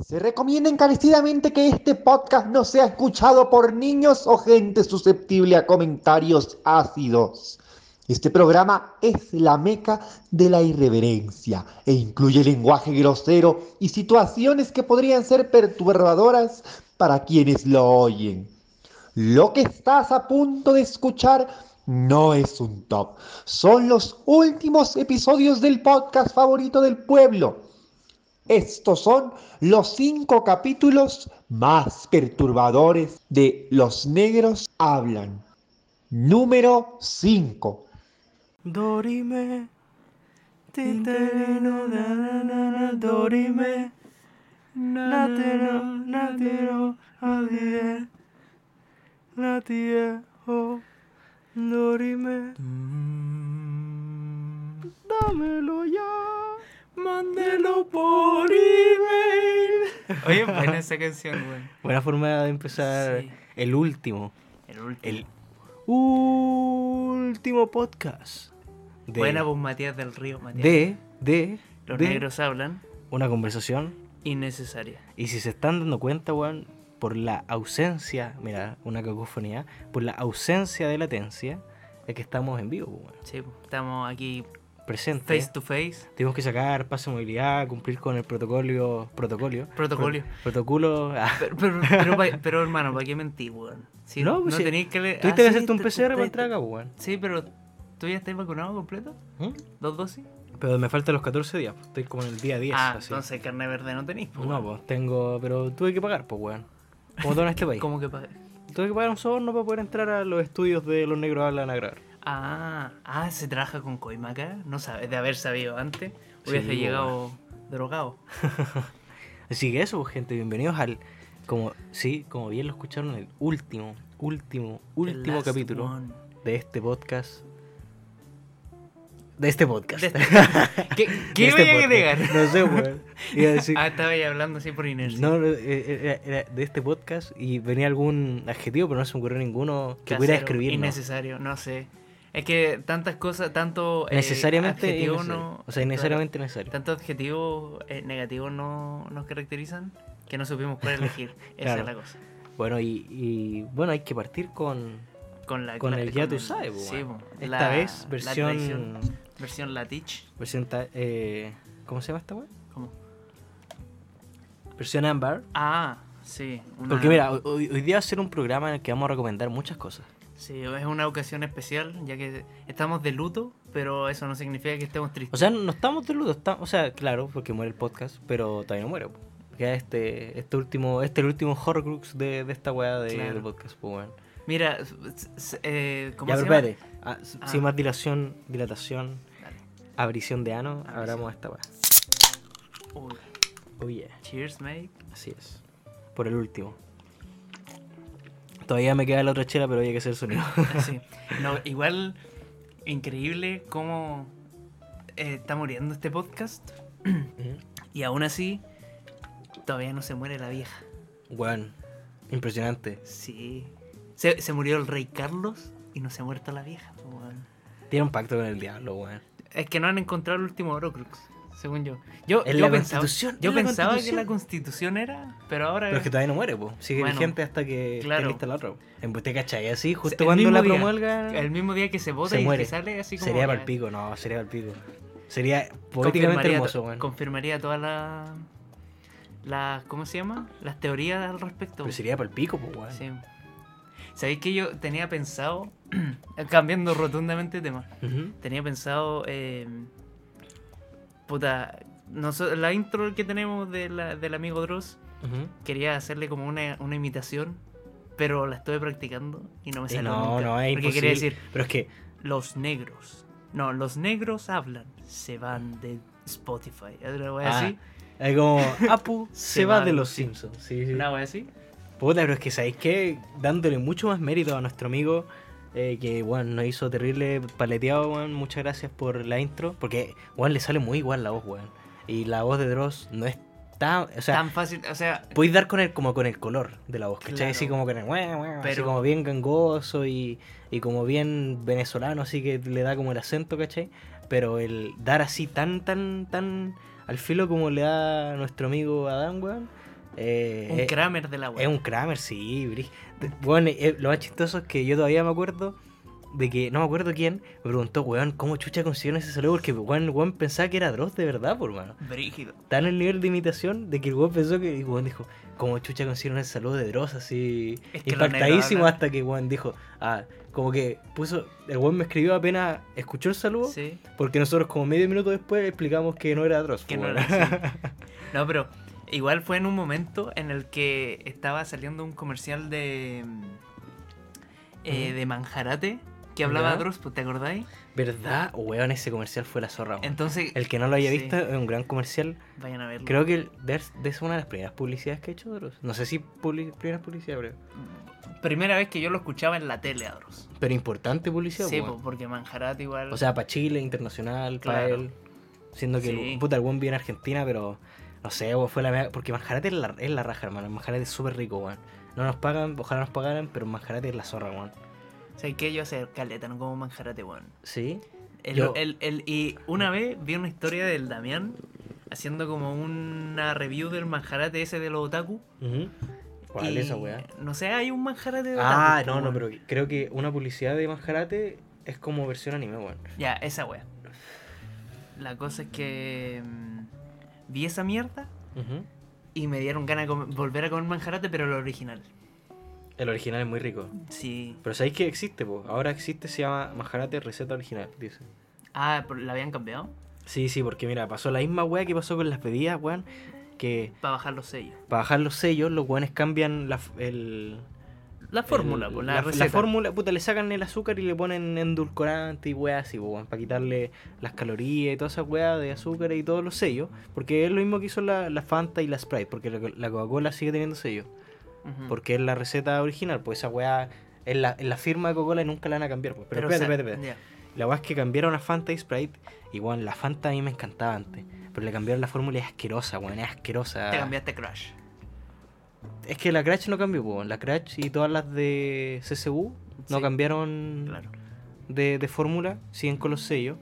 Se recomienda encarecidamente que este podcast no sea escuchado por niños o gente susceptible a comentarios ácidos. Este programa es la meca de la irreverencia e incluye lenguaje grosero y situaciones que podrían ser perturbadoras para quienes lo oyen. Lo que estás a punto de escuchar no es un top, son los últimos episodios del podcast favorito del pueblo. Estos son los cinco capítulos más perturbadores de Los Negros Hablan. Número 5. Dorime, titerino, na, na, na, na, dorime, natero, natero, adie, natie, oh, dorime, dámelo ya, mándelo por email. Oye, buena esa canción, weón. Buena forma de empezar Sí. el último, El último. el último podcast de, Buena pues Matías del Río, Matías. de, de, Los de negros hablan una conversación innecesaria. Y si se están dando cuenta, weón, por la ausencia, mira, una cacofonía, por la ausencia de latencia, es que estamos en vivo, weón. Sí, estamos aquí Presente. face to face. Tenemos que sacar pase de movilidad, cumplir con el protocolo. Protocolio. Protocolio. Pro- protocolo. ah, Pero, pero, pero, pa- pero, hermano, ¿para qué mentir, weón? Si No, pues no sí. tenéis que le... Tuviste ah, que sí, hacerte un te- PCR para entrar acá, weón. Sí, pero ¿tú ya estás vacunado completo? ¿Mm? ¿Dos dosis? Pero me faltan los 14 días, pues, estoy como en el día 10. ah, así. entonces carne verde no tenéis, pues, No, pues tengo. Pero tuve que pagar, pues, weón. Como todo en este país. ¿Cómo que pa- Tuve que pagar un soborno para poder entrar a los estudios de los negros hablan a grabar. Ah, ah, se trabaja con coima acá. No sabes, de haber sabido antes, hubiese Sí, llegado drogado. Así que eso, gente, bienvenidos al, como, sí, como bien lo escucharon, el último, último, último capítulo one. de este podcast. De este podcast. De este- ¿Qué, De qué este voy a agregar? No sé, weón. Decir, Ah, estaba ahí hablando así por inercia. no, no, eh, era, era de este podcast y venía algún adjetivo, pero no se me ocurrió ninguno que pudiera Casero, escribir. ¿no? Innecesario, no sé. Es que tantas cosas, tanto. eh, Necesariamente no- O sea, innecesariamente necesario. Tantos adjetivos eh, negativos no nos caracterizan que no supimos cuál elegir. Esa Claro. es la cosa. Bueno, y, y, bueno, hay que partir con, Con, la, con la- el ya tú sabes, po, sí, weón. po. Esta La- vez la versión, tradición- versión Latich. versión ta- eh, ¿cómo se llama esta weón? ¿Cómo? Versión Amber. Ah, sí. una- Porque mira, hoy, hoy día va a ser un programa en el que vamos a recomendar muchas cosas. Sí, es una ocasión especial, ya que estamos de luto, pero eso no significa que estemos tristes. O sea, no estamos de luto, está- o sea, claro, porque muere el podcast, pero todavía no muere. po. Queda este, este último, este el último horrocrux de, de esta weá de, Claro. del podcast, pues bueno. Mira, eh, ¿cómo Ya, se pero llama? ah, Ah. sin más dilación, dilatación, Dale. abrición de ano, Abrición. abramos esta weá. Uy, Oh yeah, cheers, mate. así es. Por el último. Todavía me queda la otra chela, pero hay que hacer sonido. Sí. No, igual, increíble cómo eh, está muriendo este podcast. Y aún así, todavía no se muere la vieja. Weón, impresionante. Sí. Se, se murió el rey Carlos y no se ha muerto la vieja. weón. Tiene un pacto con el diablo, weón. Es que no han encontrado el último Horocrux, según yo. Yo, yo la pensaba, Constitución, yo la pensaba que la constitución era, pero ahora... Pero es que todavía no muere, pues. Sigue Bueno, vigente hasta que claro. lista la otra. po. En ¿Te cachai? Así, justo el cuando la día, promulga. El mismo día que se vota Se y muere. que sale así como... sería para el pico, no, sería para el pico. Sería confirmaría hermoso, weón. Confirmaría todas las... Las... ¿Cómo se llama? Las teorías al respecto. Pero sería para el pico, pues, weón. Sí. ¿Sabéis que yo tenía pensado, cambiando rotundamente de tema, tenía pensado, eh, puta, noso- la intro que tenemos de la- del amigo Dross, quería hacerle como una, una imitación, pero la estuve practicando y no me Eh, salió no, nunca. no, es Porque imposible. quería decir, Pero es que, los negros. No, los negros hablan, se van de Spotify. Una wea Ah, así. es como, Apu se, va de los Simpsons. Sí, sí. Una wea así. Puta, pero es que, ¿sabéis qué? Dándole mucho más mérito a nuestro amigo eh, que, bueno, nos hizo terrible paleteado, weón. Muchas gracias por la intro. Porque, weón, le sale muy igual la voz, weón. Y la voz de Dross no es tan... O sea, Tan fácil, o sea, podéis dar con el, como con el color de la voz, ¿cachai? Claro. Así como con el... "Wah, wah", así Pero- como bien gangoso y, y como bien venezolano, así que le da como el acento, ¿cachai? Pero el dar así tan, tan, tan al filo como le da nuestro amigo Adam, weón. Eh, Un eh, Kramer de la Es web. un Kramer, sí, Bueno, eh, lo más chistoso es que yo todavía me acuerdo de que, no me acuerdo quién, me preguntó, weón, ¿cómo chucha consiguieron ese saludo? Porque weón, weón pensaba que era Dross de verdad, por mano. Brígido. Tan el nivel de imitación de que el weón pensó que, y weón dijo, ¿cómo chucha consiguieron ese saludo de Dross? Así, Es que impactadísimo hasta que weón dijo, ah, como que puso, el weón me escribió apenas escuchó el saludo, Sí. porque nosotros como medio minuto después explicamos que no era Dross. Que po, no era así. No, pero igual fue en un momento en el que estaba saliendo un comercial de. eh, de Manjarate que hablaba Ya. Dross, pues, ¿te acordáis? ¿Verdad? Weón, ese comercial fue la zorra, weón. Entonces. El que no lo haya sí, visto es un gran comercial. Vayan a verlo. Creo que el- de, de es una de las primeras publicidades que ha hecho Dross. No sé si primeras publicidades, pero, Primera vez que yo lo escuchaba en la tele a Dross. pero importante publicidad. Sí, pues, porque Manjarate igual. O sea, para Chile, internacional, para él. Siendo que Sí. el puta el buen viene a Argentina, pero no sé, weón, fue la mega- Porque Manjarate es la, es la raja, hermano. Manjarate es súper rico, weón. No nos pagan, ojalá nos pagaran, pero Manjarate es la zorra, weón. ¿Sabes qué? Yo hace caleta, no como Manjarate, weón. ¿Sí? El- Yo- el- el- y una vez vi una historia del Damián haciendo como una review del manjarate ese de los otaku. Ujú. ¿Cuál es esa weá? No sé, hay un manjarate de Ah, otaku, no, no, weón. pero creo que una publicidad de Manjarate es como versión anime, weón. Ya, esa wea. La cosa es que mm, vi esa mierda y me dieron ganas de volver a comer manjarate, pero lo original. El original es muy rico. Sí. Pero sabéis que existe, po. Ahora existe, se llama Majarate Receta Original, dice. Ah, ¿por- ¿la habían cambiado? Sí, sí, porque mira, pasó la misma weá que pasó con las bebidas, weón. Que Para bajar los sellos. para bajar los sellos, los weones cambian la, el, La fórmula, el- pues, la, la, la receta. fórmula, puta, le sacan el azúcar y le ponen endulcorante y weá así, weón, para quitarle las calorías y toda esa weá de azúcar y todos los sellos. Porque es lo mismo que hizo la, la Fanta y la Sprite, porque la, la Coca-Cola sigue teniendo sellos. Ujú. Porque es la receta original, pues esa weá es la, es la firma de Coca-Cola nunca la van a cambiar. Pues. Pero, o espérate, sea, espérate, espérate. ya. La weá es que cambiaron a Fanta y Sprite. Y weón, la Fanta a mí me encantaba antes. Pero le cambiaron la fórmula y es asquerosa, weón, es asquerosa. Te cambiaste Crash. Es que la Crash no cambió, weón. La Crash y todas las de CCU no Sí, cambiaron Claro. de, de fórmula, siguen con los sellos.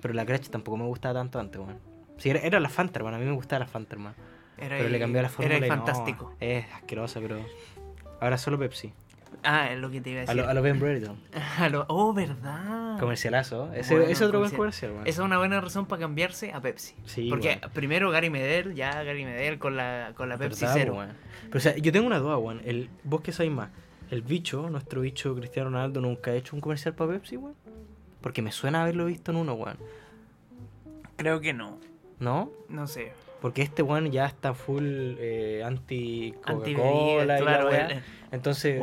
Pero la Crash tampoco me gustaba tanto antes, weón. Sí, era, era la Fanta, hermano. A mí me gustaba la Fanta, hermano. Era Pero le cambió la fórmula. Era y no, fantástico. es asquerosa, pero. Ahora solo Pepsi. Ah, es lo que te iba a A decir. lo, a lo Ben Brereton. A lo- Oh, ¿verdad? Comercialazo. Ese, Bueno, ese otro buen comercial. weón. Esa es una buena razón para cambiarse a Pepsi. Sí, Porque primero Gary Medel, ya Gary Medel con la, con la Pepsi ¿Verdad, cero. weón? Pero o sea, yo tengo una duda, weón. El, vos que sabéis más. El bicho, nuestro bicho Cristiano Ronaldo, nunca ha hecho un comercial para Pepsi, weón. Porque me suena haberlo visto en uno, weón. Creo que no. ¿No? No sé. Porque este weón ya está full eh, anti Anti Coca-Cola y la claro, Entonces,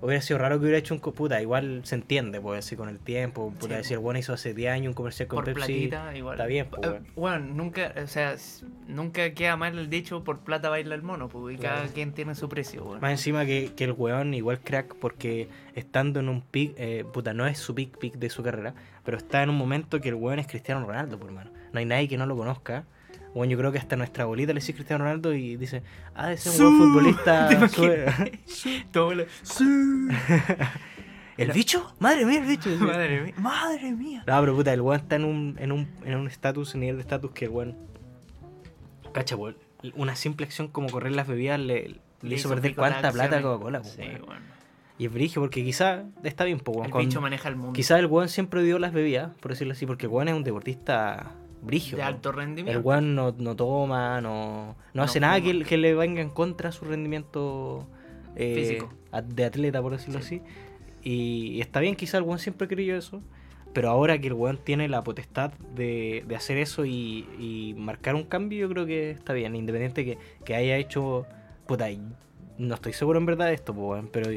hubiera sido raro que hubiera hecho un puta. Igual se entiende, pues, así con el tiempo. Puta, Sí, decir, el weón hizo hace 10 años un comercial con Por Pepsi. platita, igual. está bien, pues, Eh, weón. Weón, nunca, o sea, nunca queda mal el dicho por plata baila el mono, pues, y cada quien tiene su precio, weón. Más encima que, que el weón igual crack porque estando en un pick, eh, puta, no es su pick pick de su carrera, pero está en un momento que el weón es Cristiano Ronaldo, por hermano. No hay nadie que no lo conozca. Bueno, yo creo que hasta nuestra abuelita le dice Cristiano Ronaldo y dice, ah, ese es un buen futbolista. ¿Te imaginas? sube". Todo lo- ¿El bicho? Madre mía, el bicho. Madre mía. Madre mía. No, pero puta, el weón está en un en un en un estatus, nivel de estatus que el weón. Cacha, weón, Una simple acción como correr las bebidas le, le hizo perder cuánta plata a. Coca-Cola, po, Sí, weón. Y es brigio porque quizá está bien, pues, weón. El bicho maneja el mundo. Quizá el weón siempre dio las bebidas, por decirlo así, porque el weón es un deportista brigio. de alto El rendimiento. weón no, no toma, no, no, No hace nada que, que le venga en contra su rendimiento eh, Físico. de atleta, por decirlo Sí. así. Y, y está bien, quizá el weón siempre creyó eso, pero ahora que el weón tiene la potestad de, de hacer eso y, y marcar un cambio, yo creo que está bien, independiente que, que haya hecho. Puta, no estoy seguro en verdad de esto, pues, pero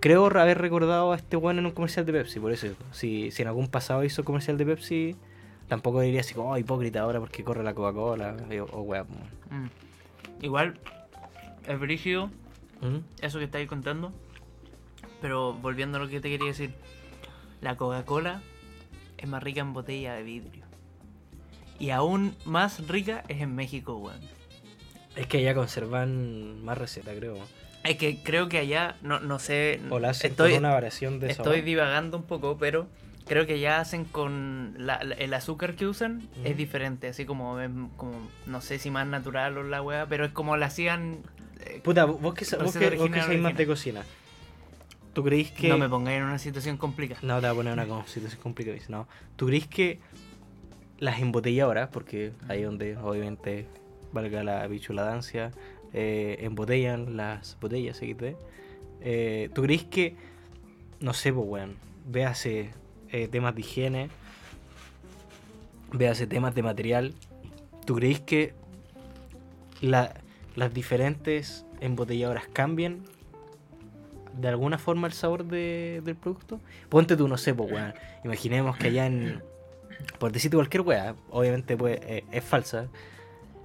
creo haber recordado a este weón en un comercial de Pepsi, por eso. Si, si en algún pasado hizo comercial de Pepsi, tampoco diría así como, oh, hipócrita ahora porque corre la Coca-Cola o, o weá, weón. Mm. Igual, es brígido ¿Mm? eso que estáis contando. Pero volviendo a lo que te quería decir, la Coca-Cola es más rica en botella de vidrio. Y aún más rica es en México, weón. Es que allá conservan más receta, creo. Es que creo que allá, no, no sé, O la hacen estoy, con una variación de estoy sabor. divagando un poco, pero creo que ya hacen con la- la- el azúcar que usan es diferente, así como, como no sé si más natural o la weá, pero es como la hacían. eh, Puta, vos que, vos que, vos que más de cocina. ¿Tú creís que.? No me pongáis en una situación complicada. No, te voy a poner una co- situación complicada. No. ¿Tú crees que las embotelladoras, porque ahí donde obviamente valga la bichuladancia, eh, embotellan las botellas XD, eh, ¿tú crees que, no sé, pues weón, véase eh, temas de higiene, véase temas de material, ¿tú crees que la- las diferentes embotelladoras cambian de alguna forma el sabor de- del producto? Ponte tú, no sé, pues, weón. Imaginemos que allá en. Por decirte cualquier weá, obviamente pues, eh, es falsa.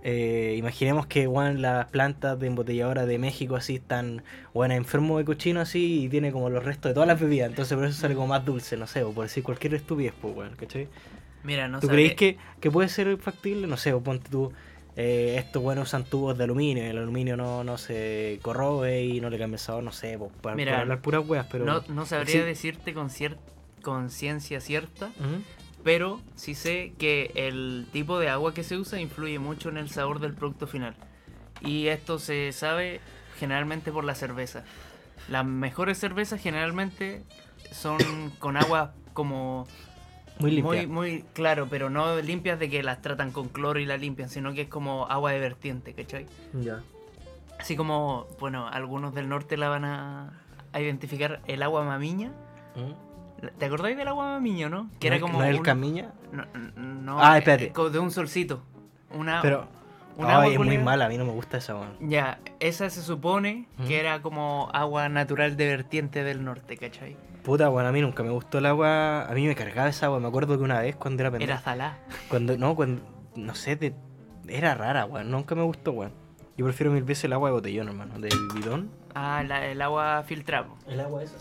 Eh, imaginemos que weón, las plantas de embotelladora de México así están, weón, enfermo de cochino así y tiene como los restos de todas las bebidas. Entonces por eso sale como más dulce, no sé, o por decir cualquier estupidez, pues, weón, ¿cachai? Mira, no ¿Tú sabría- crees que, que puede ser factible? No sé, o ponte tú. Eh, estos buenos usan tubos de aluminio el aluminio no, no se corroe y no le cambia el sabor, no sé, pues, para, Mira, para hablar puras weas, pero. no, no sabría Sí. decirte con cier- con ciencia cierta. Pero sí sé que el tipo de agua que se usa influye mucho en el sabor del producto final. Y esto se sabe generalmente por la cerveza. Las mejores cervezas generalmente son con agua como Muy limpia. muy, muy claro, pero no limpias de que las tratan con cloro y la limpian, sino que es como agua de vertiente, ¿cachai? Ya. Así como, bueno, algunos del norte la van a, a identificar el agua mamiña. ¿Mm? ¿Te acordáis del agua mamiño, no? Que ¿No era como ¿No es el un- Camiña? no, no, Ah, eh, espérate. eh, de un solcito. Una, Pero. un Ay, agua es muy mala, a mí no me gusta esa, weón. Ya, esa se supone que era como agua natural de vertiente del norte, ¿cachai? Puta, bueno, a mí nunca me gustó el agua. A mí me cargaba esa agua. Me acuerdo que una vez cuando era pendejo. Era salá. Cuando, no, cuando. No sé, de- era rara, weón. Nunca me gustó, weón. Yo prefiero mil veces el agua de botellón, hermano. Del bidón. Ah, la- el agua filtrado. El agua esa.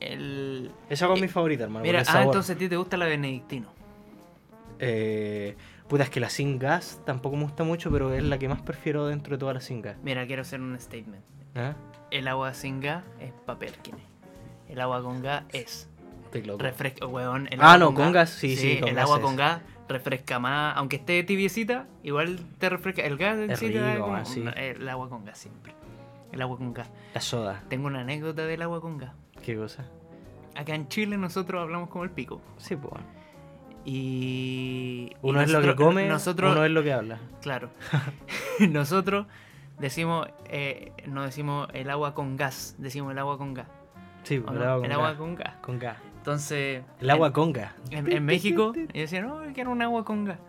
El... Esa es Eh, mi favorita, hermano. Mira, ah, sabor. entonces a ti te gusta la benedictino. Eh, puta, es que la sin gas tampoco me gusta mucho, pero es la que más prefiero dentro de todas las sin gas. Mira, quiero hacer un statement. ¿Ah? El agua sin gas es papel, El agua con gas es refresca, weón. el Ah, no, con gas, sí, sí, con el gas agua es. con gas refresca más, aunque esté tibiecita, igual te refresca. El gas en Es sí te da rico, como- sí. no, el agua con gas siempre. El agua con gas. La soda. Tengo una anécdota del agua con gas. ¿Qué cosa? Acá en Chile nosotros hablamos como el pico. Sí, pues. Y. y Uno es lo que come, Nosotros, uno es lo que habla. Claro. nosotros decimos, eh, no decimos el agua con gas, decimos el agua con gas. Sí, ¿o el no? agua con el gas. agua con gas. Con gas. Entonces. El agua en- con gas. En, en México, y decían, no, quiero un agua con gas.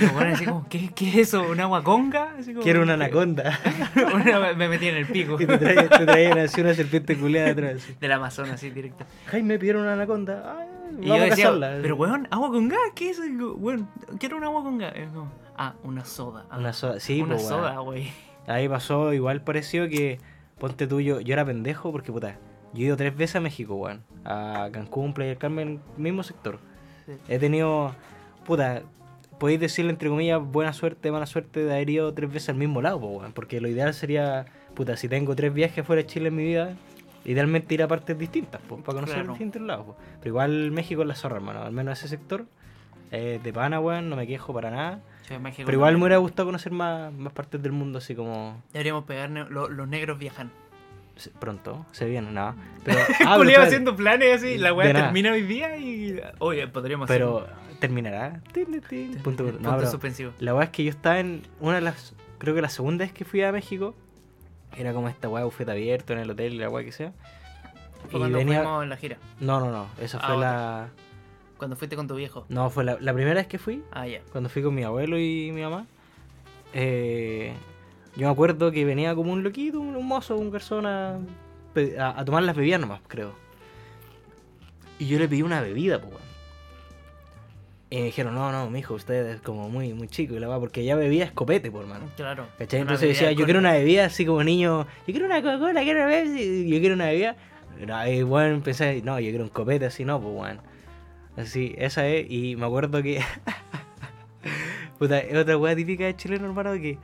Y los así como, ¿qué, ¿qué es eso? ¿Un agua con gas? Así como, Quiero una anaconda. Una- me metí en el pico. y te traían te traían así una serpiente culiada detrás. así. Del Amazonas, así directo. Jaime, pidieron una anaconda. Ay, Y vamos yo a decía, cazarla. pero weón, agua con gas, ¿qué es eso? Weón, quiero un agua con gas. Como, ah, una soda. Ah, Una soda. Sí, una pues, soda, güey. Ahí pasó igual pareció que, ponte tú, yo, yo era pendejo porque, puta, yo he ido tres veces a México, weón. A Cancún, Playa del Carmen, mismo sector. Sí. He tenido, puta, podéis decirle entre comillas buena suerte, mala suerte de haber ido tres veces al mismo lado, po. Porque lo ideal sería, puta, si tengo tres viajes fuera de Chile en mi vida, idealmente ir a partes distintas, pues, para conocer Claro. distintos lados. po. Pero igual México es la zorra, hermano. Al menos ese sector. eh, de pana, weón, no me quejo para nada. México Pero igual me hubiera gustado conocer más, más partes del mundo, así como Deberíamos pegarnos, lo- los negros viajan. pronto, se viene, nada. Pero, ah, pero, espérate, haciendo planes así, la weá termina hoy día y. Oye, podríamos pero hacer. Punto, Punto no, suspensivo. la weá es que yo estaba en una de las. Creo que la segunda vez que fui a México. Era como esta weá bufete abierto en el hotel y la weá que sea. Fue Y cuando venía. fuimos en la gira. No, no, no. Esa Ah, fue otra. la. Cuando fuiste con tu viejo. No, fue la, la primera vez que fui. Ah, ya. Cuando fui con mi abuelo y mi mamá. eh, yo me acuerdo que venía como un loquito, un, un mozo, un garzón a, pe- a, a tomar las bebidas nomás, creo. Y yo le pedí una bebida, pues. Y me dijeron, no, no, mijo, usted es como muy, muy chico y la va, porque ya bebía escopete, por mano. Claro. ¿Cachai? Entonces decía, yo quiero una bebida así como niño, yo quiero una Coca-Cola, quiero una Pepsi, yo quiero una bebida. Y bueno, pensé, no, yo quiero un copete así, no, pues bueno. Así, esa es, y me acuerdo que. Puta, es otra weá típica de chileno, hermano, que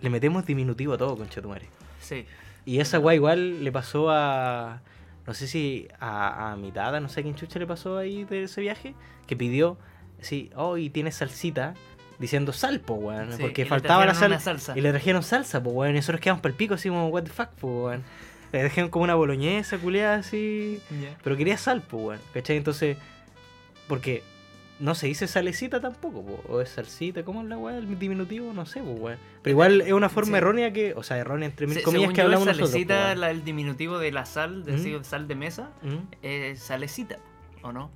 le metemos diminutivo a todo, concha tu madre. Sí. Y esa weá igual le pasó a. no sé si a, a mitad, no sé a quién chucha le pasó ahí de ese viaje, que pidió, sí, oh, y tiene salsita, diciendo sal, po, weón, Sí, porque faltaba la sal. salsa. Y le trajeron salsa, po, weón, y nosotros quedamos para el pico, así como, what the fuck, po, weón. Le trajeron como una boloñesa, culiada, así. Pero quería sal, pues, weón. ¿Cachai? Entonces, porque no se dice salecita tampoco, po, o es salsita, ¿cómo es la weá? El diminutivo, no sé, pues, weón. Pero igual es una forma Sí. errónea que, o sea, errónea entre mil Se- comillas que hablamos nosotros. salecita, po, weón. la- el diminutivo de la sal, de ¿Mm? decir, sal de mesa, ¿Mm? es salecita, ¿o no?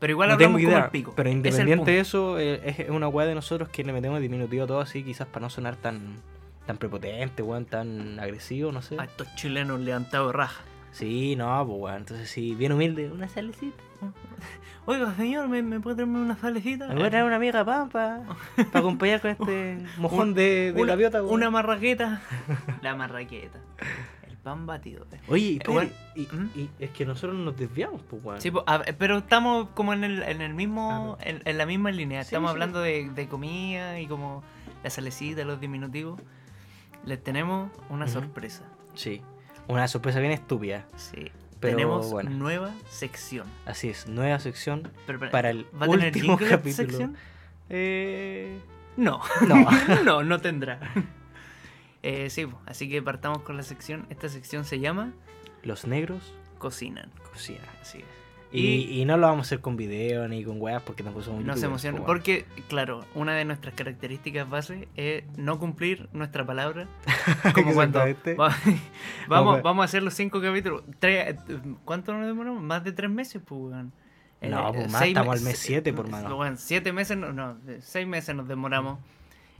Pero igual No tengo hablamos como idea, el pico. pero independiente de eso, eh, es una weá de nosotros que le metemos diminutivo a todo así, quizás para no sonar tan tan prepotente, weón, tan agresivo, no sé. A estos chilenos levantados raja. Sí, no, pues, weón. Entonces, sí, bien humilde, una salecita. Oiga, señor, ¿me, me puede traerme una salecita? Me voy a traer una amiga pan para acompañar con este mojón de, de una, gaviota, weón. una marraqueta. La marraqueta. Pan batido. Oye, Eh, espera, bueno, y, ¿Mm? y es que nosotros nos desviamos, pues, weón. Sí, ver, pero estamos como en el, en el mismo, Ah, en, en la misma línea. Sí, Estamos sí. hablando de, de comida y como la salecita, los diminutivos. Les tenemos una sorpresa. Sí. Una sorpresa bien estúpida. Sí. Pero tenemos bueno. nueva sección. Así es, nueva sección Pero, pero, para el ¿Va a tener último capítulo. sección? Eh... No. No. no, no tendrá. Eh, sí, así que partamos con la sección. Esta sección se llama Los negros Cocinan. cocinan. Así es. Y, y no lo vamos a hacer con video ni con weas porque tampoco somos No se youtubers, emocionen, pues, weón. porque, claro, una de nuestras características base es no cumplir nuestra palabra. Como cuando va- vamos, vamos a hacer los cinco capítulos. Tres- ¿Cuánto nos demoramos? Más de tres meses, pues, weón. No, Eh, pues, más, estamos al mes siete, por se- mano. Bueno, siete meses, no, no, seis meses nos demoramos.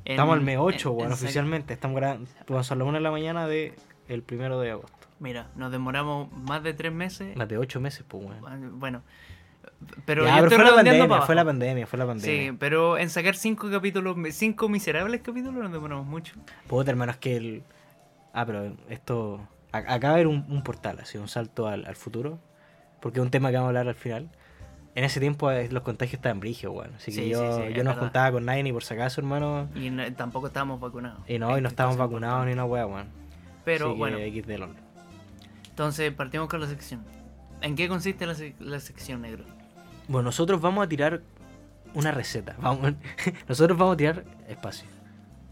En- Estamos al mes 8, en- weón, oficialmente. Estamos grabando. Vamos a las 1 de la mañana de el primero de agosto. Mira, nos demoramos más de tres meses. Más de 8 meses, pues, weón. Bueno, pero Ya, pero fue la pandemia, fue la pandemia, fue la pandemia. Sí, pero en sacar cinco capítulos, cinco miserables capítulos nos demoramos mucho. Puta, hermano, es que el. Ah, pero esto. a- Acá va a haber un, un portal, así, un salto al, al futuro. Porque es un tema que vamos a hablar al final. En ese tiempo eh, los contagios estaban brigios, weón. Así que Sí, yo, sí, sí, no verdad. juntaba con nadie ni por si acaso, hermano. Y no- tampoco estábamos vacunados. Y no, y no estábamos vacunados ni una weá, weón. Pero bueno, entonces partimos con la sección. ¿En qué consiste la, sec- la sección negro? Bueno, nosotros vamos a tirar una receta. Vamos, nosotros vamos a tirar espacio.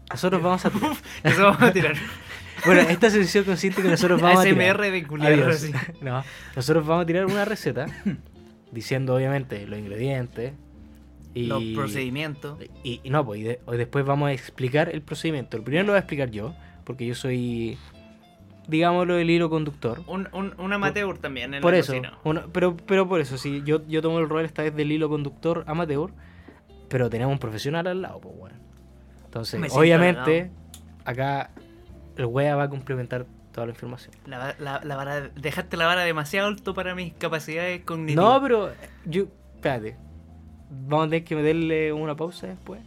Nosotros vamos a tirar. Eso vamos a tirar. Bueno, esta sección consiste en que nosotros vamos a tirar. De Adiós. así. No, nosotros vamos a tirar una receta diciendo obviamente los ingredientes y Los procedimientos. y, y no, pues y de- y después vamos a explicar el procedimiento. El primero lo voy a explicar yo, porque yo soy digámoslo el hilo conductor. Un, un, un amateur también en Por la eso, pero pero por eso sí, yo yo tomo el rol esta vez del hilo conductor amateur, pero tenemos un profesional al lado, pues bueno. Entonces, obviamente acá el wea va a complementar toda la información. La, la, la vara, dejaste la vara demasiado alto para mis capacidades cognitivas. No, pero yo. Espérate. Vamos a tener que meterle una pausa después.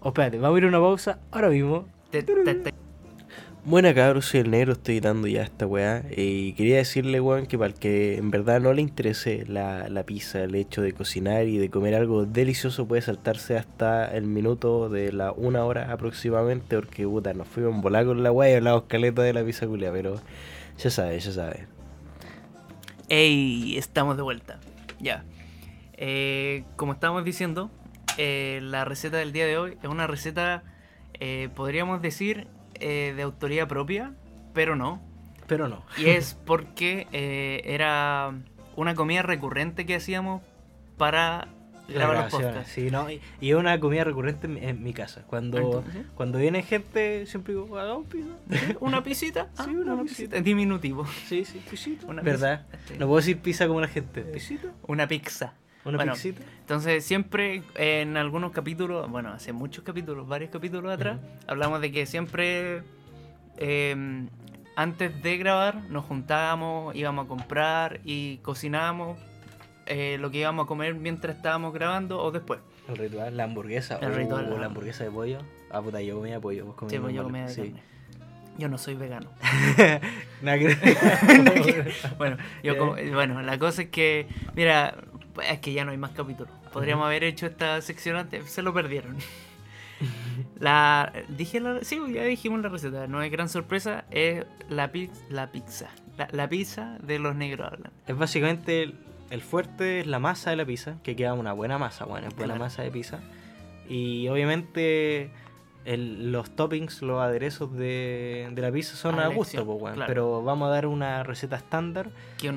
O espérate, vamos a ir a una pausa ahora mismo. Te- te- te- Buena cabros, soy el negro, estoy editando ya esta weá. Y quería decirle, weón, que para el que en verdad no le interese la, la pizza, el hecho de cocinar y de comer algo delicioso, puede saltarse hasta el minuto de la una hora aproximadamente, porque puta, nos fuimos en volar con la weá y hablamos caleta de la pizza culia, pero ya sabes, ya sabes. Ey, estamos de vuelta. Ya. Eh, como estábamos diciendo, eh, la receta del día de hoy es una receta, eh, podríamos decir, eh, de autoría propia, pero no. Pero no. Y es porque eh, era una comida recurrente que hacíamos para grabar los podcasts. Sí, no, y, y es una comida recurrente en, mi- en mi casa. Cuando, Entonces, cuando viene gente, siempre digo, hagamos pizza. ¿Una pisita? Sí, una pisita. En diminutivo. Sí, sí, pisita. Una ¿Verdad? sí. No puedo decir pizza como la gente. ¿Pisita? Una pizza. ¿Una Bueno, pixita? Entonces siempre en algunos capítulos, bueno, hace muchos capítulos, varios capítulos atrás, hablamos de que siempre eh, antes de grabar nos juntábamos, íbamos a comprar y cocinábamos eh, lo que íbamos a comer mientras estábamos grabando o después. El ritual, la hamburguesa. El o ritual, la ah. hamburguesa de pollo. Ah, puta, yo comía pollo. Vos comías Sí, pues yo comía de Sí. carne. Yo no soy vegano. Bueno, yo Ya. como- bueno, la cosa es que, mira, es que ya no hay más capítulos. Podríamos haber hecho esta sección antes, se lo perdieron. La, dije la, sí, ya dijimos la receta. No es gran sorpresa, es la, la pizza. La, la pizza de los negros hablan. Es básicamente el, el fuerte es la masa de la pizza, que queda una buena masa, bueno, es buena Claro. masa de pizza. Y obviamente el- los toppings, los aderezos de, de la pizza son A a, gusto, pues, claro. pero vamos a dar una receta estándar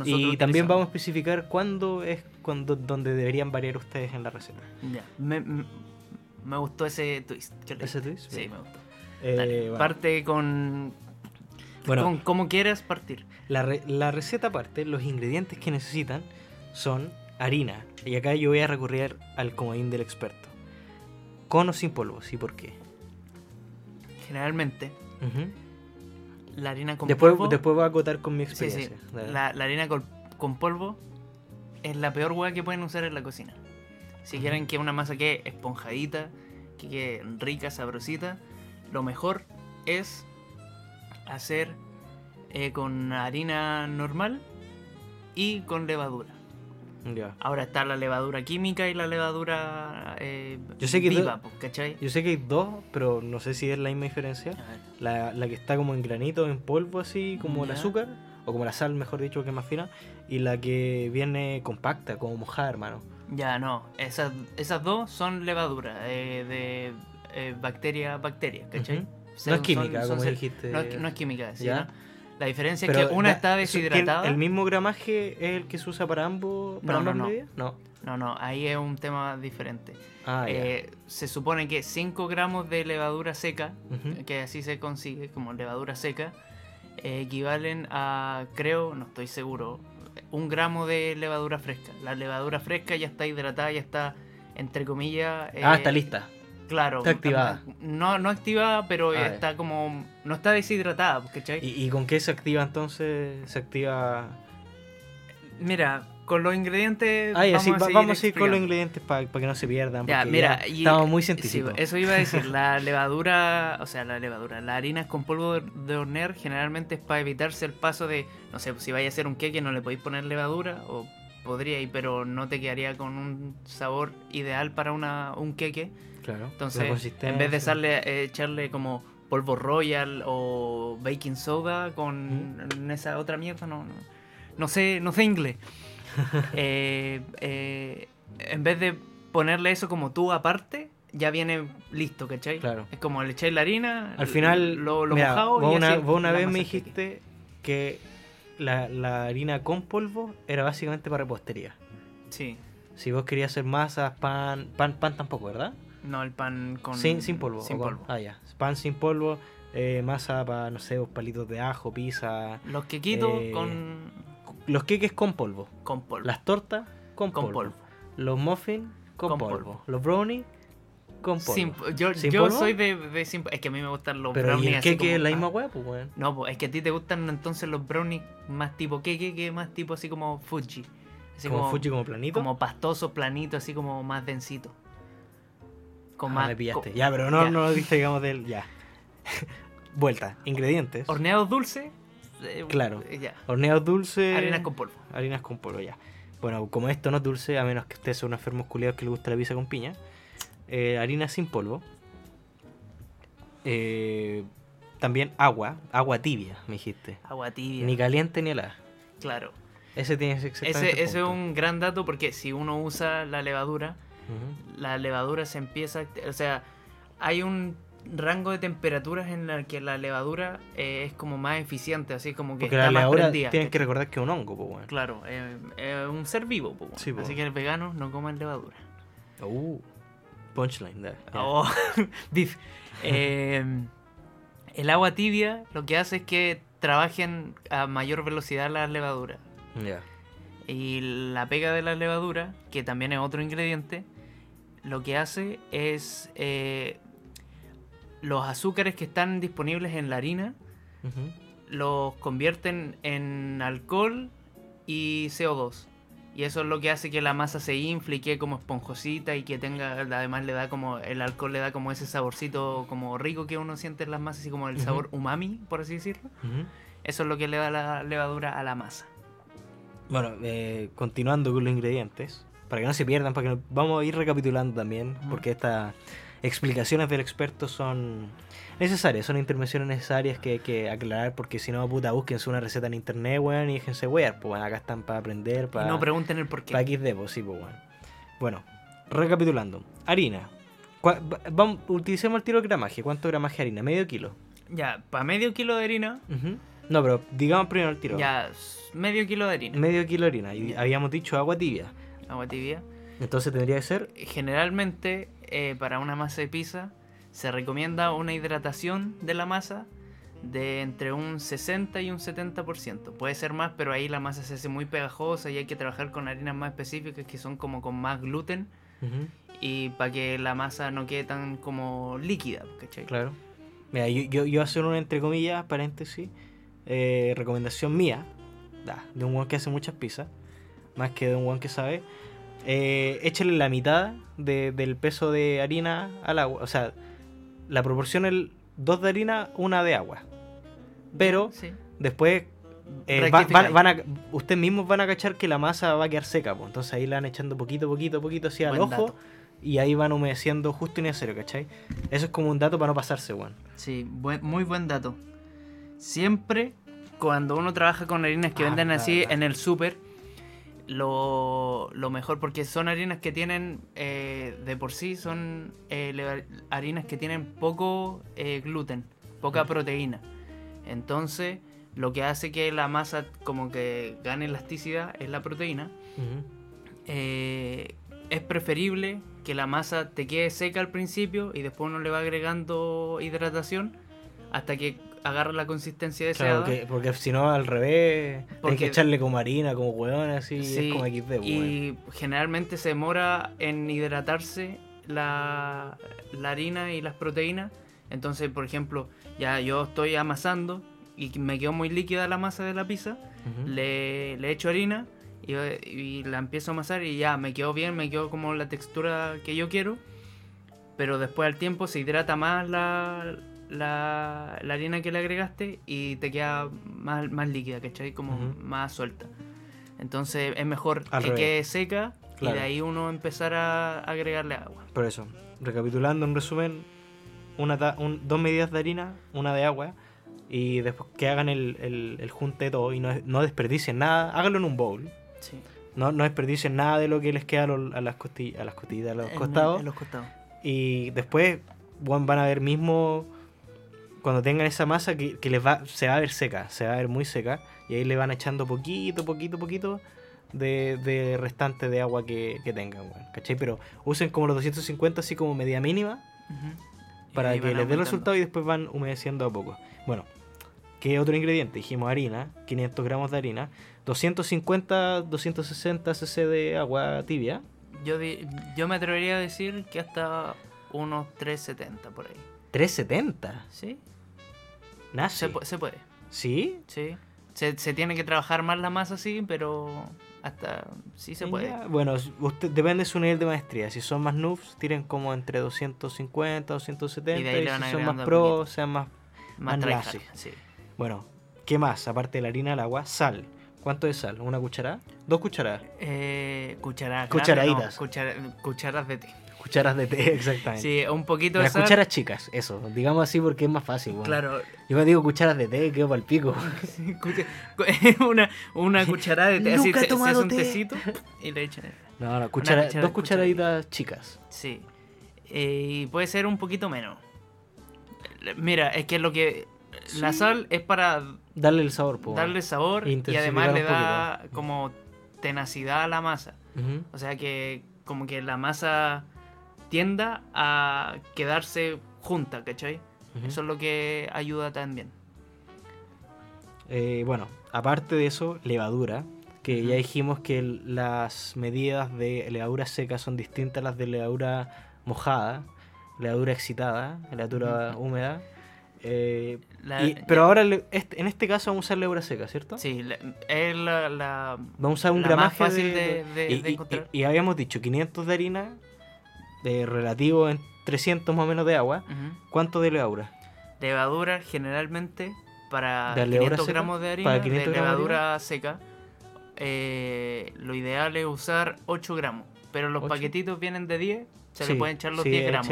y también vamos a especificar cuándo es cuando, donde deberían variar ustedes en la receta. Ya, Me, gustó ese twist. ¿Ese twist? Sí, Bien. me gustó. Eh, Dale, bueno, Parte con, bueno, con como quieras partir. La, re- la receta aparte, los ingredientes que necesitan son harina. Y acá yo voy a recurrir al comodín del experto. Con o sin polvo, ¿sí por qué? Generalmente, la harina con Después, polvo. después voy a acotar con mi sí, sí, experiencia. Dale. la, la harina con, con polvo es la peor hueá que pueden usar en la cocina. Si quieren que una masa quede esponjadita, que quede rica, sabrosita, lo mejor es hacer eh, con harina normal y con levadura. Ahora está la levadura química y la levadura eh, Yo sé que viva, do- pues, ¿cachai? Yo sé que hay dos, pero no sé si es la misma diferencia. La, la que está como en granito, en polvo, así, como el azúcar, o como la sal, mejor dicho, que es más fina. Y la que viene compacta, como mojada, hermano. Ya, no, esas, esas dos son levadura eh, de eh, bacteria, bacteria, ¿cachai? Ujú. Son- No es química, son- son como dijiste. No es, no es química, sí, Ya. ¿no? La diferencia Pero es que una está eso- ¿tiene deshidratada. ¿El mismo gramaje es el que se usa para ambos, para No, no, no. No. No, no, ahí es un tema diferente. Ah. Eh, se supone que 5 gramos de levadura seca, que así se consigue como levadura seca, eh, equivalen a, creo, no estoy seguro, un gramo de levadura fresca. La levadura fresca ya está hidratada, ya está, entre comillas... ah, eh, está lista. Claro. Está activada. No, no activada, pero Ah, está como... No está deshidratada, ¿cachai? ¿Y, y con qué se activa entonces? Se activa. Mira, con los ingredientes... Ah, sí, vamos a ir con los ingredientes para que no se pierdan. Ya, mira, ya estamos muy sí, científicos. eso iba a decir, la levadura, o sea, la levadura, las harinas con polvo de- hornear generalmente es para evitarse el paso de, no sé, si vaya a hacer un queque no le podéis poner levadura, o podría ir, pero no te quedaría con un sabor ideal para una, un queque. Claro. la Entonces, en vez de echarle, eh, echarle como polvo royal o baking soda con esa otra mierda, no, no, no sé, no sé inglés. Eh, eh, en vez de ponerle eso como tú aparte, ya viene listo, ¿cachai? Claro. Es como le echáis la harina, Al final, lo, lo mira, mojado vos y una, así vos una vez me dijiste que la, la harina con polvo era básicamente para repostería. Sí, Si vos querías hacer masas, pan, pan, pan tampoco, ¿verdad? No el pan con... Sin, sin polvo. Sin con- polvo. Ah, ya. Pan sin polvo, eh, masa para, no sé, vos, palitos de ajo, pizza. Los quequitos Eh, con, Los queques con polvo. con polvo. Las tortas con, con polvo. polvo. Los muffins con, Con polvo. polvo. Los brownies con polvo. Sin- yo ¿Sin yo polvo? soy de, de sin- Es que a mí me gustan los Pero brownies y el así queque como- es la ah, misma hueá, pues, weón. No, pues es que a ti te gustan entonces los brownies más tipo queque que más tipo así como Fuji. Así Como Fuji como planito. como pastoso, planito, así como más densito. Con Ah, más me pillaste. co- Ya, pero no, ya. no digamos del. Ya. Vuelta. Ingredientes. Horneados dulces. eh, Claro. eh, ya. Horneados dulces. Harinas con polvo. Harinas con polvo, ya. Bueno, como esto no es dulce, a menos que usted sea un enfermo culiado que le gusta la pizza con piña. eh, harina sin polvo. Eh, también agua. Agua tibia, me dijiste. Agua tibia. Ni caliente ni helada. Claro. Ese tiene Ese, el ese es un gran dato porque si uno usa la levadura, La levadura se empieza, o sea, hay un rango de temperaturas en la que la levadura eh, es como más eficiente, así como que Porque está la más levadura prendida. tienen que recordar que es un hongo, pues, weón. Claro, eh, es un ser vivo, po, Sí, po. así que los veganos no coman levadura. Uh, punchline, ya. Oh, beef. Eh, el agua tibia lo que hace es que trabajen a mayor velocidad las levaduras. Ya. Y la pega de la levadura, que también es otro ingrediente, lo que hace es eh, los azúcares que están disponibles en la harina los convierten en alcohol y CO2. Y eso es lo que hace que la masa se infle y quede como esponjosita y que tenga, además le da como, el alcohol le da como ese saborcito como rico que uno siente en las masas, así como el sabor umami, por así decirlo. Eso es lo que le da la levadura a la masa. Bueno, eh, continuando con los ingredientes, para que no se pierdan, para que no- vamos a ir recapitulando también, porque esta, explicaciones del experto son necesarias, son intervenciones necesarias que hay que aclarar porque si no, puta, búsquense una receta en internet, weón, y déjense wear, pues bueno, acá están para aprender, Y para... no pregunten el por qué. Para XD, pues sí, pues bueno. Bueno, recapitulando. Harina. Vamos, utilicemos el tiro de gramaje. ¿Cuánto gramaje de harina? ¿Medio kilo? Ya, para medio kilo de harina. No, pero digamos primero el tiro. ya, medio kilo de harina. Medio kilo de harina. Y habíamos dicho agua tibia. Agua tibia. Entonces tendría que ser Generalmente, eh, para una masa de pizza, se recomienda una hidratación de la masa de entre un 60 y un 70%. Puede ser más, pero ahí la masa se hace muy pegajosa y hay que trabajar con harinas más específicas que son como con más gluten y para que la masa no quede tan como líquida, ¿cachai? Claro. Mira, yo, yo, yo hacer una entre comillas, paréntesis, eh, recomendación mía, da, de un que hace muchas pizzas, más que de un one que sabe. Eh, échale la mitad de- del peso de harina al agua. O sea, la proporción es dos de harina, una de agua. Pero Sí. después eh, va- van, van a, ustedes mismos van a cachar que la masa va a quedar seca. pues. Entonces ahí la van echando poquito, poquito, poquito así al Buen ojo. dato. Y ahí van humedeciendo justo y necesario, ¿cachai? Eso es como un dato para no pasarse, weón. Sí, buen- muy buen dato. Siempre cuando uno trabaja con harinas que Ah, venden así en el súper, lo, lo mejor, porque son harinas que tienen, eh, de por sí, son eh, harinas que tienen poco eh, gluten, poca proteína. Entonces, lo que hace que la masa como que gane elasticidad es la proteína. Es preferible que la masa te quede seca al principio y después uno le va agregando hidratación hasta que agarra la consistencia deseada. Claro, que- porque si no, al revés, hay Porque- que echarle como harina, como hueón, así, Sí, es como XD, y generalmente se demora en hidratarse la, la harina y las proteínas. Entonces, por ejemplo, ya yo estoy amasando y me quedó muy líquida la masa de la pizza. Le, le echo harina y, y la empiezo a amasar y ya me quedó bien, me quedó como la textura que yo quiero. Pero después al tiempo se hidrata más la, la, la harina que le agregaste y te queda más, más líquida, ¿cachai? Como más suelta. Entonces es mejor Al que revés. quede seca Claro. y de ahí uno empezar a agregarle agua. Por eso, recapitulando en resumen, una ta- un- dos medidas de harina, una de agua, y después que hagan el, el, el junte de todo y no, no desperdicien nada, háganlo en un bowl. Sí. No, no desperdicien nada de lo que les queda a, lo- a las costillas, a las costillas, a los costados. En los costados. Y después bueno, van a ver mismo cuando tengan esa masa que, que les va, se va a ver seca, se va a ver muy seca. Y ahí le van echando poquito, poquito, poquito de, de restante de agua que, que tengan, weón, ¿cachai? Pero usen como los 250 así como medida mínima para que les dé el resultado y después van humedeciendo a poco. Bueno, ¿qué otro ingrediente? Dijimos harina, 500 gramos de harina, 250, 260 cc de agua tibia. Yo, di- yo me atrevería a decir que hasta unos 370 por ahí. 370. ¿Sí? Nazi. Se, se puede, ¿Sí? sí. Se, se tiene que trabajar más la masa, sí, pero hasta sí se puede. Ya, Bueno, usted, depende de su nivel de maestría. Si son más noobs, tiren como entre 250, 270. Y Y, de ahí si van son agregando más pro, sean más. Más sí. Bueno, ¿qué más? Aparte de la harina, el agua, sal. ¿Cuánto de sal? ¿Una cucharada? ¿Dos cucharadas? Eh, cucharadas. Cucharaditas. grandes, no, cuchara- cucharas de té. Cucharas de té, exactamente. Sí, un poquito de Las cucharas chicas, eso. Digamos así porque es más fácil. bueno. Claro. Yo cuando digo cucharas de té, quedo para el pico. Una, una cucharada de té. Así he se, se hace tomado un té. tecito y le echan. No, no, cuchara- cuchara- dos cucharaditas chicas. Sí. Eh, y puede ser un poquito menos. Mira, es que lo que. La sal es para Darle el sabor, po. darle sabor y además le un da como tenacidad a la masa. O sea que como que la masa tienda a quedarse junta, ¿cachai? Ujú. Eso es lo que ayuda también. Eh, bueno, aparte de eso, levadura. Que ya dijimos que las medidas de levadura seca son distintas a las de levadura mojada, levadura excitada, levadura húmeda. Eh, La- y- pero ahora le- este- en este caso vamos a usar levadura seca, ¿cierto? Sí, la- es la, la- Vamos a usar un gramaje más fácil de, de- de- y, de y- encontrar. y- y habíamos dicho 500 de harina, de relativo en 300 más o menos de agua. Ujú. ¿Cuánto de levadura? levadura generalmente para ¿De levadura 500 seca? gramos de harina ¿Para 500 de gramos de levadura seca. eh, lo ideal es usar 8 gramos. Pero los ¿Ocho? paquetitos vienen de 10 Se Sí, le pueden echar los sí, 10 gramos.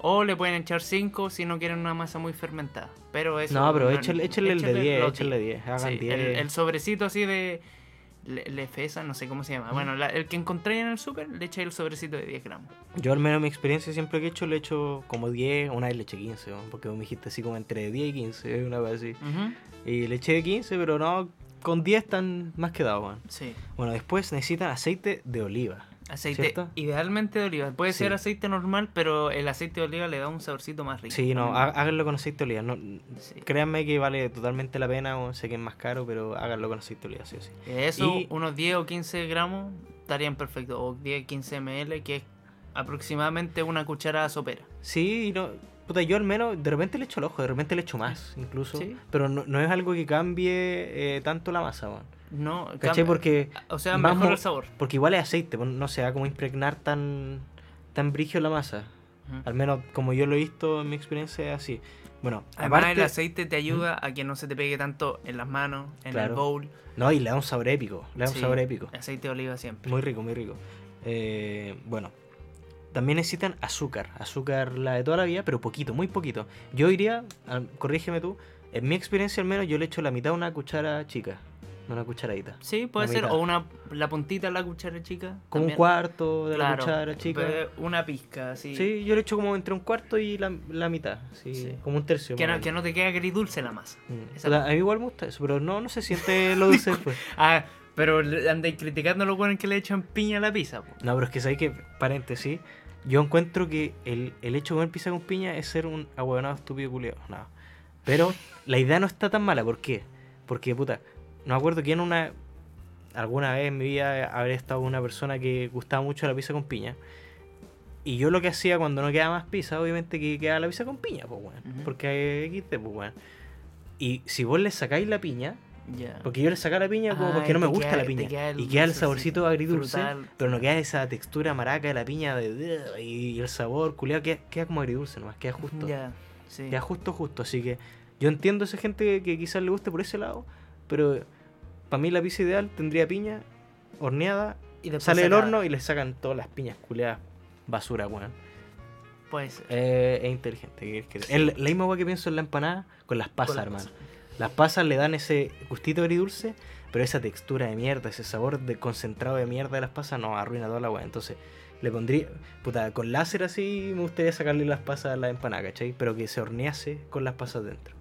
O le pueden echar 5 si no quieren una masa muy fermentada. Pero eso. No, pero échale, el de échale 10, los échale 10. Hagan Sí, 10. el, el sobrecito así de. Le, Lefesa, no sé cómo se llama. Bueno, la- el que encontré en el súper, le eché el sobrecito de 10 gramos. Yo al menos en mi experiencia siempre que he hecho le echo como 10, una vez le eché 15, ¿no? porque me dijiste así como entre 10 y 15, una vez así. Y le eché 15, pero no, con 10 están más quedados, weón. Sí. Bueno, después necesitan aceite de oliva. Aceite ¿Cierto? idealmente de oliva. Puede Sí. ser aceite normal, pero el aceite de oliva le da un saborcito más rico. Sí, no, Mm, há- háganlo con aceite de oliva. No, sí. Créanme que vale totalmente la pena, o sé que es más caro, pero háganlo con aceite de oliva, sí o sí. Eso, Y- unos 10 o 15 gramos estarían perfectos. O 10, 15 ml, que es aproximadamente una cucharada sopera. Sí, no, puta, yo al menos de repente le echo al ojo, de repente le echo más, incluso. Sí. Pero no, no es algo que cambie eh, tanto la masa. No, Porque, O sea, mo- el sabor. porque igual es aceite, pues, no se va como impregnar tan, tan brigio la masa. Al menos como yo lo he visto en mi experiencia es así. Bueno, Además, aparte, el aceite te ayuda a que no se te pegue tanto en las manos, en Claro. el bowl. no, y le da un sabor épico, le da un sabor épico. Aceite de oliva siempre. Muy rico, muy rico. Eh, bueno, también necesitan azúcar, azúcar la de toda la vida, pero poquito, muy poquito. Yo iría, al- corrígeme tú, en mi experiencia al menos yo le echo la mitad de una cuchara chica, una cucharadita. Sí, puede La ser. mitad. O una, la puntita de la cuchara chica. Como un cuarto de la Claro, cuchara chica. Una pizca, así. Sí, yo le echo como entre un cuarto y la, la mitad, sí, Sí. como un tercio. Que no, que no te quede agridulce la masa. Mm. a mí igual me gusta eso, pero no, no se siente lo dulce después. Ah, pero andáis criticando lo bueno que le echan piña a la pizza. po. No, pero es que sabéis que, paréntesis, yo encuentro que el, el hecho de comer pizza con piña es ser un ahueonado estúpido culiado. No. Pero la idea no está tan mala, ¿por qué? Porque, puta, no me acuerdo quién una. Alguna vez en mi vida habré estado una persona que gustaba mucho la pizza con piña. Y yo lo que hacía cuando no quedaba más pizza, obviamente que quedaba la pizza con piña, pues, weón. Ujú. Porque hay XD, pues, weón. Y si vos le sacáis la piña, Ya. porque yo le sacaba la piña como Ah, porque no me gusta queda- la piña. queda y queda el saborcito agridulce, frutal. pero no queda esa textura maraca de la piña de, y el sabor culiado queda, queda como agridulce nomás, queda justo. Sí. Queda justo, justo. Así que yo entiendo a esa gente que, que quizás le guste por ese lado, pero para mí la pizza ideal tendría piña horneada, Y sale del horno y le sacan todas las piñas culiadas basura, weón. Puede ser. Eh, es inteligente. ¿qué quieres que- Es la misma weá que pienso en la empanada con las pasas, hermano. pasas. Las pasas le dan ese gustito agridulce, pero esa textura de mierda, ese sabor de concentrado de mierda de las pasas, no, arruina toda la weá. Entonces, le pondría, puta, con láser así me gustaría sacarle las pasas a la empanada, ¿cachai? Pero que se hornease con las pasas dentro.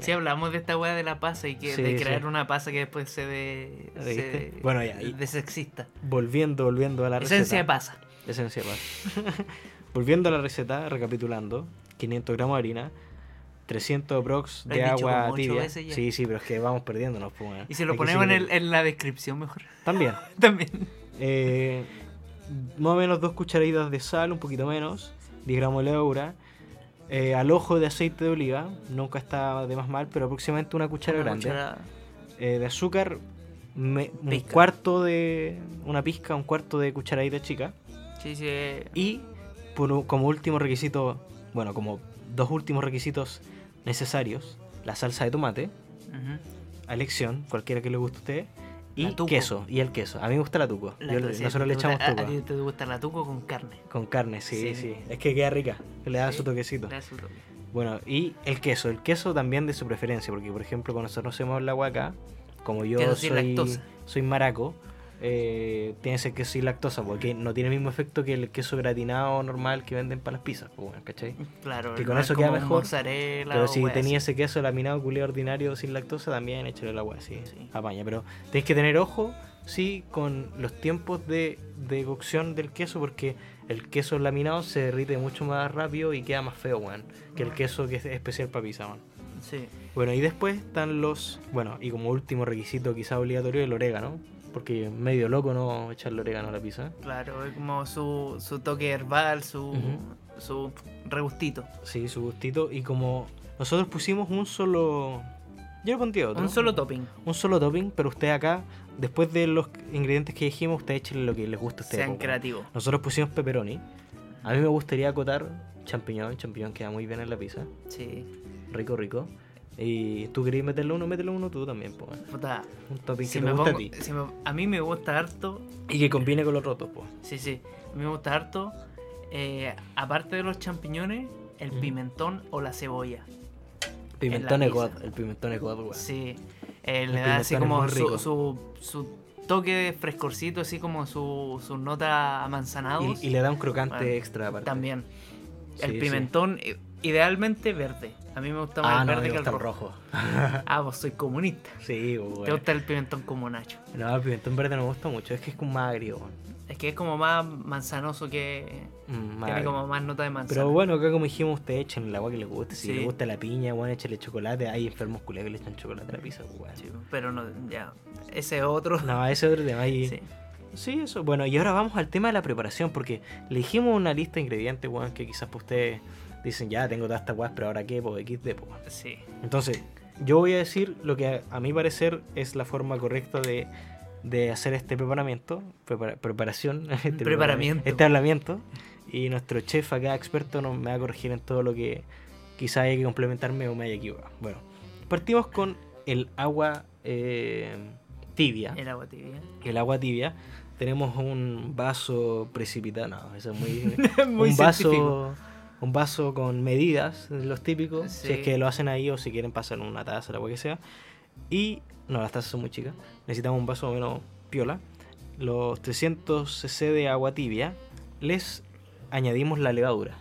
Si hablamos de esta weá de la pasa y que Sí, de crear sí. una pasa que después se ve. se Bueno, ya, y- de sexista. Volviendo, volviendo a la receta. Esencia de pasa. Esencia de pasa. volviendo a la receta, recapitulando, 500 gramos de harina, 300 prox Lo de agua tibia. Sí, sí, pero es que vamos perdiéndonos. Pues, weón. Y si lo Hay ponemos en, el- en la descripción mejor. También. También. Eh, más o menos dos cucharaditas de sal, un poquito menos, 10 gramos de levadura, eh, al ojo de aceite de oliva, nunca está de más mal, pero aproximadamente una cuchara Una grande, cuchara- eh, de azúcar, me- un cuarto de, una pizca, un cuarto de cucharadita chica, Sí, sí. y por, como último requisito, bueno, como dos últimos requisitos necesarios, la salsa de tomate, ujú. a elección, cualquiera que le guste a usted, y queso, y el queso. A mí me gusta la tuco. La Yo- nosotros le echamos tuco. A ti te gusta la tuco con carne. Con carne, sí, sí, Sí. Es que queda rica, le da Sí, su toquecito. le da su toque. Bueno, y el queso, el queso también de su preferencia, porque por ejemplo cuando nosotros hacemos la guaca, como yo soy, soy maraco, eh, tiene ese queso sin lactosa, porque no tiene el mismo efecto que el queso gratinado normal que venden para las pizzas, pues, ¿cachai? Claro, Que no con es eso queda como mejor, Pero si tenía así. ese queso laminado culé ordinario sin lactosa, también échale el agua, sí, Sí. apaña. Pero tenéis que tener ojo, sí, con los tiempos de, de cocción del queso, porque el queso laminado se derrite mucho más rápido y queda más feo, weón, que el queso que es especial para pizza, weón. Sí. Bueno, y después están los. Bueno, y como último requisito, quizá obligatorio, el orégano. Porque medio loco no echarle orégano a la pizza. Claro, es como su, su toque herbal, su, Ujú. su regustito. Sí, su gustito. Y como nosotros pusimos un solo. Yo le pondría otro. Un solo topping. Un solo topping, pero usted acá, después de los ingredientes que dijimos, usted échale lo que les gusta a usted. Sean creativos. Nosotros pusimos pepperoni. A mí me gustaría acotar champiñón. Champiñón queda muy bien en la pizza. Sí. Rico, rico. Y tú querías meterle uno, métele uno tú también, pues. Puta, Un topping si que te me gusta pongo- a ti. si me- a mí me gusta harto. Y que combine con los rotos, pues. Sí, sí. A mí me gusta harto eh, aparte de los champiñones, el pimentón o la cebolla. Pimentón es. God, el pimentón es weón. Sí. Eh, le da así como su, su, su toque de frescorcito, así como su, su nota amanzanados. Y, y le da un crocante Bueno, extra aparte. También. El sí. pimentón, eh, idealmente verde. A mí me gusta más Ah, el no, verde que el rojo. rojo. Ah, vos soy comunista. Sí, Te weón. gusta el pimentón como Nacho. No, el pimentón verde no me gusta mucho, es que es como más agrio. Es que es como más manzanoso que. Mm, Tiene como más nota de manzana. Pero bueno, acá como dijimos, ustedes echen el agua que les guste. Si Sí. les gusta la piña, bueno, échale chocolate. Hay enfermos culiados que le echan chocolate a la pizza, weón. Sí, pero no, ya. Ese es otro. No, ese es otro tema. Y... Sí. Sí, eso. Bueno, y ahora vamos al tema de la preparación, porque le dijimos una lista de ingredientes, weón, que quizás pues ustedes dicen, ya tengo todas estas weas, pero ahora qué, pues XD, pues. Sí. Entonces, yo voy a decir lo que a, a mi parecer es la forma correcta de, de hacer este preparamiento, prepara- preparación, este Preparamiento. este hablamiento. Y nuestro chef acá, experto, nos me va a corregir en todo lo que quizás haya que complementarme o me haya equivocado. Bueno, partimos con el agua eh, tibia. El agua tibia. El agua tibia. Tenemos un vaso precipitado, no, eso es muy... Muy un científico. vaso un vaso con medidas los típicos si es Sí. que lo hacen ahí o si quieren pasar una taza o lo que sea. Y no las tazas son muy chicas. Necesitamos un vaso o menos piola. Los 300 cc de agua tibia les añadimos la levadura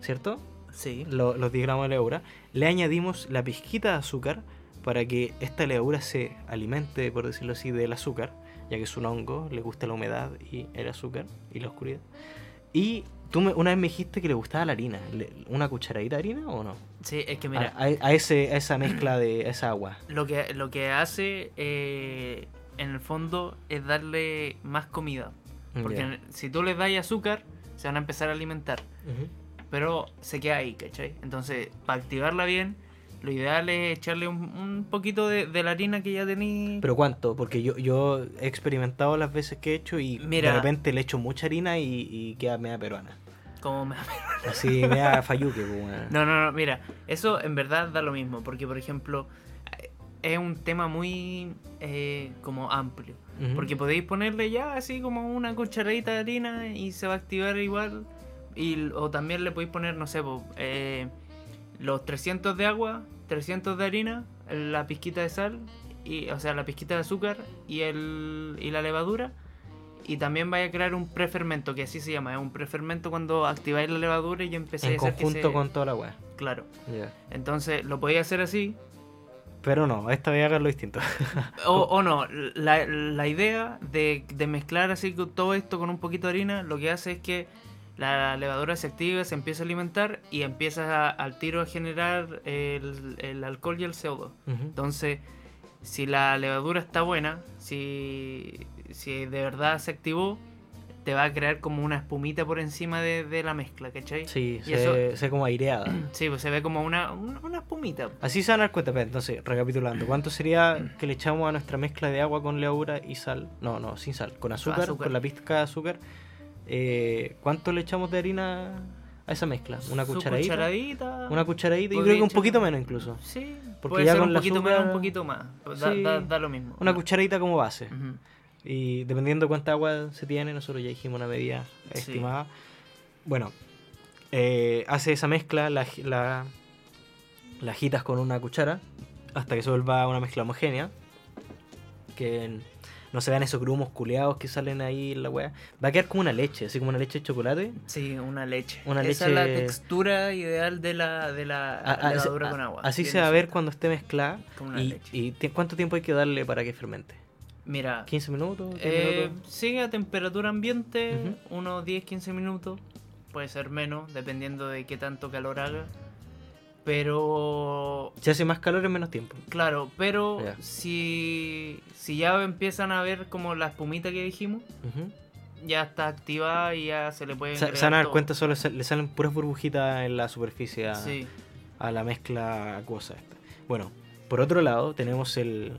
cierto Sí. Lo- los 10 gramos de levadura. Le añadimos la pizquita de azúcar para que esta levadura se alimente por decirlo así del azúcar ya que es un hongo le gusta la humedad y el azúcar y la oscuridad. Y tú me- una vez me dijiste que le gustaba la harina. ¿Una cucharadita de harina o no? Sí, es que mira, a, a- a ese, a esa mezcla de a esa agua. lo que, lo que hace eh, en el fondo es darle más comida. Porque Ya. si tú les das azúcar, se van a empezar a alimentar. Ujú. Pero se queda ahí, ¿cachai? Entonces, para activarla bien, lo ideal es echarle un, un poquito de, de la harina que ya tenéis. ¿Pero cuánto? Porque yo, yo he experimentado las veces que he hecho y Mira. de repente le echo mucha harina y, y queda media peruana. Como me- Así media fayuque. pues, weón. No, no, no, mira, eso en verdad da lo mismo, porque por ejemplo, eh, es un tema muy eh, como amplio. Porque podéis ponerle ya así como una cucharadita de harina y se va a activar igual. Y, o también le podéis poner, no sé, po, eh, los 300 de agua, 300 de harina, la pizquita de sal, y, o sea, la pizquita de azúcar y, el, y la levadura. Y también vaya a crear un prefermento, que así se llama, es un prefermento cuando activáis la levadura y ya empecé En a hacer que conjunto se- con toda la weá. Claro. Entonces lo podéis hacer así. Pero no, esta vez haganlo distinto. O, o no, la, la idea de, de mezclar así todo esto con un poquito de harina, lo que hace es que la levadura se activa, se empieza a alimentar y empieza a- al tiro a generar el, el alcohol y el CO2. Ujú. Entonces, si la levadura está buena, si, si de verdad se activó, te va a crear como una espumita por encima de, de la mezcla, ¿cachai? Sí, Y se, eso- ve- se ve como aireada. Sí, pues se ve como una, una, una espumita. Así se van a dar cuenta, pero entonces, recapitulando, ¿cuánto sería que le echamos a nuestra mezcla de agua con levadura y sal? No, no, sin sal, con azúcar, Azúcar. con la pizca de azúcar. Eh, ¿Cuánto le echamos de harina a esa mezcla? ¿Una cucharadita? cucharadita. Una cucharadita, yo creo que un poquito menos incluso. Sí, Porque puede ya ser con un poquito menos, azúcar- un poquito más. Da, Sí. da- da lo mismo. Una No. cucharadita como base. Y dependiendo cuánta agua se tiene, nosotros ya dijimos una medida Sí. estimada. Bueno, eh, hace esa mezcla, la, la, la agitas con una cuchara hasta que se vuelva una mezcla homogénea. Que no se vean esos grumos culeados que salen ahí en la weá. Va a quedar como una leche, así como una leche de chocolate. Sí, una leche. Una Esa es la leche- textura ideal de la, de la A- a- levadura a- con agua. Así se va a ver cuando esté mezclada. Como una Y, leche. y ¿Cuánto tiempo hay que darle para que fermente? Mira, ¿15 minutos? ¿10 eh, minutos? sigue a temperatura ambiente unos 10-15 minutos. Puede ser menos, dependiendo de qué tanto calor haga. Pero Si hace más calor en menos tiempo. Claro, pero si, si ya empiezan a ver como la espumita que dijimos, ya está activada y ya se le puede Se, se van a dar todo. cuenta, solo se- le salen puras burbujitas en la superficie a, Sí, a la mezcla acuosa esta. Bueno, por otro lado, tenemos el.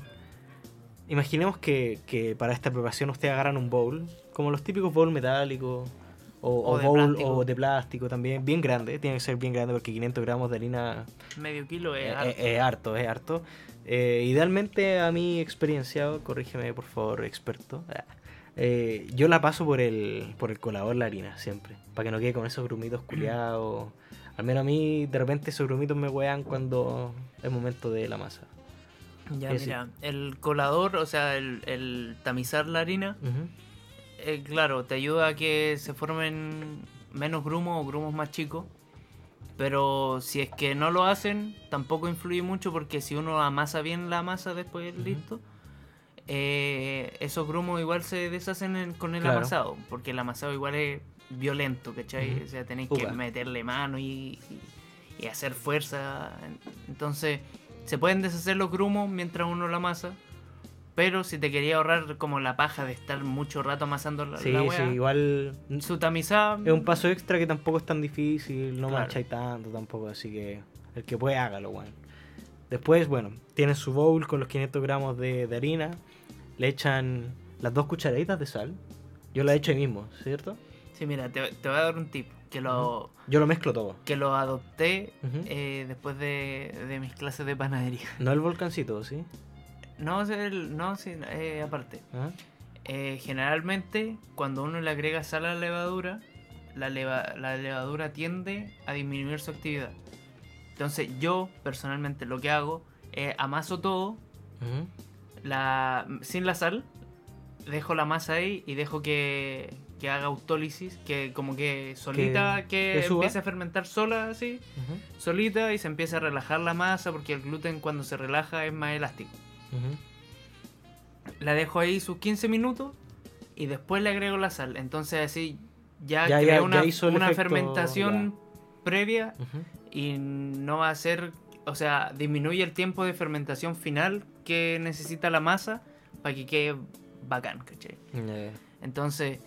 Imaginemos que, que para esta preparación ustedes agarran un bowl, como los típicos bowl metálicos, o, O o de bowl plástico. o de plástico también, bien grande, tiene que ser bien grande porque 500 gramos de harina medio kilo es eh, harto. eh, es harto, es harto. Eh, idealmente, a mi experiencia, corrígeme por favor, experto. Eh, yo la paso por el, por el colador la harina, siempre. Para que no quede con esos grumitos culiados. Al menos a mí, de repente, esos grumitos me wean cuando es momento de la masa. Ya, mira, el colador, o sea, el, el tamizar la harina, eh, claro, te ayuda a que se formen menos grumos o grumos más chicos. Pero si es que no lo hacen, tampoco influye mucho porque si uno amasa bien la masa después Ujú. listo, eh, esos grumos igual se deshacen en- con el Claro. amasado. Porque el amasado igual es violento, ¿cachai? Ujú. O sea, tenéis que meterle mano y, y- y hacer fuerza. Entonces, se pueden deshacer los grumos mientras uno la amasa. Pero si te quería ahorrar como la paja de estar mucho rato amasando la, Sí, la sí, igual su tamizada es un paso extra que tampoco es tan difícil, no Claro. mancháis tanto tampoco, así que el que puede hágalo, weón. Después, bueno, tienen su bowl con los 500 gramos de, de harina, le echan las dos cucharaditas de sal. Yo la he hecho ahí mismo, ¿cierto? Sí, mira, te, te voy a dar un tip. Que lo, Yo lo mezclo todo. que lo adopté eh, después de, de mis clases de panadería. No el volcancito, ¿sí? No, el- no sí, eh, aparte. ¿Ah? Eh, generalmente, cuando uno le agrega sal a la levadura, la, leva- la levadura tiende a disminuir su actividad. Entonces, yo personalmente lo que hago es amaso todo la, sin la sal, dejo la masa ahí y dejo que, que haga autólisis, que como que solita, que, empiece a fermentar sola así, solita y se empieza a relajar la masa porque el gluten cuando se relaja es más elástico. La dejo ahí sus 15 minutos y después le agrego la sal. Entonces así ya, Ya- ya una, efecto, fermentación previa y no va a ser, o sea, disminuye el tiempo de fermentación final que necesita la masa para que quede bacán, ¿cachai? Entonces,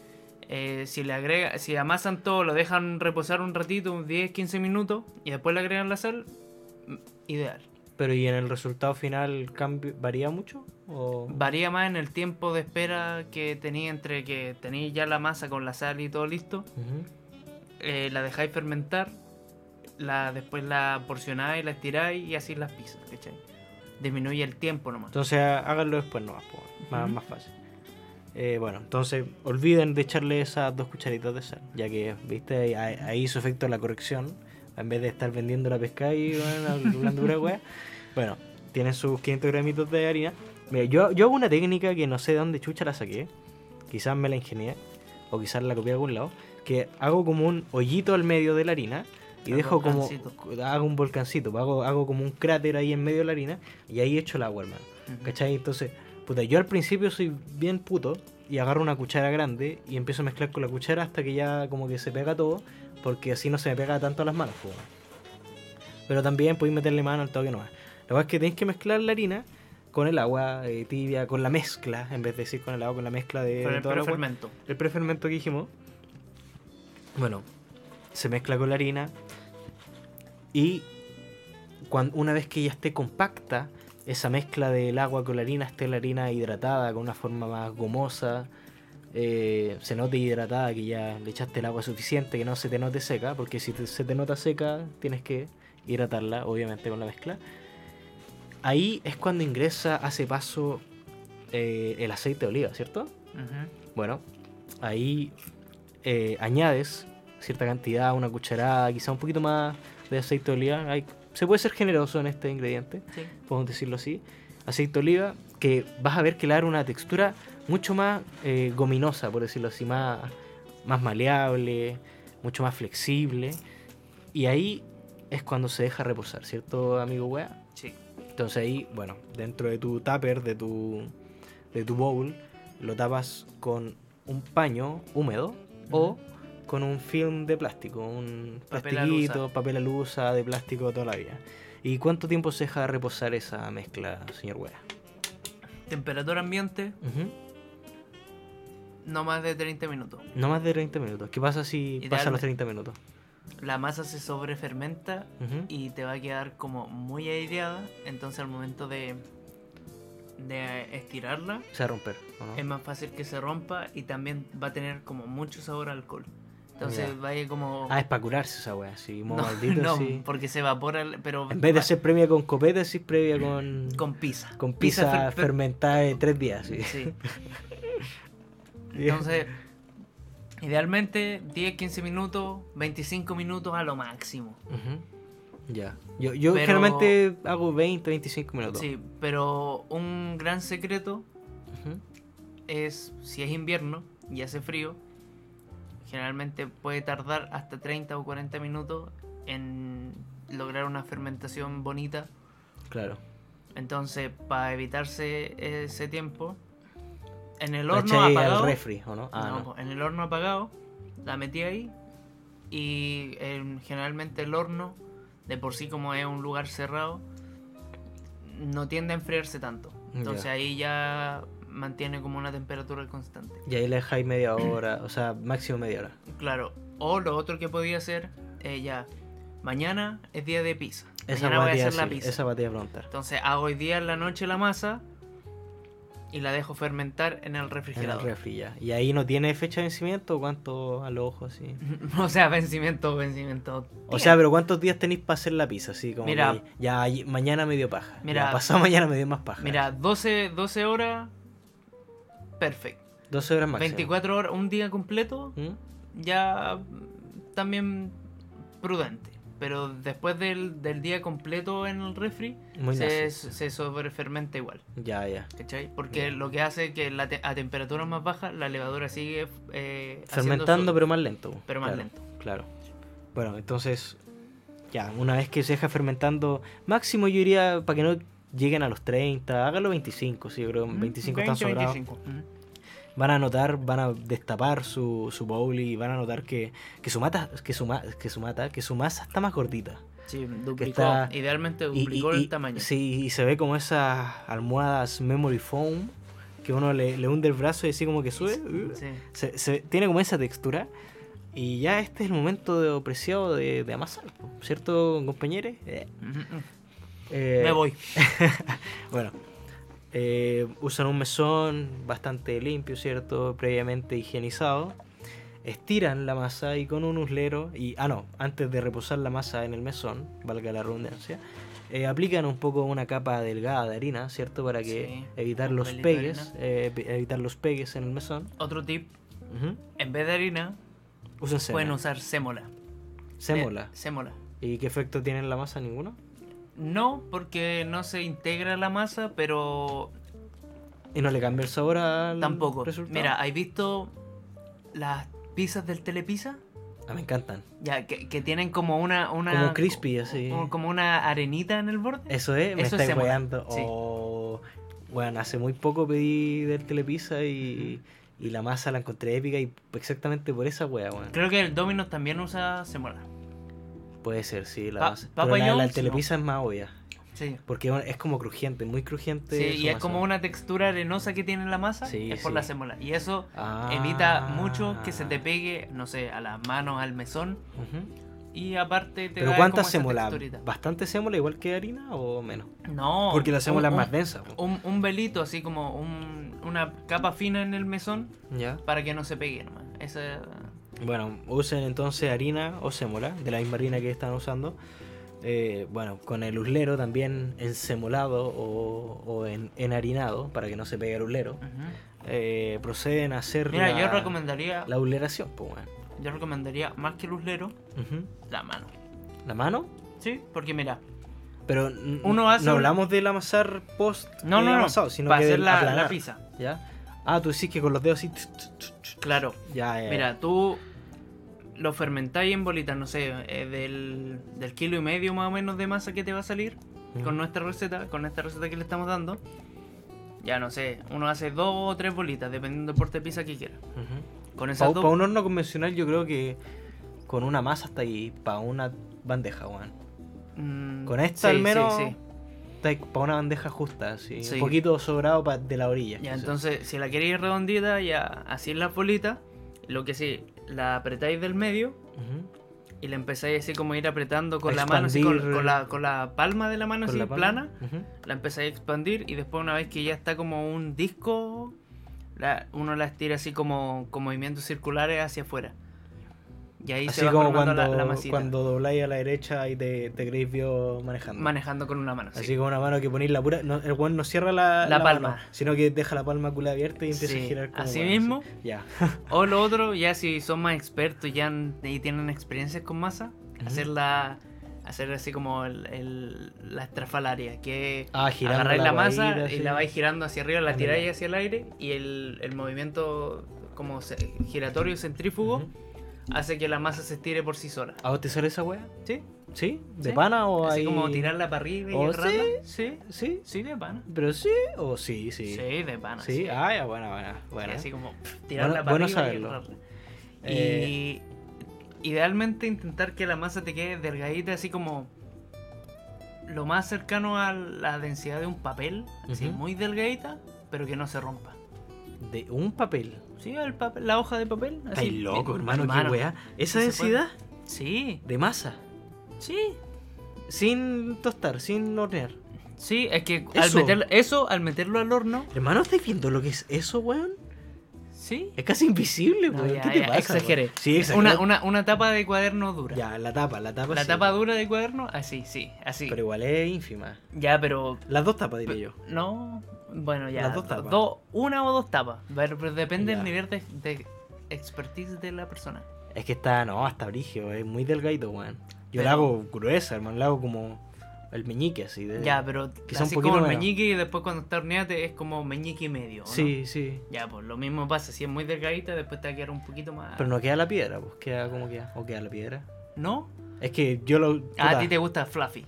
eh, si le agrega, si amasan todo, lo dejan reposar un ratito, un 10, 15 minutos, y después le agregan la sal, mm, ideal. Pero ¿y en el resultado final cambio, varía mucho? ¿O... Varía más en el tiempo de espera que tenía entre que tenéis ya la masa con la sal y todo listo, eh, la dejáis fermentar, la, después la porcionáis, la estiráis y así las pizzas, ¿cachai? Disminuye el tiempo nomás. Entonces há- háganlo después nomás, más fácil. Eh, bueno, entonces olviden de echarle esas dos cucharitas de sal, ya que, viste, ahí, ahí- hizo efecto la corrección, en vez de estar vendiendo la pesca y bueno, pura wea. Bueno, tienen sus 500 gramitos de harina. Mira, yo, yo hago una técnica que no sé de dónde chucha la saqué, quizás me la ingenié, o quizás la copié de algún lado, que hago como un hoyito al medio de la harina y El dejo como hago un volcancito, pues, hago, hago como un cráter ahí en medio de la harina y ahí echo el agua, hermano. Ujú. ¿Cachai? Entonces, puta, yo al principio soy bien puto y agarro una cuchara grande y empiezo a mezclar con la cuchara hasta que ya como que se pega todo, porque así no se me pega tanto a las manos, pues. Pero también podéis meterle mano al toque nomás. La verdad es que tenéis que mezclar la harina con el agua eh, tibia, con la mezcla, en vez de decir con el agua, con la mezcla de, Con el agua. prefermento. El prefermento que dijimos. Bueno, se mezcla con la harina. Y cuando, una vez que ya esté compacta, esa mezcla del agua con la harina, esté la harina hidratada con una forma más gomosa. eh, se note hidratada, que ya le echaste el agua suficiente, que no se te note seca, porque si te- se te nota seca, tienes que hidratarla, obviamente, con la mezcla. Ahí es cuando ingresa, hace paso eh, el aceite de oliva, ¿cierto? Bueno, ahí eh, añades cierta cantidad, una cucharada, quizá un poquito más de aceite de oliva. Hay- se puede ser generoso en este ingrediente, Sí. podemos decirlo así. Aceite de oliva, que vas a ver que le da una textura mucho más eh, gominosa, por decirlo así, más, más maleable, mucho más flexible. Y ahí es cuando se deja reposar, ¿cierto, amigo wea? Sí. Entonces ahí, bueno, dentro de tu tupper, de tu, de tu bowl, lo tapas con un paño húmedo o con un film de plástico, un Papel plastiquito, alusa. papel alusa de plástico toda la vida. ¿Y cuánto tiempo se deja reposar esa mezcla, señor Wea? Temperatura ambiente, Ujú. no más de 30 minutos. No más de 30 minutos. ¿Qué pasa si pasan los 30 minutos? La masa se sobrefermenta Ujú. y te va a quedar como muy aireada. Entonces al momento de, de estirarla Se va a romper, ¿o no? es más fácil que se rompa y también va a tener como mucho sabor a alcohol. Entonces Ya. vaya como... Ah, es para curarse esa wea, sí, no, maldito, no, sí. porque se evapora, el- pero En vez de ser previa con copete, sí previa con, con pizza. con pizza fer- fer- fermentada de tres días, sí. Sí. Entonces, idealmente 10, 15 minutos, 25 minutos a lo máximo. Ya. Yo, yo Pero- generalmente hago 20, 25 minutos. Sí, pero un gran secreto es si es invierno y hace frío, generalmente puede tardar hasta 30 o 40 minutos en lograr una fermentación bonita. Claro. Entonces, para evitarse ese tiempo, en el horno apagado, al refri, ¿o no? Ah, no, no. po, en el horno apagado, la metí ahí y eh, generalmente el horno, de por sí como es un lugar cerrado, no tiende a enfriarse tanto. Entonces ahí ya mantiene como una temperatura constante. Y ahí le dejáis media hora, o sea, máximo media hora. Claro. O lo otro que podía hacer es ya, mañana es día de pizza. Esa mañana voy a hacer la sí, pizza. esa batida preguntar. Entonces hago hoy día en la noche la masa y la dejo fermentar en el En el refrigerador. refri ya. ¿Y ahí no tiene fecha de vencimiento? ¿Cuánto a los ojos así? o sea, vencimiento, vencimiento. O sea, pero ¿cuántos días tenéis para hacer la pizza? Así como Mira. que ya mañana me dio paja. Mira. ya pasado mañana me dio más paja. Mira, 12, 12 horas, perfecto. 12 horas máximo. 24 horas, un día completo, ¿Mm? ya también prudente. Pero después del, del día completo en el refri, Muy se, se sobrefermenta igual. Ya, ya. ¿Cachai? Porque lo que hace es que la te- a temperaturas más bajas la levadura sigue eh, Fermentando, su- pero más lento. pero más claro, lento. Claro. Bueno, entonces, ya, una vez que se deja fermentando, máximo yo iría para que no lleguen a los 30, hágalo 25, sí, yo creo que Mm, 25 20, están sobrados. 25. Van a notar, van a destapar su, su bowl y van a notar que, que su mata, que su, ma- que su mata, que su masa está más gordita. Sí, duplicó. está- Idealmente duplicó y- y- el tamaño. Sí, y se ve como esas almohadas memory foam que uno le, le hunde el brazo y así como que sube. uh, Sí. Se, se- tiene como esa textura. Y ya este es el momento de preciado de, de amasar, ¿cierto, compañeros? Eh. Eh, Me voy. Bueno, eh, usan un mesón bastante limpio, ¿cierto? Previamente higienizado. Estiran la masa y con un uslero, y, ah no, antes de reposar la masa en el mesón, valga la redundancia, eh, aplican un poco una capa delgada de harina, ¿cierto? Para que Sí, evitar los pegues, eh, evitar los pegues en el mesón. Otro tip, en vez de harina, pueden usar sémola. sémola. Sémola. ¿Y qué efecto tiene en la masa? ¿Ninguno? No, porque no se integra la masa, pero ¿Y no le cambia el sabor al tampoco. resultado? Mira, ¿has visto las pizzas del Telepizza? Ah, me encantan. Ya, que, que tienen como una, una... Como crispy, así. Como, como una arenita en el borde. Eso es, me Eso es estáis weando. sí. Oh, bueno, hace muy poco pedí del Telepizza y, y la masa la encontré épica y exactamente por esa wea, weón. Creo que el Domino's también usa sémola. Puede ser, sí, la Pa- masa. Papa Pero la, la John's, Telepizza es más obvia. Sí. Porque es como crujiente, muy crujiente. Sí, y es masa. como una textura arenosa que tiene la masa, Sí, es por sí. la sémola. Y eso Ah. evita mucho que se te pegue, no sé, a las manos, al mesón. Ujú. Y aparte te Pero da ¿cuánta sémola? ¿Bastante sémola igual que harina o menos? No. Porque la sémola es más densa. Un, un velito, así como un- una capa fina en el mesón ¿Ya? para que no se pegue nomás. Esa... Bueno, usen entonces harina o sémola, de la misma harina que están usando. Eh, bueno, con el uslero también ensemolado o, o en, enharinado, para que no se pegue el uslero. Eh, proceden a hacer Mira, la, yo recomendaría, la usleración. Pues, bueno. yo recomendaría más que el uslero, la mano. ¿La mano? Sí, porque mira, Pero Uno hace no un- hablamos del amasar post no, eh, no, no, amasado, sino para que hacer la, la pizza. ¿Ya? Ah, tú decís que con los dedos así. Claro. Ya, ya, Mira, tú lo fermentáis en bolitas, no sé, eh, del, del kilo y medio más o menos de masa que te va a salir con nuestra receta, con esta receta que le estamos dando. Ya no sé, uno hace dos o tres bolitas, dependiendo del porte de pizza que quiera. Con esas Para dos. un horno convencional, yo creo que con una masa hasta ahí, para una bandeja, weón. mm, Con esta sí, al menos sí, sí. para una bandeja justa, así. Sí. Un poquito sobrado pa- de la orilla. Ya, entonces, si la queréis redondita, ya así en las bolitas, lo que sí, la apretáis del medio y la empezáis así como a ir apretando con A la mano, así, con, la, con la palma de la mano así la plana. La empezáis a expandir y después una vez que ya está como un disco, la- uno la estira así como con movimientos circulares hacia afuera. Y ahí Así se va como cuando, la, la masita. cuando dobláis a la derecha y te, te creéis vio manejando. Manejando con una mano. sí. Así como una mano que ponéis la pura. No, el weón no cierra la, La palma. mano, sino que deja la palma culada abierta y empieza Sí, a girar como así mismo. Ya. O lo otro, ya si son más expertos ya y tienen experiencias con masa, Ujú. hacerla hacer así como el, el- la estrafalaria, que Ah, agarráis la, masa guaira, y la vais girando hacia arriba, la tiráis hacia el aire y el, el movimiento como giratorio centrífugo. Hace que la masa se estire por sí sola. ¿A vos te sale esa wea? ¿Sí? ¿Sí? ¿De Sí. pana o Así ahí- como tirarla para arriba y ¿O agarrarla. sí? ¿Sí? Sí, de pana. ¿Pero sí o sí? Sí. Sí, de pana. Sí, ah, ya, buena, buena. Sí, buena. así como pff, tirarla Bueno- para bueno arriba y saberlo. agarrarla. Eh, Y idealmente intentar que la masa te quede delgadita, así como lo más cercano a la densidad de un papel, así muy delgadita, pero que no se rompa. De un papel. ¿Sí? El papel, la hoja de papel. Así, loco, eh, hermano, qué weá. ¿Esa puede. densidad Sí, de masa? sí. Sin tostar, sin hornear. Sí, es que al meterlo, eso, al meterlo al horno, Hermano, ¿estáis viendo lo que es eso, weón? sí. Es casi invisible, No, weón. ya, ¿Qué te ya, pasa? exageré. weón? Sí, exageré. Una, una, una tapa de cuaderno dura. Ya, la tapa, la tapa la sí. tapa dura de cuaderno, así, sí, así. Pero igual es ínfima. Ya, pero Las dos tapas, diría yo. No, bueno, ya. Las dos tapas. do- una o dos tapas. Pero, pero depende Ya. del nivel de, de expertise de la persona. Es que está, no, hasta brigio, es muy delgadito, weón. Yo Pero- la hago gruesa, hermano, la hago como el meñique así. De... Ya, pero quizá un así poquito como el menos. meñique y después cuando está horneada es como meñique y medio. ¿o no? Sí, sí. Ya, pues lo mismo pasa. Si es muy delgadita, después te va a quedar un poquito más. Pero no queda la piedra, pues queda como queda. O queda la piedra. ¿No? Es que yo lo. Ah, a ti te gusta fluffy.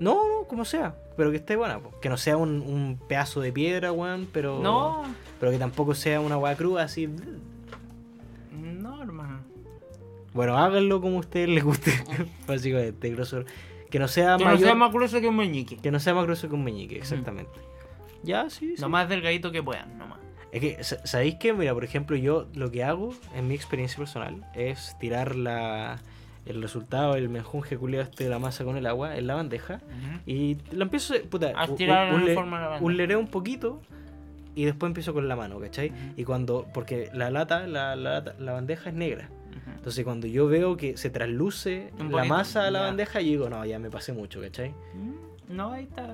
No, no, como sea. Pero que esté buena, pues. Que no sea un, un pedazo de piedra, weón, pero. No, Pero que tampoco sea una hueá cruda así. no, hermano. Bueno, háganlo como a ustedes les guste. Básicamente, grosor. Que no sea Que no sea más grueso que un meñique. Que no sea más grueso que un meñique, exactamente. Ya, sí, sí. Lo más delgadito que puedan, nomás. Es que, sa- ¿sabéis qué? Mira, por ejemplo, yo lo que hago, en mi experiencia personal, es tirar la, el resultado, el menjunje culiado este de la masa con el agua en la bandeja. Y lo empiezo, puta, A un- tirar un, en le- forma de la bandeja. un lereo un poquito y después empiezo con la mano, ¿cachai? Ujú. Y cuando, porque la lata, la, la, la bandeja es negra. Entonces cuando yo veo que se trasluce Un la poquito, masa a la ya. bandeja, yo digo, no, ya me pasé mucho, ¿cachai? Mm, No, ahí está.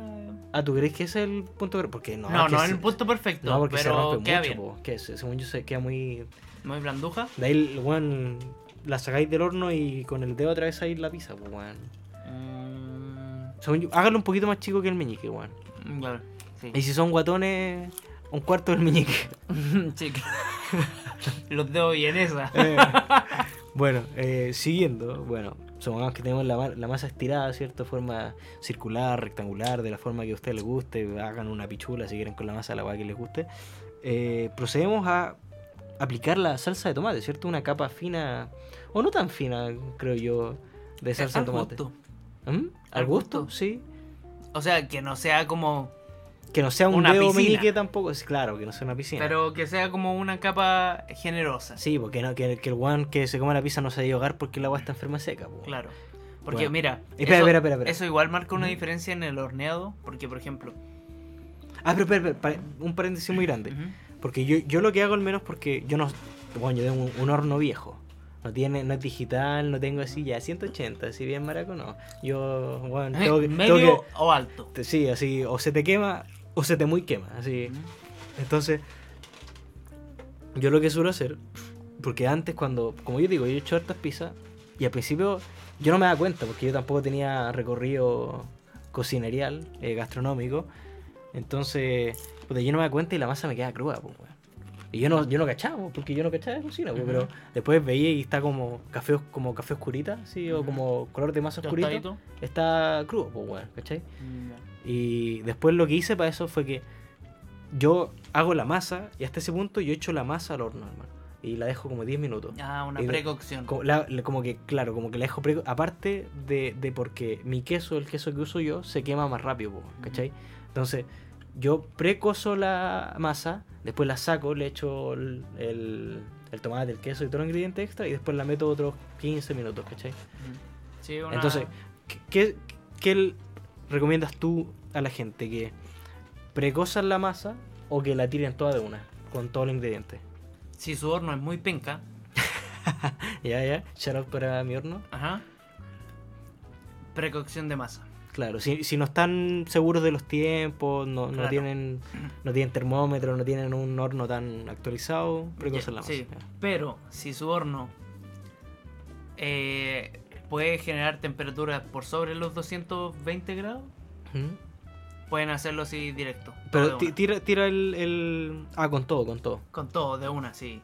Ah, ¿tú crees que ese es el punto? Porque no, No, es no, en se- el punto perfecto. No, porque se pero rompe queda mucho, bien. po. Que se- según yo se queda muy... Muy blanduja. De ahí, weón, la sacáis del horno y con el dedo atravesáis la pizza, pues, weón. Mm, Según yo, hágalo un poquito más chico que el meñique, weón. claro, sí. Y si son guatones, un cuarto del meñique. Sí. Los dedos y en esa. Eh, bueno, eh, siguiendo, bueno, supongamos que tenemos la, la masa estirada, ¿cierto? Forma circular, rectangular, de la forma que a ustedes les guste, hagan una pichula si quieren con la masa, la weá que les guste. Eh, procedemos a aplicar la salsa de tomate, ¿cierto? Una capa fina, o no tan fina, creo yo, de salsa Al de tomate. gusto. ¿Mm? Al ¿Al gusto? gusto. Sí. O sea, que no sea como. Que no sea un Una dedo meñique tampoco, es claro, que no sea una piscina. Pero que sea como una capa generosa. Sí, porque no, que, que el guan que se come la pizza no se debe ahogar porque el agua está enferma seca. po. Claro. Porque Bueno. mira. Espera, eso, espera, espera, eso igual marca una Ujú. diferencia en el horneado. Porque, por ejemplo. Ah, pero espera, espera, un paréntesis muy grande. Porque yo, yo lo que hago al menos porque yo no... Bueno, yo tengo un, un horno viejo. No tiene, no es digital, no tengo así ya 180, así bien maraco, no. Yo, bueno, tengo que... tengo ¿Medio o alto? sí, así, o se te quema o se te muy quema, así. Entonces, yo lo que suelo hacer, porque antes cuando, como yo digo, yo he hecho hartas pizzas y al principio yo no me daba cuenta, porque yo tampoco tenía recorrido cocinerial, eh, gastronómico. Entonces, puta, yo no me daba cuenta y la masa me queda cruda, pues. Y yo no, yo no cachaba, porque yo no cachaba de cocina, pues, pero después veía y está como café, como café oscurita, ¿sí? O como color de masa oscurito. ¿Tostadito? Está crudo, pues, weón, ¿cachai? Y después lo que hice para eso fue que yo hago la masa y hasta ese punto yo echo la masa al horno, hermano. Y la dejo como 10 minutos. Ah, una precocción. Como, la- le- como que, claro, como que la dejo pre- aparte de, de porque mi queso, el queso que uso yo, se quema más rápido, ¿cachai? Entonces, yo precoso la masa, después la saco, le echo el, el, el tomate, el queso y todo el ingrediente extra y después la meto otros 15 minutos, ¿cachai? Ujú. Sí, una- Entonces, ¿qué, recomiendas tú a la gente? ¿Que precosan la masa o que la tiren toda de una, con todos los ingredientes? si su horno es muy penca, ya, ya. Shout out para mi horno. Ajá. Precocción de masa. Claro, si, si no están seguros de los tiempos, no, no tienen no tienen termómetro, no tienen un horno tan actualizado, precocen la masa. Sí, pero si su horno eh, puede generar temperaturas por sobre los 220 grados, pueden hacerlo así directo. Pero tira, tira el, el... Ah, con todo, con todo. Con todo, de una, sí.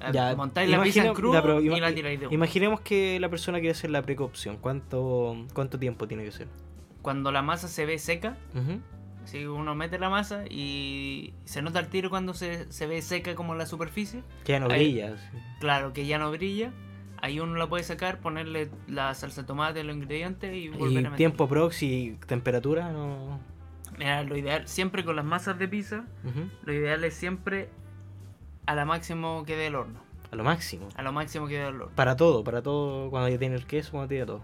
Eh, Ya, Montáis la pizza en crudo ya, pero y la tiráis de una. Imaginemos que la persona quiere hacer la precocción. ¿Cuánto, ¿Cuánto tiempo tiene que ser? Cuando la masa se ve seca, si uno mete la masa y se nota el tiro cuando se, se ve seca como la superficie, Que ya no Ahí. brilla. sí. claro que ya no brilla, ahí uno la puede sacar, ponerle la salsa de tomate, los ingredientes y volver Y a meter. tiempo prox y temperatura, no. Mira, lo ideal, siempre con las masas de pizza, lo ideal es siempre a la máximo que dé el horno. A lo máximo. A lo máximo que dé el horno. Para todo, para todo. Cuando ya tiene el queso, cuando tiene todo.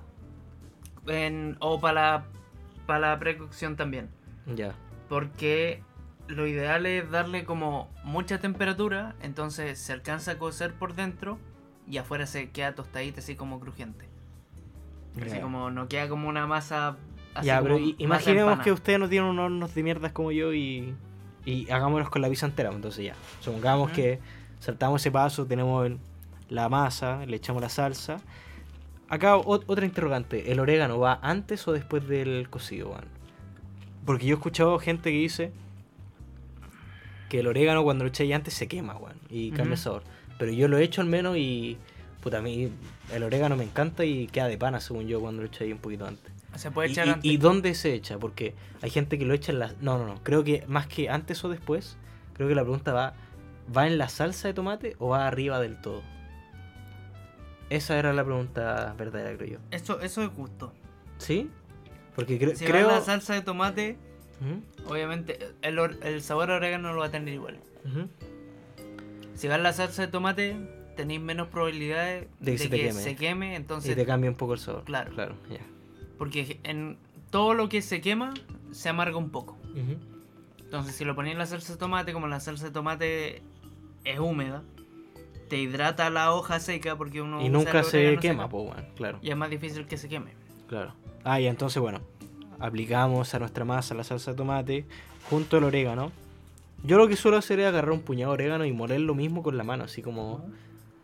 En- o para la, para la precocción también. Ya. Porque lo ideal es darle como mucha temperatura, entonces se alcanza a cocer por dentro y afuera se queda tostadita así como crujiente. Así como no queda como una masa así pero como imaginemos que ustedes no tienen unos hornos de mierdas como yo y, y hagámonos con la pizza entera. Entonces ya, supongamos que saltamos ese paso, tenemos el- la masa, le echamos la salsa. Acá otra interrogante, ¿el orégano va antes o después del cocido, weón? Porque yo he escuchado gente que dice que el orégano cuando lo echáis antes se quema, weón, y cambia el Ujú. sabor. Pero yo lo he hecho al menos y, puta, a mí el orégano me encanta y queda de pana, según yo, cuando lo echáis un poquito antes. Se puede ¿Y, echar y- antes. y dónde se echa? Porque hay gente que lo echa en la... No, no, no. Creo que más que antes o después, creo que la pregunta va... ¿Va en la salsa de tomate o va arriba del todo? Esa era la pregunta verdadera, creo yo. Eso, eso es justo. ¿Sí? Porque cre- Si creo... la salsa de tomate, obviamente el, or- el sabor a orégano lo va a tener igual. Si va la salsa de tomate, tenéis menos probabilidades De que se queme. se queme, Y entonces te cambia un poco el sabor. Claro. Claro, ya. Porque en todo lo que se quema se amarga un poco. Entonces, si lo ponéis en la salsa de tomate, como la salsa de tomate es húmeda, te hidrata la hoja seca porque uno Y nunca se quema, pues bueno, claro. Y es más difícil que se queme. Claro. Ah, y entonces, bueno, aplicamos a nuestra masa la salsa de tomate junto al orégano. Yo lo que suelo hacer es agarrar un puñado de orégano y moler lo mismo con la mano, así como...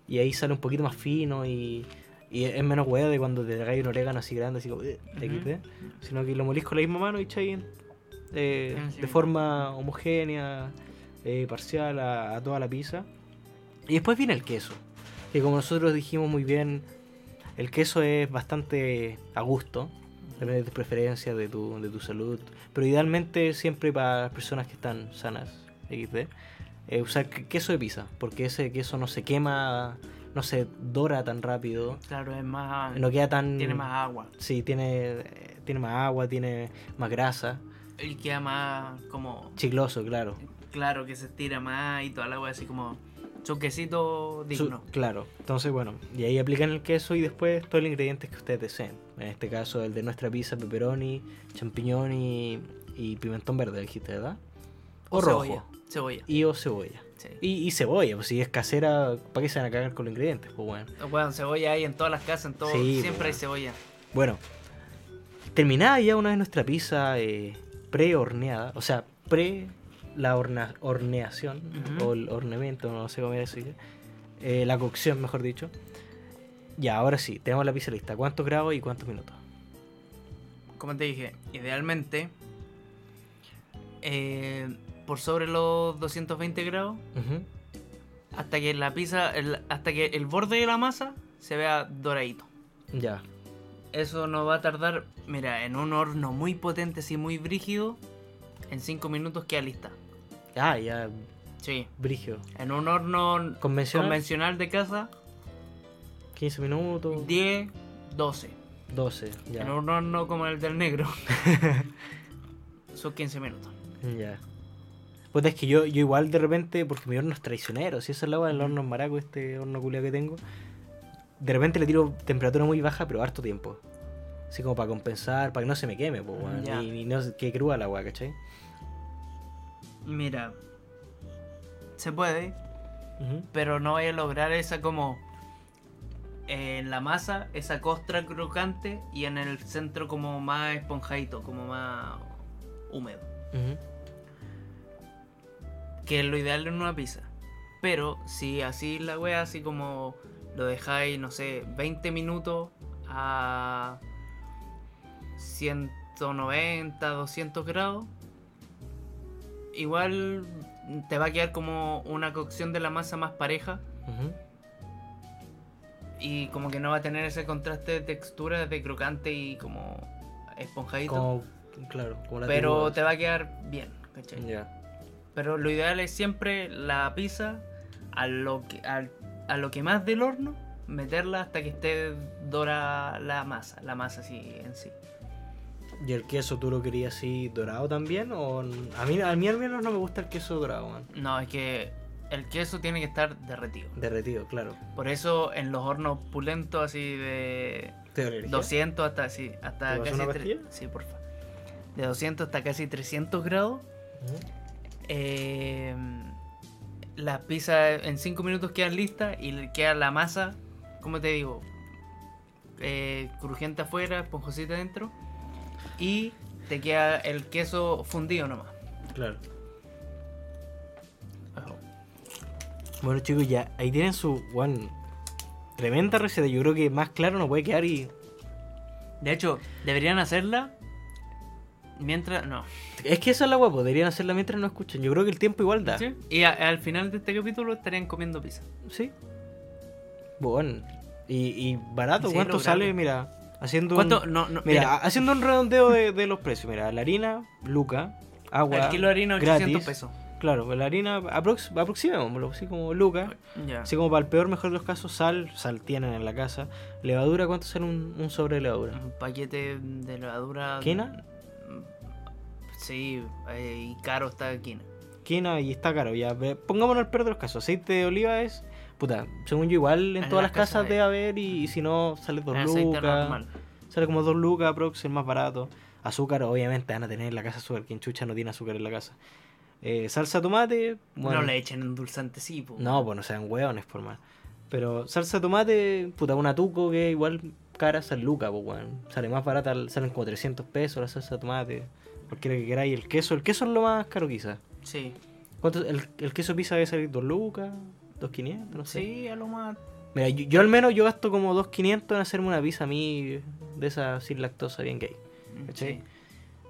Y ahí sale un poquito más fino y, y es menos hueá de cuando te tragáis un orégano así grande, así como... eh, XD, Sino que lo molís con la misma mano y echáis eh, de forma homogénea, eh, parcial a, a toda la pizza. Y después viene el queso. Que como nosotros dijimos muy bien, el queso es bastante a gusto. Depende de tus preferencias, de tu, de tu salud. Pero idealmente siempre para las personas que están sanas, XD, eh, usar que- queso de pizza. Porque ese queso no se quema, no se dora tan rápido. Claro, es más. No queda tan... Tiene más agua. Sí, tiene, tiene más agua, tiene más grasa. Y queda más como. Chicloso, claro. Claro, que se estira más y toda la agua así como. Su quesito Su- digno. claro. Entonces, bueno, y ahí aplican el queso y después todos los ingredientes que ustedes deseen. En este caso, el de nuestra pizza, pepperoni, champiñón y, y pimentón verde, dijiste, ¿verdad? O, rojo. cebolla. Cebolla. Y o cebolla. Sí. Y, y cebolla, pues si es casera, ¿para qué se van a cagar con los ingredientes? Pues bueno. Bueno, cebolla hay en todas las casas, en todo. Sí, siempre hay pues. cebolla. Bueno, terminada ya una vez nuestra pizza eh, pre-horneada, o sea, pre la horna- horneación o el ornamento, no sé cómo decir, eh, la cocción, mejor dicho. Ya, ahora sí, tenemos la pizza lista. ¿Cuántos grados y cuántos minutos? Como te dije, idealmente. eh, por sobre los 220 grados. Hasta que la pizza. el- hasta que el borde de la masa se vea doradito. Ya, Eso no va a tardar. Mira, en un horno muy potente, así muy brígido. En 5 minutos queda lista. ah, ya, Sí. brigio. En un horno Convencional, convencional de casa, 15 minutos, 10, 12. 12, ya. En un horno como el del negro, son 15 minutos. Ya. Pues es que yo, yo igual de repente, porque mi horno es traicionero, si esa es la agua del horno maraco, este horno culiao que tengo, de repente le tiro temperatura muy baja, pero harto tiempo. Así como para compensar, para que no se me queme, pues, weón, y, y no que crúa la agua, ¿cachai? Mira, se puede, pero no vaya a lograr esa como en la masa esa costra crocante y en el centro como más esponjadito, como más húmedo. Que es lo ideal en una pizza. Pero si así la wea, así como lo dejáis, no sé, 20 minutos a 190, 200 grados, igual te va a quedar como una cocción de la masa más pareja y como que no va a tener ese contraste de textura de crocante y como esponjadito. Como, claro, como la pero te va a quedar bien, ¿cachai? Pero lo ideal es siempre la pizza a lo que, a lo que más del horno, meterla hasta que esté dora la masa, la masa así en sí. ¿Y el queso tú lo querías así dorado también? O a mí, a mí al menos no me gusta el queso dorado, man. No, es que el queso tiene que estar derretido. Derretido, claro. Por eso en los hornos pulentos así de ¿Te da alergia? 200 hasta, así, hasta ¿Te vas a casi... una tre- pastilla? Sí, porfa. De 200 hasta casi 300 grados. Eh, las pizzas en 5 minutos quedan listas y queda la masa, como te digo, eh, crujiente afuera, esponjosita adentro. Y te queda el queso fundido nomás. Claro. Bueno chicos, ya ahí tienen su one, tremenda receta. Yo creo que más claro no puede quedar y... De hecho, deberían hacerla mientras... No. Es que esa es la guapa, podrían hacerla mientras no escuchan. Yo creo que el tiempo igual da. ¿Sí? Y a- al final de este capítulo estarían comiendo pizza. Sí. Bueno. Y, y barato, Sí, ¿cuánto sale? Mira, haciendo ¿Cuánto? un... No, no, Mira, mira, haciendo un redondeo de, de los precios. Mira, la harina, Luca, agua, el kilo de harina 800 gratis. pesos. Claro, la harina, aprox, aproximémoslo, así como Luca. Ya. Así como para el peor, mejor de los casos, sal, sal tienen en la casa. Levadura, ¿cuánto sale un, un sobre de levadura? Un paquete de levadura. ¿Quina? Sí, eh, y caro está quina. Quina y está caro, ya. Pongámonos el peor de los casos. Aceite de oliva es, puta, según yo igual en En todas las casas casas debe haber y, y si no, sale dos Aceite lucas. Sale como dos lucas, aprox, el más barato. Azúcar, obviamente, van a tener en la casa azúcar. Quien chucha no tiene azúcar en la casa. Eh, salsa tomate, bueno. No le echen endulzante, sí, po. No, pues no sean hueones, por más. Pero salsa tomate, puta, una tuco que igual cara sale luca, pues weón. Sale más barata, salen como 300 pesos la salsa de tomate. Cualquiera que queráis. El queso, el queso es lo más caro quizás. Sí. ¿Cuánto, el, el queso pizza debe salir 2 lucas, 2.500, no sé. Sí, a lo más. Mira, yo, yo al menos yo gasto como 2.500 en hacerme una pizza a mí de esa sin lactosa bien gay. ¿Cachai? Sí.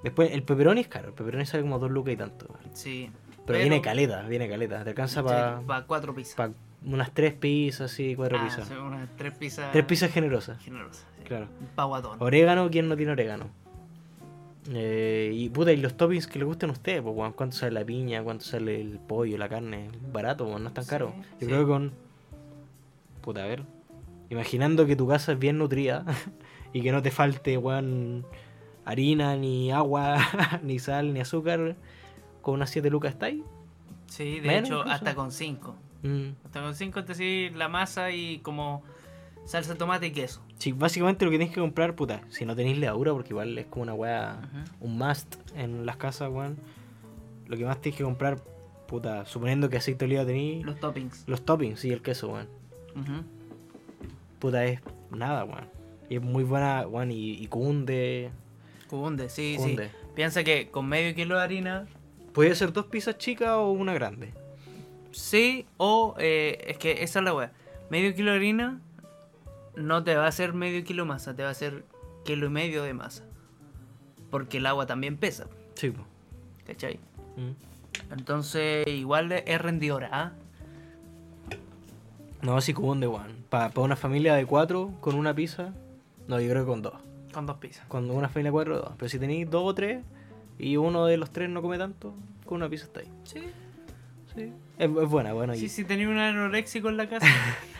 Después, el pepperoni es caro, el pepperoni sale como 2 lucas y tanto. sí. Pero, viene caleta, viene caleta. Te alcanza para Para cuatro pizzas. unas 3 pizzas, así, 4 Ah, pizzas. unas tres pizzas. Tres pizzas generosas, generosas. sí. claro. Paguatón. Orégano, ¿quién no tiene orégano? Eh, y puta, y los toppings que les gusten a ustedes, pues, ¿cuánto sale la piña? ¿Cuánto sale el pollo, la carne? Barato, no es tan Sí, caro. Yo sí. creo que con. Puta, a ver. Imaginando que tu casa es bien nutrida y que no te falte, weón, harina, ni agua, ni sal, ni azúcar, con unas 7 lucas está ahí. Sí, de Menos hecho, incluso. hasta con cinco. Mm. Hasta con cinco te decís la masa y como salsa de tomate y queso. Sí, básicamente lo que tienes que comprar, puta, si no tenéis levadura, porque igual es como una weá, un must en las casas, weón. Lo que más tienes que comprar, puta, suponiendo que aceite de oliva tenéis, los, Los toppings. toppings y el queso, weón. Puta, es nada, weón. Y es muy buena, weón, y, y cunde. Cunde, sí, Cunde. sí. Piensa que con medio kilo de harina, Puede ser dos pizzas chicas o una grande. sí, o eh, es que esa es la wea. Medio kilo de harina no te va a hacer medio kilo de masa, te va a hacer kilo y medio de masa. Porque el agua también pesa, Sí. ¿cachai? Mm. Entonces, igual es rendidora, ¿ah? No, sí, cunde, weón. Para una familia de cuatro con una pizza, no, yo creo que con dos. Con dos pizzas. Cuando una familia de cuatro, dos. Pero si tenéis dos o tres y uno de los tres no come tanto, con una pizza está ahí. Sí. Sí. Es, es buena, bueno. y Sí, si tenía un anoréxico en la casa.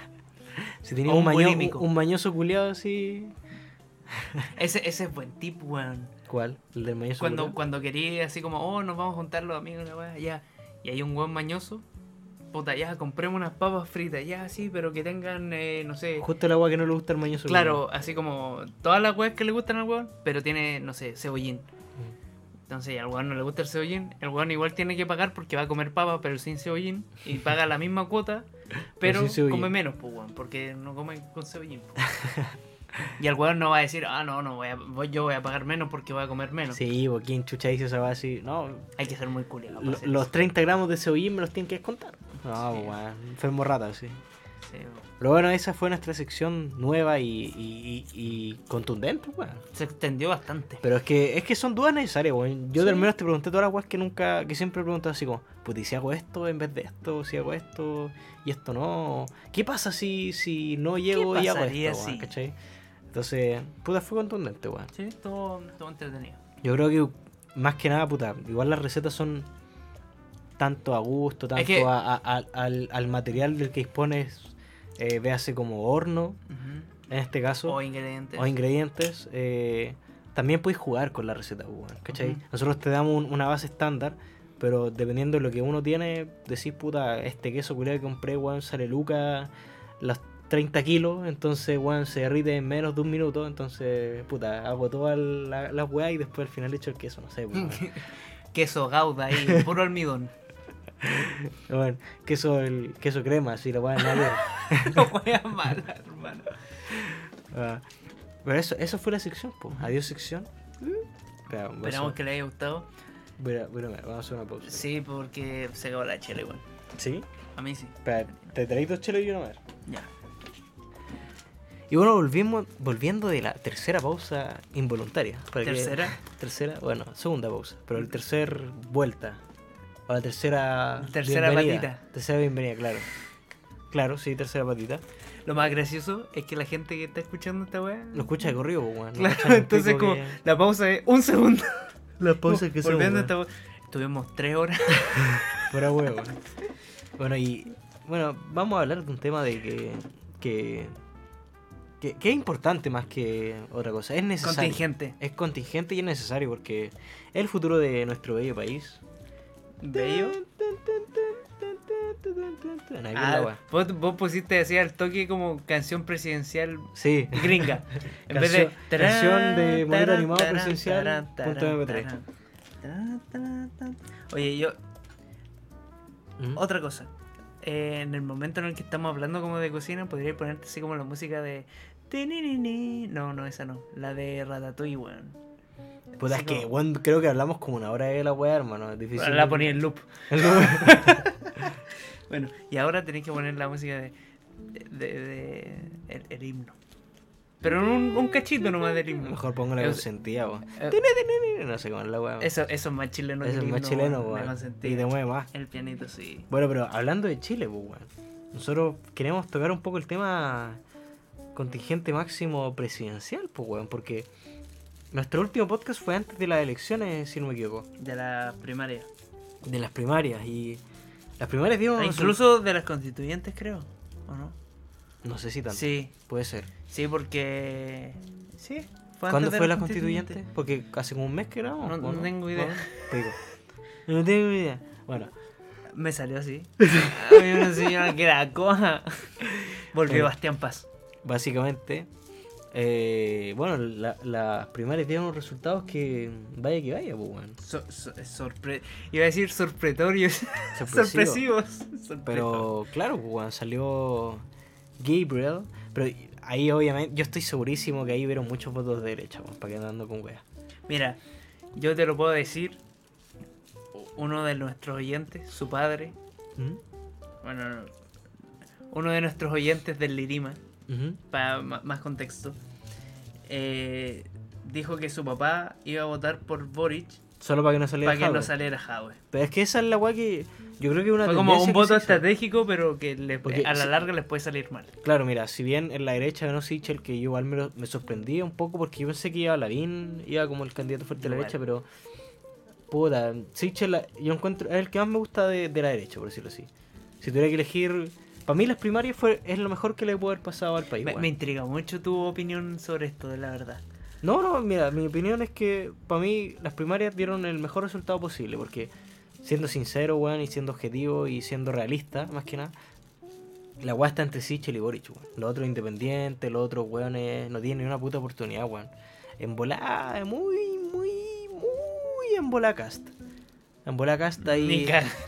si o un, un maño- un mañoso culiado así. ese, ese es buen tip, weón. ¿Cuál? El del mañoso Cuando, culiao? cuando quería así como, oh, nos vamos a juntar los amigos, la weá, ya. Y hay un buen mañoso. Puta, ya, compremos unas papas fritas, ya, sí, pero que tengan, eh, no sé. Justo el agua que no le gusta al mañoso Claro, así como todas las weas que le gustan al weón, pero tiene, no sé, cebollín. Entonces, al weón no le gusta el cebollín, el weón igual tiene que pagar porque va a comer papa, pero sin cebollín, y paga la misma cuota, pero come menos, pues, weón, porque no come con cebollín. po. y el weón no va a decir, ah, no, no, voy a, voy- yo voy a pagar menos porque voy a comer menos. Sí, porque en chucha dice esa va así. No, Hay que ser muy culiado. lo- los 30 gramos de cebollín me los tienen que descontar. No, Sí. weón. Enfermo rata, sí. Sí, weón. Pero bueno, esa fue nuestra sección nueva y, y, y- contundente, weón. Se extendió bastante. Pero es que, es que son dudas necesarias, weón. Yo Sí. al menos te pregunté todas las weas que nunca, que siempre pregunto así como, ¿y si hago esto en vez de esto? Si hago esto y esto no. ¿Qué pasa si, si no llego y hago esto, weón? si? ¿Cachai? Entonces, puta, fue contundente, weón. Sí, todo, todo entretenido. Yo creo que más que nada, puta, igual las recetas son tanto a gusto, tanto que- a- a- a- al, al material del que dispones, eh, véase como horno, en este caso, O ingredientes. o ingredientes, eh, también puedes jugar con la receta, pues, ¿cachai? Nosotros te damos un- una base estándar, pero dependiendo de lo que uno tiene, decís, puta, este queso culiado que compré, weón, sale luca las 30 kilos, entonces, weón, se derrite en menos de un minuto, entonces, puta, hago todas la- las weas y después al final echo el queso, no sé, pues, weón. Queso gauda ahí, puro almidón. Bueno, queso, el, queso crema, así lo van a. No wea mala, hermano. Ah, pero eso, eso fue la sección, pues. Adiós sección. Voy a Esperamos que les haya gustado. voy a- voy a- vamos a hacer una pausa. Sí, porque se acabó la chela igual. ¿Sí? A mí sí. Espera, te traí dos chelos y una más. Ya. Y bueno, volvimos, volviendo de la tercera pausa involuntaria. que- ¿Tercera? tercera, bueno, segunda pausa. Pero el tercer vuelta. O la tercera. Tercera bienvenida. patita. Tercera bienvenida, claro. Claro, sí, tercera patita. Lo más gracioso es que la gente que está escuchando esta wea. Lo escucha de corrido, pues, weón. Claro, entonces como que- la pausa es un segundo. Las pausas que son. Volviendo esta. Estuvimos tres horas. Fuera huevo. Bueno, y bueno, vamos a hablar de un tema de que, que, que, que es importante más que otra cosa. Es necesario. Contingente. Es contingente y es necesario porque es el futuro de nuestro bello país. Bello. Ah, vos, vos pusiste así al toque como canción presidencial Sí. gringa. En vez de. Canción- canción de tarán, animado tarán, presidencial, tarán, punto tarán, MP3. tarán, tarán, tarán, tarán. Oye, yo. ¿Mm? Otra cosa. Eh, en el momento en el que estamos hablando como de cocina, podría ponerte así como la música de. No, no, esa no. La de Ratatouille, weón. Puta, es que weón, creo que hablamos como una hora de la weá, hermano. Es difícil. La ponía en loop. Bueno, y ahora tenéis que poner la música de. de, de- el, el himno. Pero un, un cachito nomás del himno. Mejor pongo la consentida, weón. eh, No sé cómo es la weá. Eso, eso es más chileno Eso es más himno, chileno, weón, Y te mueve más. El pianito, sí. Bueno, pero hablando de Chile, pues, weón. Nosotros queremos tocar un poco el tema contingente máximo presidencial, pues, weón. Porque nuestro último podcast fue antes de las elecciones, si no me equivoco. De la primaria. De las primarias. Y las primarias dieron... Ah, incluso de las constituyentes, creo. ¿O no? No sé si tanto. Sí, Puede ser. sí, porque. Sí. Fue ¿Cuándo fue las la constituyente? Porque hace como un mes que. No- ¿o no tengo idea. Pico. No tengo idea. Bueno, Me salió así. Había una señora que era coja. Volvió Eh. Bastián Paz. básicamente, eh, bueno, la- las primarias dieron unos resultados que vaya que vaya, pues, weón. So- so- sorpre- Iba a decir sorpretorios. Sorpresivo. Sorpresivos. Pero claro, pues, salió Gabriel, pero ahí obviamente, yo estoy segurísimo que ahí vieron muchos votos de derecha, weón, para que andando con weas. Mira, yo te lo puedo decir. Uno de nuestros oyentes, su padre, ¿Mm? bueno, no, uno de nuestros oyentes del Lirima, Para más contexto, eh, dijo que su papá iba a votar por Boric Solo para que no saliera para que no saliera Jadwe. Pero es que esa es la wea que yo creo que una Fue como un voto estratégico, pero que Porque a la larga les puede salir mal. Claro, mira, si bien en la derecha ganó Sichel, que yo igual me, lo- me sorprendía un poco porque yo pensé que iba Lavín, iba como el candidato fuerte de la derecha, pero puta, Sichel yo encuentro, es el que más me gusta de, de la derecha, por decirlo así. Si tuviera que elegir, para mí las primarias fue, es lo mejor que le puede haber pasado al país. Me, weón. me intriga mucho tu opinión sobre esto, de la verdad. No, no, mira, mi opinión es que para mí las primarias dieron el mejor resultado posible, porque siendo sincero, weón, y siendo objetivo y siendo realista, más que nada, la weá está entre Sichel y Boric, weón. Los otros independientes, los otros weones no tienen ni una puta oportunidad, weón. En volada, es muy, muy, muy en bola cast. En bola cast ahí.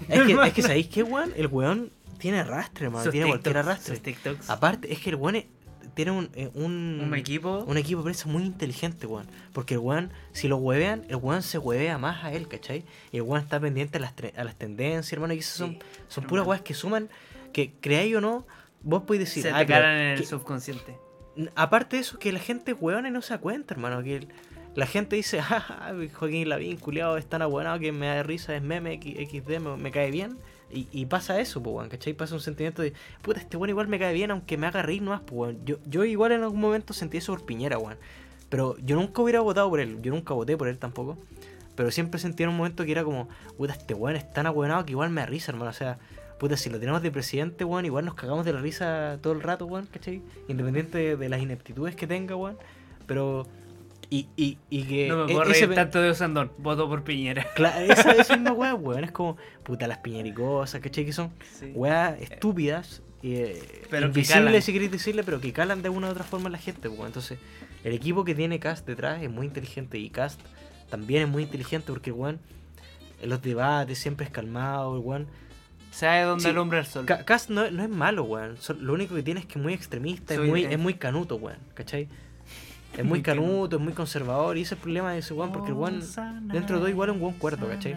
Es que, es que ¿sabéis qué, weón? El weón tiene arrastre. Sus Tiene cualquier TikToks, arrastre. sus TikToks. Aparte, es que el weón es- tiene un, eh, un, Un equipo. un equipo de prensa muy inteligente, weón. Porque el weón, si lo huevean, el weón se huevea más a él, ¿cachai? Y el weón está pendiente a las, a las tendencias, hermano. Y esas son, Sí, son puras weas que suman, que creáis o no, vos podéis decir. Se "Ah, te pero calan en el que- subconsciente. Aparte de eso, que la gente hueona y no se da cuenta, hermano. Que el- la gente dice, jaja, Joaquín Lavín, culiado, es tan abuenado que me da risa, es meme, XD, me, me cae bien. Y, y pasa eso, pues, ¿cachai? Pasa un sentimiento de, puta, este weón igual me cae bien, aunque me haga reír nomás, pues. Yo, yo igual en algún momento sentí eso por Piñera, weón. Pero yo nunca hubiera votado por él, yo nunca voté por él tampoco. Pero siempre sentí en un momento que era como, puta, este weón es tan abuenado que igual me da risa, hermano. O sea, puta, si lo tenemos de presidente, weón, igual nos cagamos de la risa todo el rato, weón, ¿cachai? Independiente de, de las ineptitudes que tenga, weón. Pero. Y, y, y que. No me e- puedo reír tanto de Osandón. Voto por Piñera. Cla- esa, esa misma weá, weón. Es como, puta, las piñericosas, ¿cachai? Que son Sí. weas estúpidas. eh, Pero invisibles si queréis decirle, pero que calan de una u otra forma en la gente, weón. Entonces, el equipo que tiene Cast detrás es muy inteligente y Cast también es muy inteligente porque, weón, en los debates siempre es calmado, weón. ¿Sabe dónde Sí. alumbra el sol? Ca- Cast no, no es malo, weón. Lo único que tiene es que es muy extremista, es muy, es muy canuto, weón. ¿Cachai? Es muy canuto. es muy conservador y ese es el problema de ese weón porque el weón, dentro de todo igual es un buen cuerdo, ¿cachai?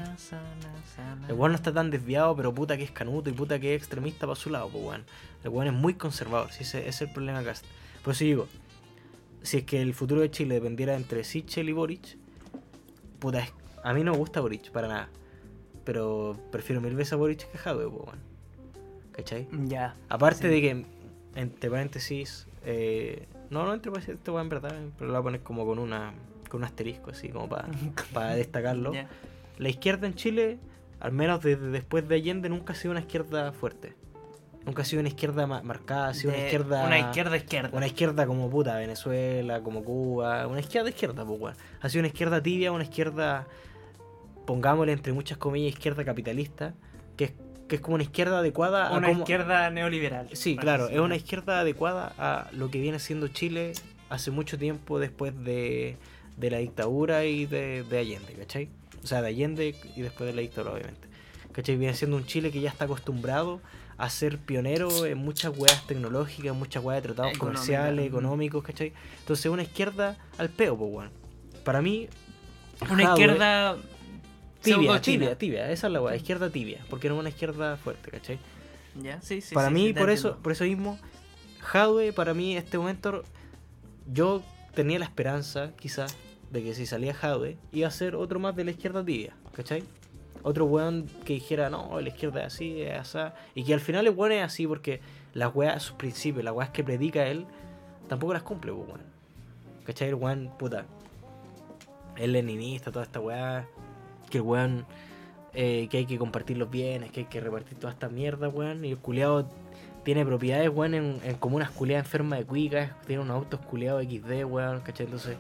El weón no está tan desviado, pero puta que es canuto y puta que es extremista para su lado, pues weón. El weón es muy conservador, sí, ese, ese es el problema acá. Por eso digo, si es que el futuro de Chile dependiera entre Sichel y Boric, puta, es- a mí no me gusta Boric, para nada. Pero prefiero mil veces a Boric que Jadwe, pues weón. ¿Cachai? Ya. Aparte Sí. de que, entre paréntesis, eh, no, no entre paréntesis, esto va en verdad, pero lo voy a poner como con una con un asterisco, así como para destacarlo. Ya. La izquierda en Chile, al menos desde después de Allende, nunca ha sido una izquierda fuerte. Nunca ha sido una izquierda ma- marcada, ha sido una izquierda. Una izquierda izquierda. Una izquierda como puta, Venezuela, como Cuba. Una izquierda izquierda, pues weón. Ha sido una izquierda tibia, una izquierda, pongámosle entre muchas comillas, izquierda capitalista, que es, que es como una izquierda adecuada a Una izquierda neoliberal. Sí, claro, es una izquierda adecuada a lo que viene siendo Chile hace mucho tiempo después de, de la dictadura y de, de Allende, ¿cachai? O sea, de Allende y después de la dictadura, obviamente. ¿Cachai? Viene siendo un Chile que ya está acostumbrado a ser pionero en muchas weas tecnológicas, muchas weas de tratados Económica, comerciales, económicos, ¿cachai? Entonces, una izquierda al peo, pues, weón. Para mí, Una Jadwe- izquierda tibia, tibia, tibia, esa es la wea, izquierda tibia, porque no es una izquierda fuerte, ¿cachai? Ya, sí, sí. para sí, mí, sí, por eso, por eso mismo, Jadwe, para mí, este momento, yo tenía la esperanza, quizás, de que si salía Jadwe, iba a ser otro más de la izquierda tibia, ¿cachai? Otro weón que dijera, no, la izquierda es así, es así. Y que al final el weón es así porque las weas, sus principios, las weas que predica él, tampoco las cumple, pues, weón. ¿Cachai? El weón, puta. Es leninista, toda esta weá. Que el weón. eh, que hay que compartir los bienes, que hay que repartir toda esta mierda, weón. Y el culiado tiene propiedades, weón, en, en comunas culiadas enfermas de cuicas. Tiene unos autos culiados XD, weón, ¿cachai? Entonces,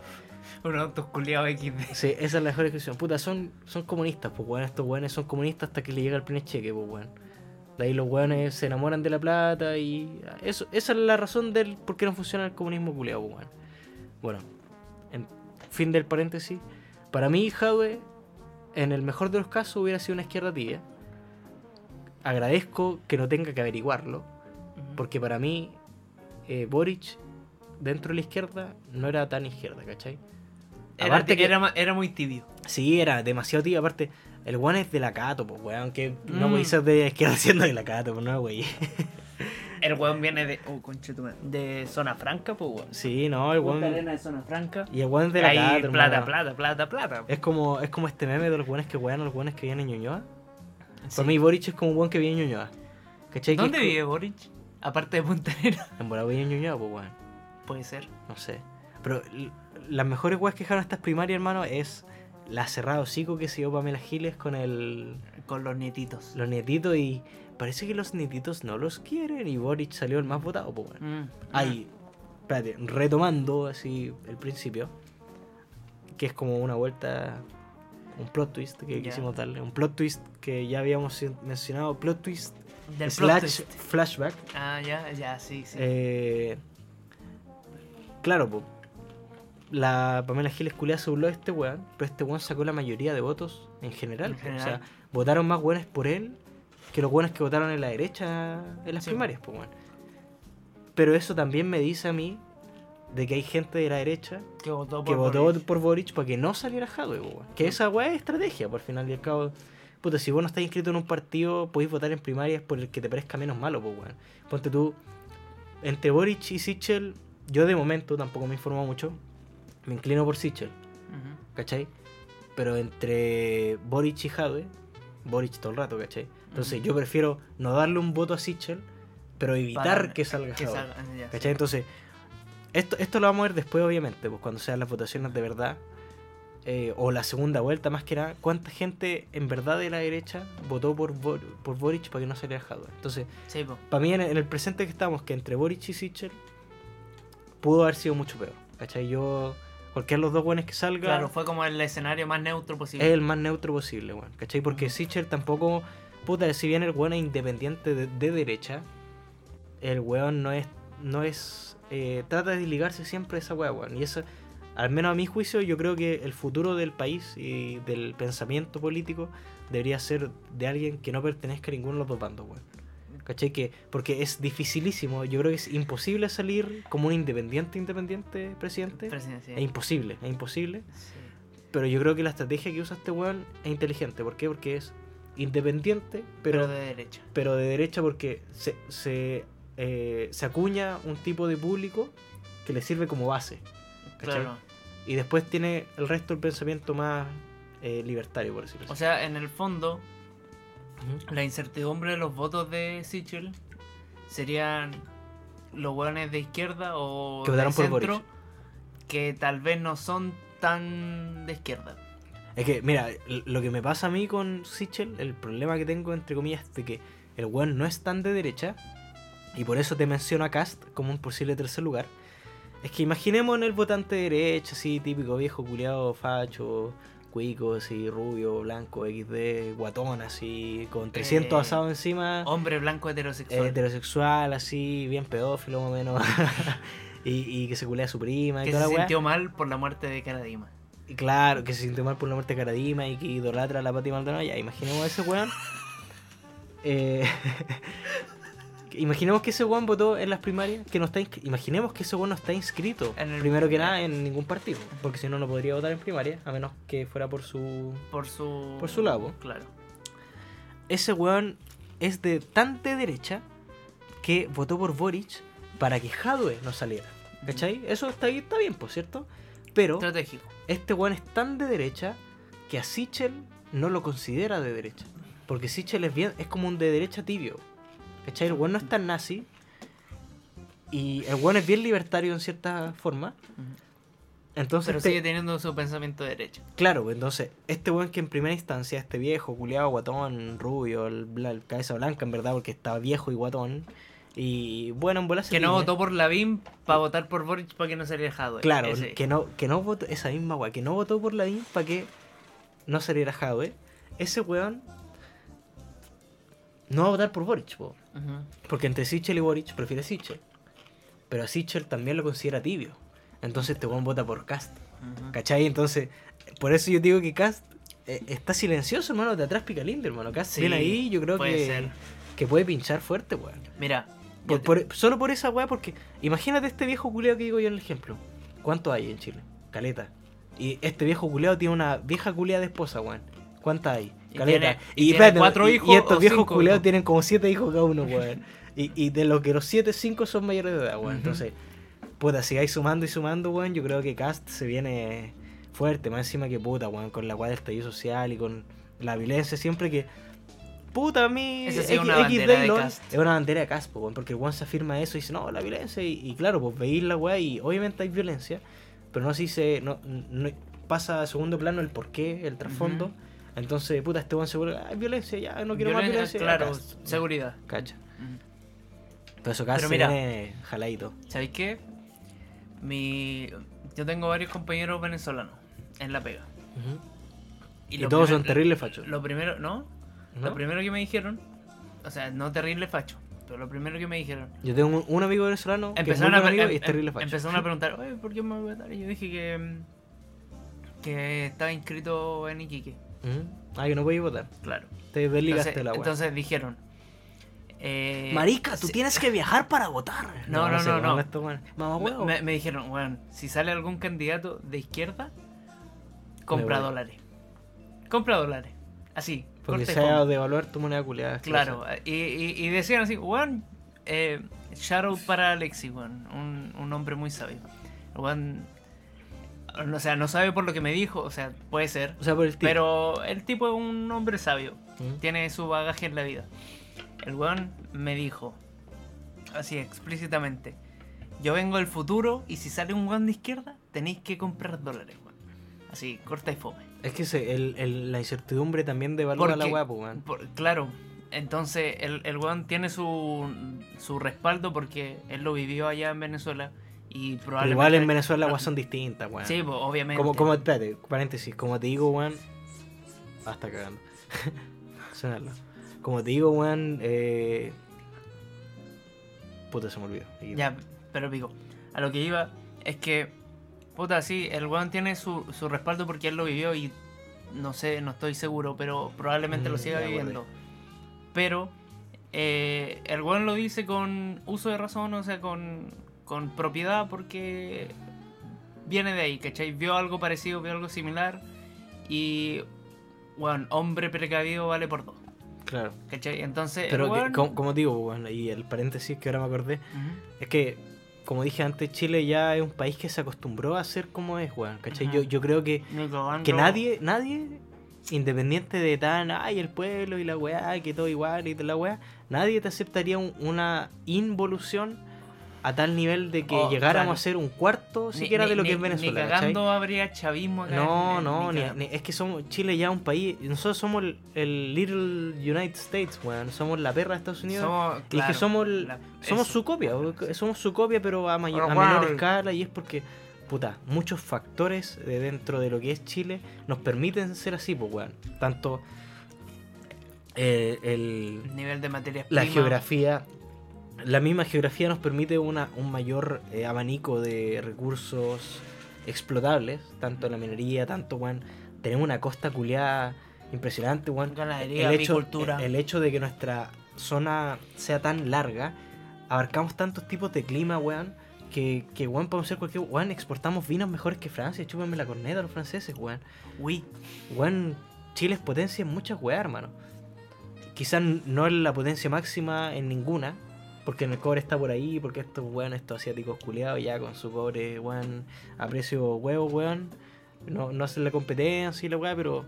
Un auto culiado XD. sí, esa es la mejor descripción. Puta, son, son comunistas, pues, weón. Estos weones son comunistas hasta que le llega el primer cheque, pues, weón. De ahí los weones se enamoran de la plata y. Eso, esa es la razón del por qué no funciona el comunismo culiado, pues, weón. Bueno, en fin del paréntesis. Para mí, Jadwe, en el mejor de los casos, hubiera sido una izquierda tibia. Agradezco que no tenga que averiguarlo, porque para mí, eh, Boric, dentro de la izquierda, no era tan izquierda, ¿cachai? Era, Aparte que- era, era muy tibio. Sí, era demasiado tibio. Aparte, el weón es de la Cato, pues, weón. Que no Mm. podéis ser de izquierda siendo de la Cato, pues, no, güey. El weón viene de. Oh, conchetumare. De zona franca, pues weón. Sí, no, el weón. Arena de zona franca. Y el weón de la Ahí, plata, hermano. plata, plata, plata. Es como, es como este meme de los weones que wean a los weones que vienen en Ñuñoa. Sí. Para mí, Boric es como un weón que vive en Ñuñoa. ¿Cachai? ¿Dónde vive Boric? Aparte de Punta. En Bola vive en Ñuñoa, pues, weón. Puede ser. No sé. Pero las mejores weas que dejaron estas primarias, hermano, es la cerrada hocico que se dio Pamela Giles con el, Con los nietitos. los nietitos y parece que los nietitos no los quieren y Boric salió el más votado, pues, weón. Mm. Ahí, espérate, retomando así el principio, que es como una vuelta, un plot twist que Ya. quisimos darle, un plot twist que ya habíamos mencionado, plot twist Del plot slash twist. flashback. Ah, ya, ya, sí, sí. Eh, claro, po, la Pamela Giles culiada se burló de este weón, pero este weón sacó la mayoría de votos en general. En general. O sea, votaron más buenos por él que los buenos que votaron en la derecha en las Sí, primarias, pues weón. Pero eso también me dice a mí de que hay gente de la derecha Que votó que por votó Boric. por Boric para que no saliera Jadwe, po, weón. Que esa weá es estrategia, por final y al cabo. Puta, si vos no estás inscrito en un partido, podéis votar en primarias por el que te parezca menos malo, pues weón. Ponte tú, entre Boric y Sichel, yo de momento tampoco me informo mucho, me inclino por Sichel, Ujú. ¿cachai? Pero entre Boric y Jadwe, Boric todo el rato, ¿cachai? Entonces yo prefiero no darle un voto a Sichel, pero evitar Para que salga que salga- ya, ¿Cachai? Entonces, esto, esto lo vamos a ver después, obviamente, pues cuando sean las votaciones de verdad. eh, o la segunda vuelta, más que nada. ¿Cuánta gente en verdad de la derecha votó por, Bor- por Boric para que no saliera Jadwe? Entonces, Sí, para mí, en, el presente que estamos, que entre Boric y Sichel, pudo haber sido mucho peor. ¿Cachai? Yo, cualquiera de los dos buenos que salga, Claro, fue como el escenario más neutro es posible. el más neutro posible, weón. ¿Cachai? Porque Ujú. Sichel tampoco, puta, si bien el weón es independiente de, de derecha, el weón no es, no es, eh, trata de ligarse siempre a esa weá, weón. Y eso, al menos a mi juicio, yo creo que el futuro del país y del pensamiento político debería ser de alguien que no pertenezca a ninguno de los dos bandos, weón. ¿Cachai? Que, porque es dificilísimo, yo creo que es imposible salir como un independiente, independiente presidente. Presidencial. Es imposible, es imposible. Sí. Pero yo creo que la estrategia que usa este weón es inteligente. ¿Por qué? Porque es independiente, pero, Pero de derecha. pero de derecha porque se, se, eh, se acuña un tipo de público que le sirve como base. Claro. Y después tiene el resto del pensamiento más eh, libertario, por decirlo O así. sea, en el fondo, la incertidumbre de los votos de Sichel serían los hueones de izquierda o Que de por centro que tal vez no son tan de izquierda. Es que, mira, lo que me pasa a mí con Sichel, el problema que tengo, entre comillas, de que el weón no es tan de derecha, y por eso te menciono a Cast como un posible tercer lugar, es que imaginemos en el votante de derecha, así, típico viejo culiado, facho, cuico, así, rubio, blanco, XD, guatón, así, con 300 Eh, asados encima, Hombre blanco heterosexual. heterosexual, así, bien pedófilo más o menos, y, y que se culea a su prima y que toda se la sintió mal por la muerte de Caradima. Claro, que se sintió mal por la muerte de Caradima y que idolatra a la Pati Maldonado. Ya, imaginemos a ese weón. Eh, imaginemos que ese weón votó en las primarias. Que no está Imaginemos que ese weón no está inscrito. En el- primero que nada, en ningún partido. Porque si no, no podría votar en primaria. A menos que fuera por su. Por su. Por su lado. Claro. Ese weón es de tan de derecha que votó por Boric para que Jadwe no saliera. ¿Cachai? Eso está, ahí, está bien, por cierto. Pero Estratégico. Este weón es tan de derecha que a Sichel no lo considera de derecha. Porque Sichel es bien, es como un de derecha tibio. ¿Cachai? El weón no es tan nazi. Y el weón es bien libertario en cierta forma. Entonces, Pero este- sigue teniendo su pensamiento de derecha. claro, pues, entonces, este weón que en primera instancia, este viejo, culiado, guatón, rubio, el, bla- el cabeza blanca en verdad, porque estaba viejo y guatón. Y bueno, en bola se Que no votó por Lavín para votar por Boric para que no saliera Jadwe. Claro, Ese. que no, que no votó, esa misma weá, que no votó por la DIN para que no saliera Jadwe. Ese weón no va a votar por Boric, po, porque entre Sichel y Boric prefiere Sichel. Pero a Sichel también lo considera tibio. Entonces este weón vota por Cast. Ujú. ¿Cachai? Entonces, por eso yo digo que Cast eh, está silencioso, hermano. De atrás pica lindo, hermano. Cast Sí, viene ahí, yo creo puede que, ser. que puede pinchar fuerte, weón. Mira, Por- por- solo por esa weá, porque imagínate este viejo culeado que digo yo en el ejemplo. ¿Cuánto hay en Chile? Caleta. Y este viejo culeado tiene una vieja culeada de esposa, weón. ¿Cuántas hay? Y Caleta. tiene- y y, tiene espérate, cuatro y- hijos y estos viejos cinco culeados tienen como siete hijos cada uno, weón. y, y de los que los siete, cinco son mayores de edad, weón. Ujú. Entonces, puta, si hay sumando y sumando, weón, yo creo que Cast se viene fuerte. Más encima que puta, weón, con la weá del estallido social y con la violencia siempre que. Puta, a mí. Esa sí es X- una bandera XD, de. Es una bandera de Cast, po, weón, porque el weón se afirma eso y dice, no, la violencia. Y, y claro, pues veis la weá y obviamente hay violencia, pero no se dice. No, no pasa a segundo plano el porqué, el trasfondo. Entonces, puta, este weón se vuelve, ah, violencia, ya, no quiero más violencia, violencia. Claro, Cast. seguridad. Cacha. Pero eso Cast Pero se mira. viene jaladito. ¿Sabéis qué? Mi... Yo tengo varios compañeros venezolanos en la pega. Y, todos son terribles fachos. Lo primero, ¿no? ¿No? Lo primero que me dijeron, o sea, no terrible facho, Pero lo primero que me dijeron, Yo tengo un, un amigo venezolano que es muy empezaron, a, amigo em- y es terrible em- facho. empezaron a preguntar, oye, ¿por qué me voy a votar? Y yo dije que, que estaba inscrito en Iquique. ¿Mm? Ah, que no podéis votar. Claro. Te desligaste Entonces, la weá. entonces dijeron, eh, Marica, tú tienes que viajar para votar. No, no, no, no. Mamá, me, huevo. me- me dijeron, bueno, si sale algún candidato de izquierda, compra dólares. Compra dólares. Así. Porque se va a fome. devaluar tu moneda culiada. Claro, y, y- y decían así, weón, eh, shout out para Alexi, weón, un, un hombre muy sabio. Weón, o sea, no sabe por lo que me dijo, o sea, puede ser, O sea, por el tipo. pero el tipo es un hombre sabio, ¿Mm? tiene su bagaje en la vida. El weón me dijo, así explícitamente, yo vengo del futuro y si sale un weón de izquierda, tenéis que comprar dólares, weón. Así, corta y fome. Es que se- el, el- la incertidumbre también devalúa la weá, pues, claro, entonces el, el weón tiene su, su respaldo porque él lo vivió allá en Venezuela y probablemente... igual en Venezuela las weas son distintas, weón. Sí, pues, obviamente. Como, como, espérate, paréntesis, como te digo, weón. Hasta cagando. Sonarlo. Como te digo, weón, eh. Puta, se me olvidó. Ya, pero pico, a lo que iba es que, puta, sí, el weón tiene su, su respaldo porque él lo vivió y no sé, no estoy seguro, pero probablemente lo Mm, siga viviendo. Pero eh, el weón lo dice con uso de razón, o sea, con, con propiedad porque viene de ahí, ¿cachai? Vio algo parecido, vio algo similar y, bueno, hombre precavido vale por dos, Claro. ¿cachai? Entonces, Pero, que- como, como digo, weón, y el paréntesis que ahora me acordé, es que, como dije antes, Chile ya es un país que se acostumbró a ser como es, weón, ¿cachai? Yo, yo creo que, que nadie, nadie, independiente de tan, ay, el pueblo y la weá, que todo igual y la weá, nadie te aceptaría un- una involución a tal nivel de que Oh, llegáramos claro. a ser un cuarto siquiera ni- de lo ni- que es Venezuela. Ni ¿cachai? cagando habría chavismo acá. No, en- no, ni es que somos Chile ya un país, nosotros somos el, el Little United States, weón, somos la perra de Estados Unidos. Somos, y es claro, que somos, la- somos eso. su copia, somos su copia pero a, mayor, a menor escala y es porque, puta, muchos factores de dentro de lo que es Chile nos permiten ser así, pues, weón. Tanto eh, el, nivel de materias la geografía, la misma geografía nos permite una, un mayor eh, abanico de recursos explotables, tanto en la minería, tanto, weón, tenemos una costa culiada impresionante, weón. Ganadería, El hecho, apicultura. el hecho de que nuestra zona sea tan larga, abarcamos tantos tipos de clima, weón, que, que weón, podemos ser cualquier, weón, exportamos vinos mejores que Francia, chúpenme la corneta a los franceses, weón. Uy, Weón, Chile es potencia en muchas weas, hermano. Quizás no es la potencia máxima en ninguna, porque en el cobre está por ahí, porque estos weón, estos asiáticos culiados ya con su cobre, weón, a precio huevo, weón, no, no hacen la competencia y la wea, pero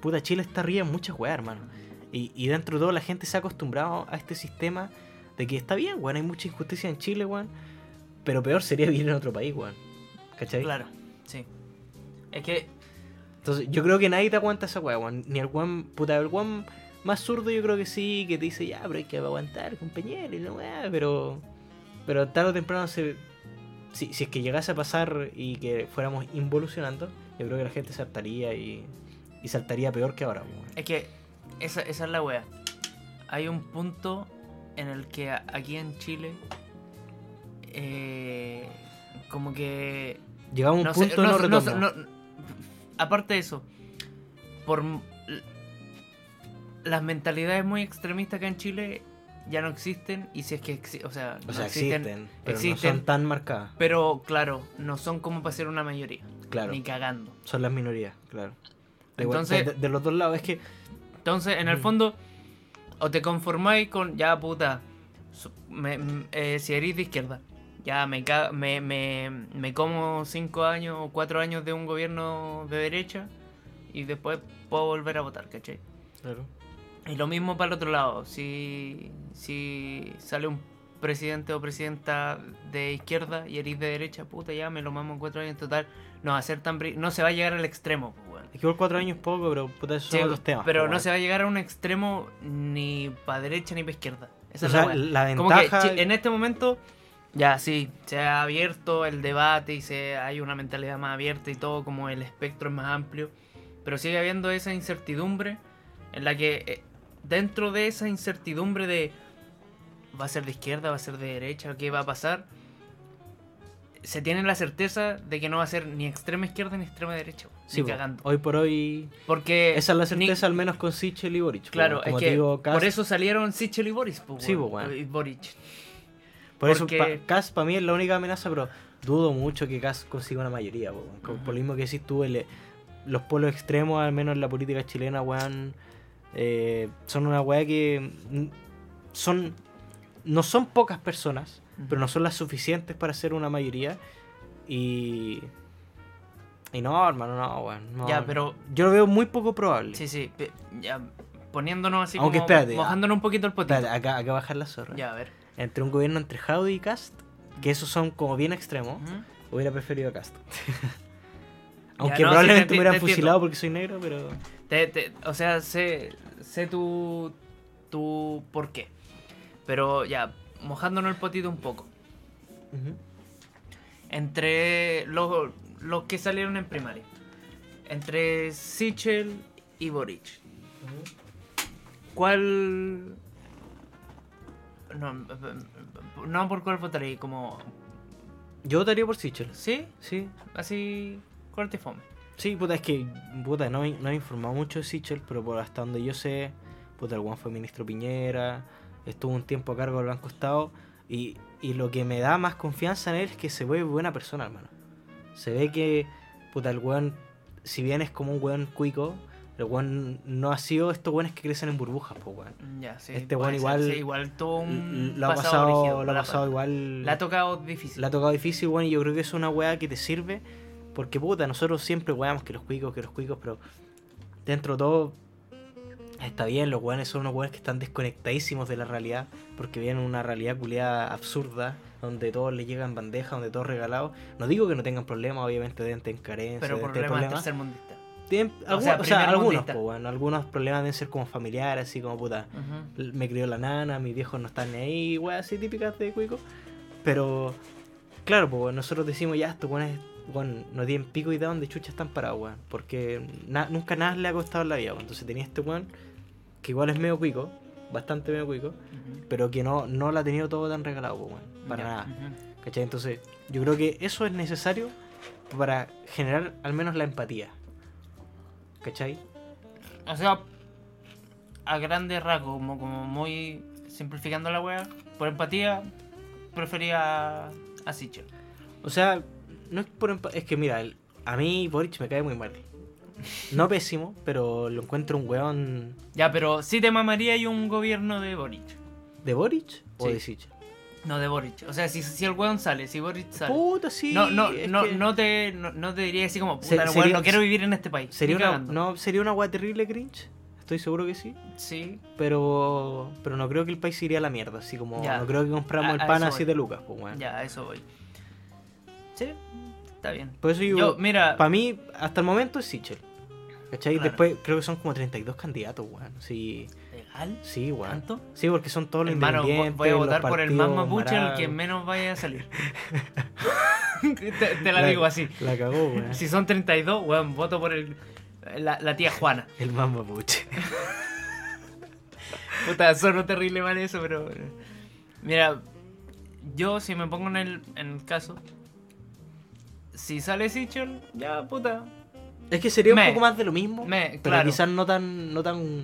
puta, Chile está arriba en muchas weas, hermano. Y, y dentro de todo la gente se ha acostumbrado a este sistema de que está bien, weón, hay mucha injusticia en Chile, weón, pero peor sería vivir en otro país, weón. ¿Cachai? claro, sí. Es que, Entonces, yo creo que nadie te aguanta esa weá, weón. Ni el weón, puta, el weón más zurdo yo creo que sí, que te dice, ya, pero hay que aguantar, compañero, y la weá, pero. Pero tarde o temprano se. Si, si es que llegase a pasar y que fuéramos involucionando, yo creo que la gente saltaría y. Y saltaría peor que ahora, es que esa, esa es la wea. Hay un punto en el que aquí en Chile, eh, como que Llegamos a un punto no, sé, no- aparte de eso, por las mentalidades muy extremistas acá en Chile ya no existen y si es que exi- o sea, o no sea, existen, existen, pero existen. no son tan marcadas. pero claro, no son como para ser una mayoría, Claro, ni cagando. son las minorías, claro. De, Entonces- de, de los dos lados, es que. Entonces, en el Mm. fondo, o te conformáis con, ya puta, me- eh, si eres de izquierda, ya me, me, me, me como cinco años o cuatro años de un gobierno de derecha y después puedo volver a votar, ¿cachai? Claro. Y lo mismo para el otro lado, si, si sale un presidente o presidenta de izquierda y eres de derecha, puta, ya me lo mamo en cuatro años en total, no va a ser tan... No se va a llegar al extremo, pues, weón. Es que igual cuatro años es poco, pero puta, esos Sí, son otros temas. pero po, no se va a llegar a un extremo ni para derecha ni para izquierda. Esa O es sea, la la Como que ventaja. en este momento, ya sí, se ha abierto el debate y se hay una mentalidad más abierta y todo, como el espectro es más amplio. Pero sigue habiendo esa incertidumbre en la que eh, dentro de esa incertidumbre de ¿Va a ser de izquierda? ¿Va a ser de derecha? ¿Qué va a pasar? Se tiene la certeza de que no va a ser ni extrema izquierda ni extrema derecha. Sí, ni cagando. hoy por hoy. Porque. Esa es la ni- certeza, al menos con Sichel y Boric. Claro, como es que digo, Kast- por eso salieron Sichel y Boris. po, Sí, weón. Y Boric. Por eso porque- pa- Kast para mí es la única amenaza, pero dudo mucho que Kast consiga una mayoría. Como- Por lo mismo que decís tú, el- los polos extremos, al menos en la política chilena, weón, eh, son una weá que son no son pocas personas, pero no son las suficientes para ser una mayoría. Y. Y no, hermano, no, weón. no. Ya, pero- Yo lo veo muy poco probable. Sí, sí. Ya, poniéndonos así Aunque como. espérate, Mojándonos un poquito el potito. Espérate, acá, acá bajar la zorra. Ya, a ver. Entre un gobierno entre Howdy y Cast, que esos son como bien extremos, hubiera preferido a Cast. Aunque no, sí, probablemente te- me hubieran fusilado porque soy negro, pero. Te- te- o sea, sé, sé tu, tu por qué. Pero ya, mojándonos el potito un poco. Entre los, los que salieron en primaria. Entre Sichel y Boric. ¿Cuál... No, no por cuál votaría, como... Yo votaría por Sichel. ¿Sí? Sí. Así, corte y fome. Sí, puta, es que, puta, no, no he informado mucho de Sichel, pero por hasta donde yo sé, puta, el Juan fue ministro Piñera, estuvo un tiempo a cargo del Banco Estado, y, y lo que me da más confianza en él es que se ve buena persona, hermano. Se ve que, puta, el weón, si bien es como un weón cuico, el weón no ha sido estos weones que crecen en burbujas, pues weón. Ya, sí. Este weón igual- sí, igual tuvo un Lo ha pasado lo ha la- pasado igual. Le ha tocado difícil. Le ha tocado difícil, bueno, y yo creo que es una weá que te sirve. Porque puta, nosotros siempre weamos que los cuicos, que los cuicos, pero dentro de todo está bien, los weones son unos weones que están desconectadísimos de la realidad, porque vienen una realidad culiada absurda, donde todos les llegan bandeja, donde todo es regalado. No digo que no tengan problemas, obviamente deben tener carencias, pero deben tener problemas problemas. tercermundista. Tienen o sea, o sea, algunos, po, algunos problemas deben ser como familiares, así como puta me crió la nana, mis viejos no están ni ahí, weas así típicas de cuico. Pero, claro, pues nosotros decimos ya, estos weones weón, no tienen pico y de dónde chucha están parados, weón. Porque na- nunca nada le ha costado en la vida, weón. Entonces tenía este weón, que igual es medio cuico, bastante medio cuico, Ujú. pero que no, no lo ha tenido todo tan regalado, weón. Para nada. ujú. ¿Cachai? Entonces, yo creo que eso es necesario para generar al menos la empatía. ¿Cachai? O sea, a grandes rasgos, como, como muy simplificando la wea, por empatía, prefería a Sichel. O sea, no es por es que mira, el- a mí Boric me cae muy mal. No pésimo, pero lo encuentro un weón Ya, pero sí te mamaría y un gobierno de Boric. de Boric o Sí. de Sichel. No de Boric. O sea, si, si el weón sale, si Boric sale. Puta, sí. no, no, no, que no, te, no, no te diría así como, puta, Se- no, sería- weón, no quiero vivir en este país. sería una no sería una weá terrible cringe. Estoy seguro que sí, Sí. pero pero no creo que el país iría a la mierda, así como Ya. no creo que compramos A- el pan a voy. 7 lucas, pues weón. Ya, a eso voy. Sí, está bien. Por eso yo, Yo, mira, para mí hasta el momento es Sichel. ¿Cachai? Claro. Después creo que son como 32 candidatos, weón. Sí, ¿legal? sí, weón. ¿Tanto? Sí, porque son todos los Hermano, independientes. voy a votar por el más mapuche, el que menos vaya a salir. te, te la digo así. La cagó, weón. Si son 32, weón, voto por el, la, la tía Juana. El más mapuche. Puta, sonó terrible mal eso, pero... Mira, yo si me pongo en el, en el caso... Si sale Sichel, ya, puta. Es que sería Me. un poco más de lo mismo, Me, pero claro. quizás no tan, no tan,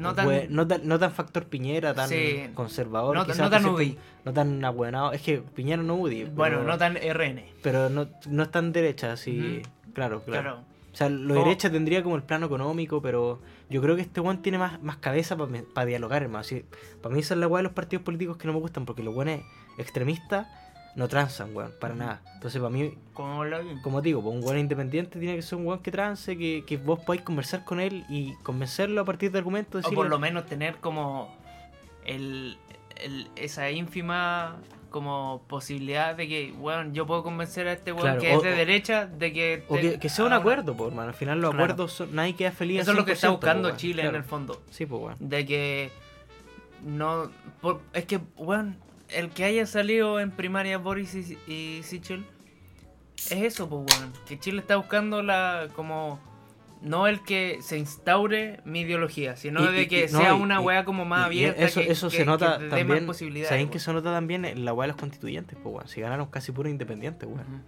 No tan... we- no tan, no tan factor Piñera, tan Sí. conservador, No- quizás no tan UDI. no tan abuenado. Es que Piñera no UDI, Bueno, pero, no tan RN. pero no, no es tan derecha, así, claro, claro, Claro. O sea, lo ¿Cómo? derecha tendría como el plano económico, pero yo creo que este weón tiene más, más cabeza para dialogar, hermano. Para mí esa es la weá de los partidos políticos que no me gustan, porque los weones extremistas no transan, weón, para nada. Entonces, para mí, Como como digo, pues un weón independiente tiene que ser un weón que trance, que, que vos podáis conversar con él y convencerlo a partir de argumentos. O decirle- por lo menos tener como el, el- esa ínfima como posibilidad de que, bueno, yo puedo convencer a este weón Claro, que o- es de o- derecha de que... O te- que, que sea un acuerdo, pues, hermano. Al final los Claro. acuerdos son, nadie queda feliz. Eso es lo que está 100%, buscando pues, weón. Chile en el fondo. Sí, pues, weón. De que no... por- es que, bueno, el que haya salido en primaria Boris y, y Sichel es eso, pues, weón. Que Chile está buscando la como No el que se instaure mi ideología, sino Y- de que y- sea una weá como más abierta. Eso, que- eso que- se nota que también. ¿Saben que weón. se nota también en la weá de los constituyentes? Pues, weón. Si ganaron casi puros independientes, weón.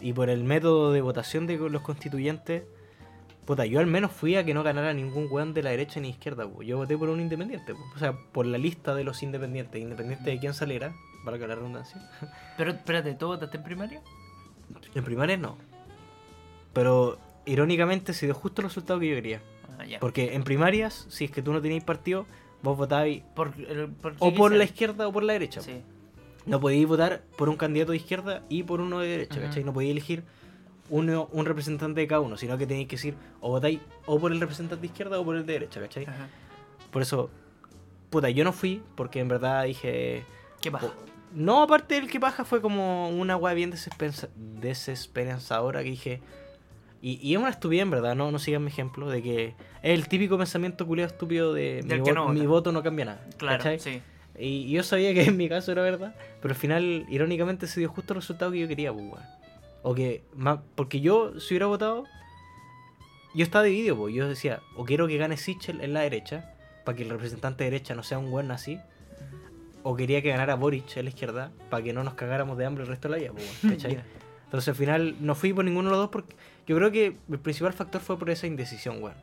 Y por el método de votación de los constituyentes, puta, yo al menos fui a que no ganara ningún weón de la derecha ni izquierda. Yo voté por un independiente. O sea, por la lista de los independientes, independiente de quién saliera, para que la redundancia. Pero espérate, ¿tú votaste en primaria? En primaria no. Pero irónicamente se dio justo el resultado que yo quería. Ah, ya. Porque en primarias, si es que tú no tenías partido, vos votabais Por, el- por o por la izquierda o por la derecha. Sí. No podíais votar por un candidato de izquierda y por uno de derecha, Ujú. ¿cachai? No podíais elegir uno, un representante de cada uno, sino que tenéis que decir o votáis o por el representante de izquierda o por el de derecha, ¿cachai? Ajá. Por eso, puta, yo no fui porque en verdad dije... ¿Qué pasa? No, aparte del que paja fue como una weá bien desesperanza- desesperanzadora que dije... Y, y es una estupidez, en verdad, no, no sigan mi ejemplo, de que es el típico pensamiento culiado estúpido de mi, vo- no mi voto no cambia nada. Claro, ¿cachai? sí. Y y yo sabía que en mi caso era verdad, pero al final, irónicamente, se dio justo el resultado que yo quería, pues. O que, más, porque yo, si hubiera votado, yo estaba dividido, pues. Yo decía, o quiero que gane Sichel en la derecha, para que el representante de derecha no sea un weón así, o quería que ganara Boric en la izquierda, para que no nos cagáramos de hambre el resto de la vida, pues. Entonces al final no fui por ninguno de los dos porque yo creo que el principal factor fue por esa indecisión, weón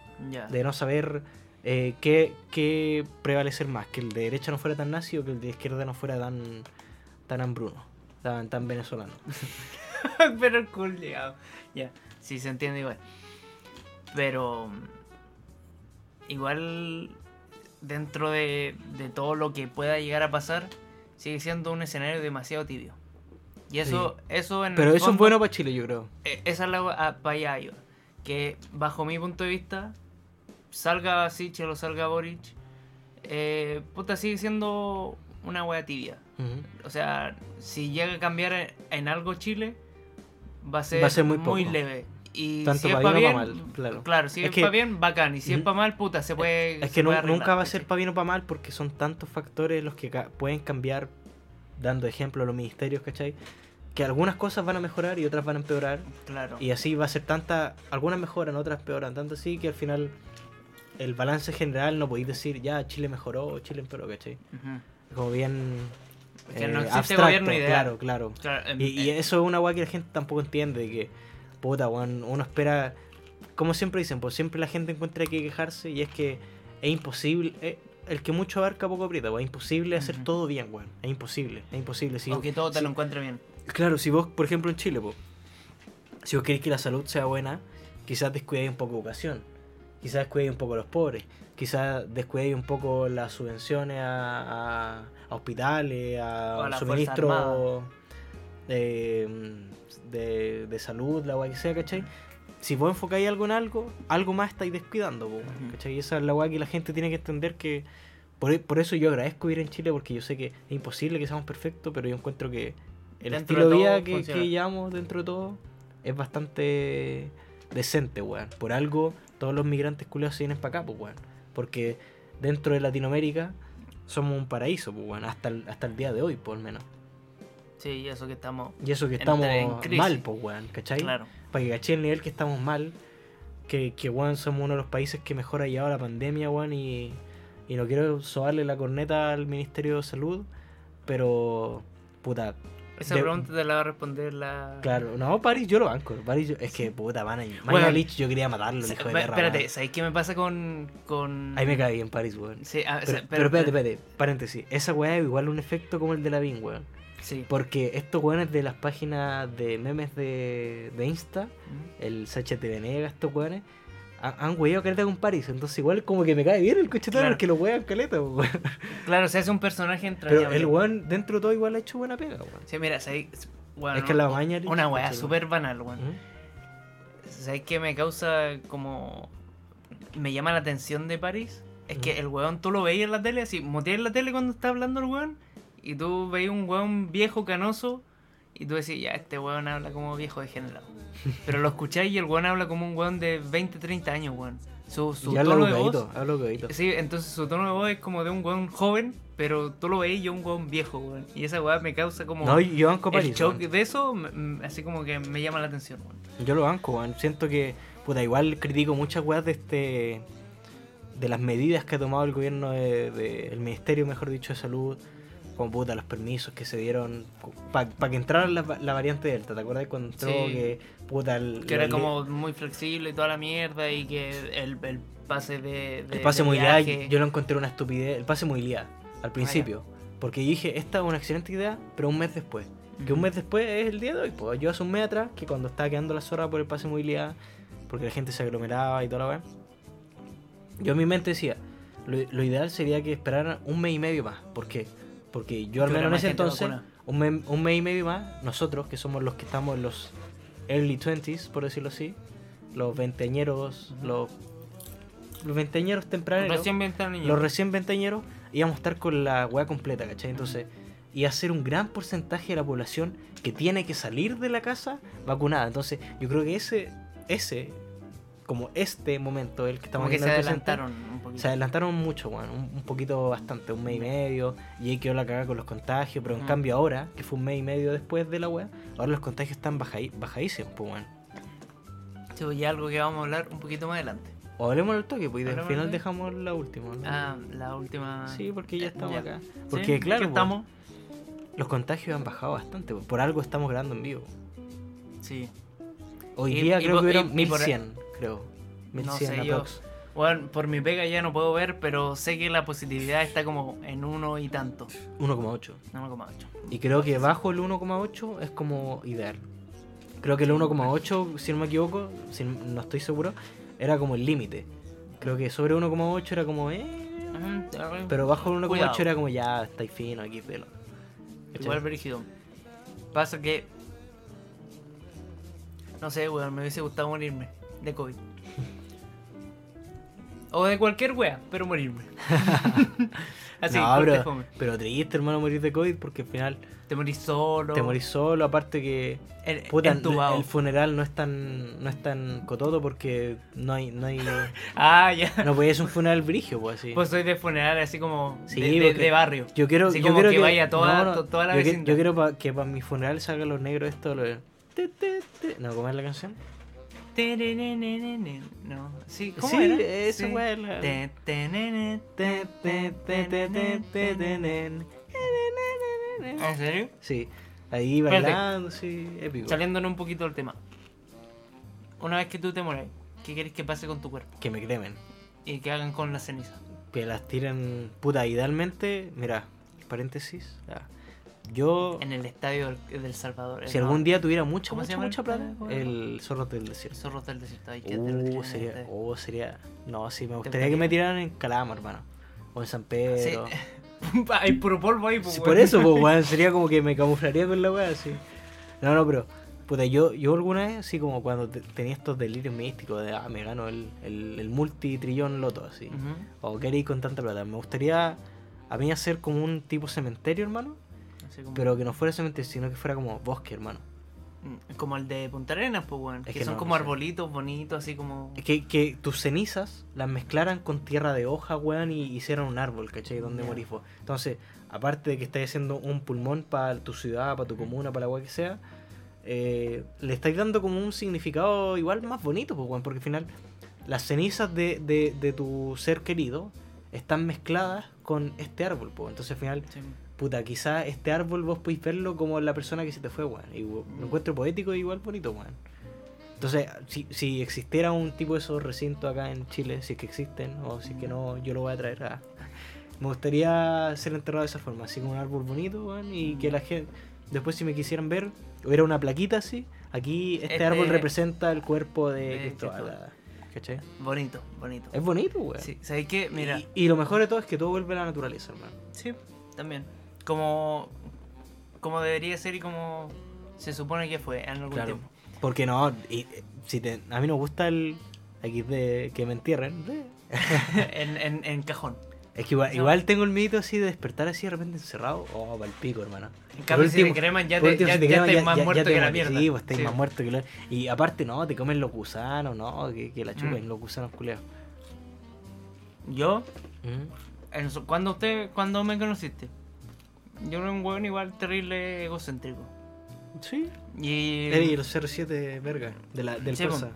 de no saber eh, qué, qué prevalecer más, que el de derecha no fuera tan nazi o que el de izquierda no fuera tan tan hambruno, tan, tan venezolano. Pero el culiao. Ya, sí se entiende igual. Pero igual dentro de, de todo lo que pueda llegar a pasar, sigue siendo un escenario demasiado tibio. Y eso, eso en Pero el eso es bueno para Chile, yo creo. eh, Esa es la para allá. Que bajo mi punto de vista, salga Sichel o salga Boric, eh, puta, sigue siendo una wea tibia. O sea, si llega a cambiar en algo Chile, va a ser, Va a ser muy muy, leve. Y Tanto si es pa' para bien o pa' mal, claro. si Es es, que- para bien, bacán. Y si es para mal, puta, se puede. Es se que puede arreglar, nunca va a ser para bien o para mal porque son tantos factores los que ca- pueden cambiar, dando ejemplo a los ministerios, ¿cachai? Que algunas cosas van a mejorar y otras van a empeorar. Claro. Y así va a ser tanta, algunas mejoran, otras empeoran, tanto así que al final el balance general no podéis decir ya Chile mejoró o Chile empeoró, ¿cachai? Ujú. Como bien eh, no existe abstracto, gobierno ideal. Claro, claro. Claro, Y, y eso es una weá que la gente tampoco entiende, de que, puta, weón, uno espera, como siempre dicen, pues siempre la gente encuentra que quejarse y es que es imposible, eh, el que mucho abarca poco aprieta, weón, es imposible hacer todo bien, weón, es imposible, es imposible. Si, o que todo te si- lo encuentre bien. Claro, si vos, por ejemplo, en Chile, po, si vos queréis que la salud sea buena, quizás descuidéis un poco educación, quizás descuidéis un poco a los pobres, quizás descuidéis un poco las subvenciones a, a- a hospitales, a, a la Fuerza suministro de, de, de salud, la weá que sea, ¿cachai? Si vos enfocáis algo en algo, algo más estáis descuidando, po. ¿cachai? Y esa es la weá que la gente tiene que entender que... Por, por eso yo agradezco vivir en Chile, porque yo sé que es imposible que seamos perfectos, pero yo encuentro que el Dentro estilo de vida que, que llevamos dentro de todo es bastante decente, weón. Por algo, todos los migrantes culiados se vienen para acá, pues, weón. Porque dentro de Latinoamérica somos un paraíso, pues, weón. Hasta el, hasta el día de hoy, por lo menos. Sí, y eso que estamos. Y eso que estamos en mal, pues, weón. ¿Cachai? Claro. Para que caché el nivel que estamos mal. Que, que, weón, somos uno de los países que mejor ha llevado la pandemia, weón. Y, y no quiero sobarle la corneta al Ministerio de Salud. Pero, puta, Esa De- pregunta te la va a responder la. Claro, no, París yo lo banco. París yo- es que puta, van Bueno, Bueno, Lich yo quería matarlo, el hijo de perra. espérate. ¿sabes qué me pasa con. con... Ahí me cae bien París, weón. Sí, ah, o Pero, sea, pero espérate, espérate, paréntesis. Esa weá es igual un efecto como el de la Bing, weón. Sí. Porque estos weones de las páginas de memes de, de Insta, Mm. el Sachet de Venegas, estos weones, han weado caleta con París. Entonces igual como que me cae bien el cochetón Claro. porque lo wean caleta, weón. Claro, se hace un personaje Pero entrañable. el weón dentro de todo igual ha hecho buena pega, weón. Sí, mira, ¿sabes? Bueno, Es que la baña, Una weá súper banal, weón. ¿Mm? ¿Sabes qué me causa como. Me llama la atención de París? Es que Mm. el weón tú lo veías en la tele, así, muteas la tele cuando está hablando el weón, y tú veías un weón viejo canoso, y tú decís, ya, este weón habla como viejo degenerado. Pero lo escucháis y el weón habla como un weón de 20, 30 años, weón. Su, su Y habla tono de voz. habla. Sí, entonces su tono de voz es como de un weón joven, pero tú lo veis y es un weón viejo, weón. Y esa weá me causa como. No, yo banco el shock weón. de eso, así como que me llama la atención, weón. Yo lo banco, weón. Siento que puta, igual critico muchas weas de este. de las medidas que ha tomado el gobierno de, de- el ministerio, mejor dicho, de salud. Como puta, los permisos que se dieron para que entrara la, la variante Delta. ¿Te acuerdas cuando entró Sí. que puta el, Que era como muy flexible y toda la mierda y que el, el pase de, de- El pase de movilidad viaje- yo lo encontré una estupidez. El pase movilidad, al principio. Porque dije, esta es una excelente idea, pero un mes después. Que un mes después es el día de hoy. Pues yo hace un mes atrás, que cuando estaba quedando la zorra por el pase movilidad, porque la gente se aglomeraba y toda la weá. Yo en mi mente decía, lo, lo ideal sería que esperaran un mes y medio más. ¿Por qué? Porque yo al menos en ese entonces, un mes, un mes y medio más, nosotros, que somos los que estamos en los early 20s, por decirlo así, los veinteañeros, los, los veinteañeros tempraneros, Recién venta niño. los recién veinteañeros, íbamos a estar con la weá completa, ¿cachai? Entonces, iba a ser un gran porcentaje de la población que tiene que salir de la casa vacunada. Entonces, yo creo que ese, ese, como este momento, el que estamos como que se presente, adelantaron un poquito. se adelantaron mucho, weón, un, un poquito bastante, un mes y medio, y ahí quedó la cagada con los contagios, pero en Mm. cambio ahora, que fue un mes y medio después de la weá, ahora los contagios están bajai- bajadísimos, pues weón. Sí, pues, y algo que vamos a hablar un poquito más adelante. O hablemos al toque, pues y al final dejamos la última. ¿no? Ah, la última. Sí, porque ya estamos Ya. acá. Sí, Porque claro, pues, estamos. los contagios han bajado bastante, pues, por algo estamos grabando en vivo. Sí. Hoy Y- día y creo por- que hubieron y- y por- 1100, creo. 1100 sé, yo-. Bueno, por mi pega ya no puedo ver, pero sé que la positividad está como en uno y tanto. 1,8. 1,8. Y creo que bajo el 1,8 es como ideal. Creo que el 1,8, si no me equivoco, si no no estoy seguro, era como el límite. Creo que sobre 1,8 era como, eh. Pero bajo el 1,8 Cuidado. era como, ya, estáis fino aquí, pelo. Igual brígido. Pasa que. No sé, weón, me hubiese gustado morirme de COVID. o de cualquier wea, pero morirme. Así, no, pero, pero triste, hermano, morir de COVID porque al final Te morís solo. te morís solo. Aparte que puta, el funeral no es tan no es tan cotodo porque no hay no hay Ah, ya. no ser un funeral brigio, pues así. Pues soy de funeral así como Sí, de, de barrio. yo quiero, así yo como quiero que vaya toda- no, no, toda la yo, que- yo quiero pa- que para mi funeral salgan los negros esto lo de-. No, ¿cómo es la canción? No, sí, ¿cómo Sí, era? esa Sí. ¿En serio? Sí, ahí Espérate. bailando, sí, épico. Saliéndonos un poquito del tema. Una vez que tú te mueres, ¿qué quieres que pase con tu cuerpo? Que me cremen. Y que hagan con la ceniza. Que las tiren, puta, idealmente, mira, paréntesis, ya. Yo, En el estadio del, Salvador. si ¿no? algún día tuviera mucha, ¿Cómo se mucha, el mucha plata, el zorro del desierto. Zorros del desierto. Ahí Uh, sería, oh, sería, no, sí, me gustaría que me tiraran en Calama, hermano, o en San Pedro. Sí. Hay puro polvo ahí, pues, Sí, por eso, pues, sería como que me camuflaría con la weá, así. No, no, pero, puta, yo, yo alguna vez, así como cuando te- tenía estos delirios místicos de, ah, me gano el, el, el multitrillón loto, así. Ujú. O queréis con tanta plata. Me gustaría a mí hacer como un tipo cementerio, hermano. Así como, Pero que no fuera cementerio, sino que fuera como bosque, hermano. Mm, como el de Punta Arenas, pues, weón. Es Que, que son no, como no sé. arbolitos bonitos, así como. Que, que tus cenizas las mezclaran con tierra de hoja, weón, y hicieran un árbol, ¿cachai? Donde Ya. morís vos. Entonces, aparte de que estáis haciendo un pulmón para tu ciudad, para tu comuna, para la weá que sea, eh, le estáis dando como un significado igual más bonito, pues, weón, porque al final las cenizas de, de, de tu ser querido están mezcladas con este árbol, pues. Entonces, al final, Sí. Puta, quizás este árbol vos podéis verlo como la persona que se te fue, weón. Y lo encuentro poético y igual bonito, weón. Entonces, si, si existiera un tipo de esos recintos acá en Chile, si es que existen, o si es que no, yo lo voy a traer a... Me gustaría ser enterrado de esa forma, así con un árbol bonito, weón, y que la gente, después si me quisieran ver, hubiera una plaquita así, aquí este, Este- árbol representa el cuerpo de, de Cristóbal. ¿Cachai? Bonito, bonito. Es bonito, weón. Sí, ¿sabes qué? Mira. Y, y lo mejor de todo es que todo vuelve a la naturaleza, hermano. Sí, también. Como, como debería ser y como se supone que fue en algún Claro. tiempo. Porque no, y, eh, si te, a mí no gusta el XD que me entierren. en, en, en cajón. Es que igual, igual tengo el mito así de despertar así de repente encerrado. Oh, pa'l pico, hermano. En cambio, si te último- creman, ya, te, último, ya, si te ya queman, estás más muerto te que la mierda. Sí, pues estáis Sí. más muerto que la... Y aparte, no, te comen los gusanos, no, que, que la chupen Mm. los gusanos culeados. Yo, Mm. cuando usted, cuando me conociste, yo era un weón igual terrible egocéntrico. Sí. Y el 07 verga, de la, del Sí. Persa.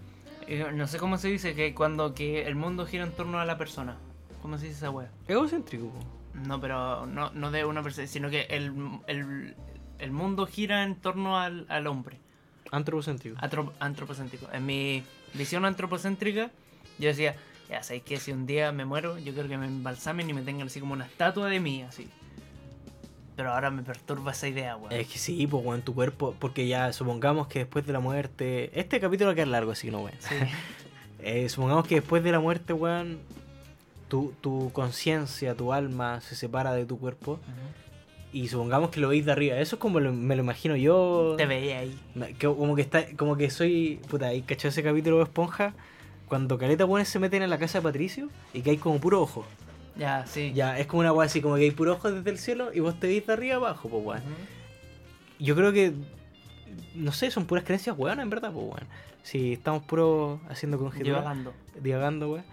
Eh, No sé cómo se dice que cuando que el mundo gira en torno a la persona. ¿Cómo se dice esa wea? Egocéntrico. No, pero no, no de una persona, sino que el, el, el mundo gira en torno al, al hombre. Antropocéntrico. Atrop- antropocéntrico. En mi visión antropocéntrica, yo decía, ya sabéis que si un día me muero, yo quiero que me embalsamen y me tengan así como una estatua de mí, así. Pero ahora me perturba esa idea, weón. Es que sí, pues, weón, tu cuerpo. Porque ya supongamos que después de la muerte. Este capítulo va a quedar largo, así que no, weón. Sí. Eh, supongamos que después de la muerte, weón. Tu, tu conciencia, tu alma se separa de tu cuerpo. Y supongamos que lo veis de arriba. Eso es como lo- me lo imagino yo. Te veía ahí. Que- como que está, como que soy. Puta, ahí cachó ese capítulo de Esponja. Cuando Caleta Buenos se meten en la casa de Patricio y que hay como puro ojo. Ya, sí. Ya, es como una weá así, como que hay puro ojo desde el cielo y vos te veis de arriba abajo, pues weón. Ujú. Yo creo que. No sé, son puras creencias weón, en verdad, pues weón. Si estamos puro haciendo conjeturas, Divagando. divagando, weón.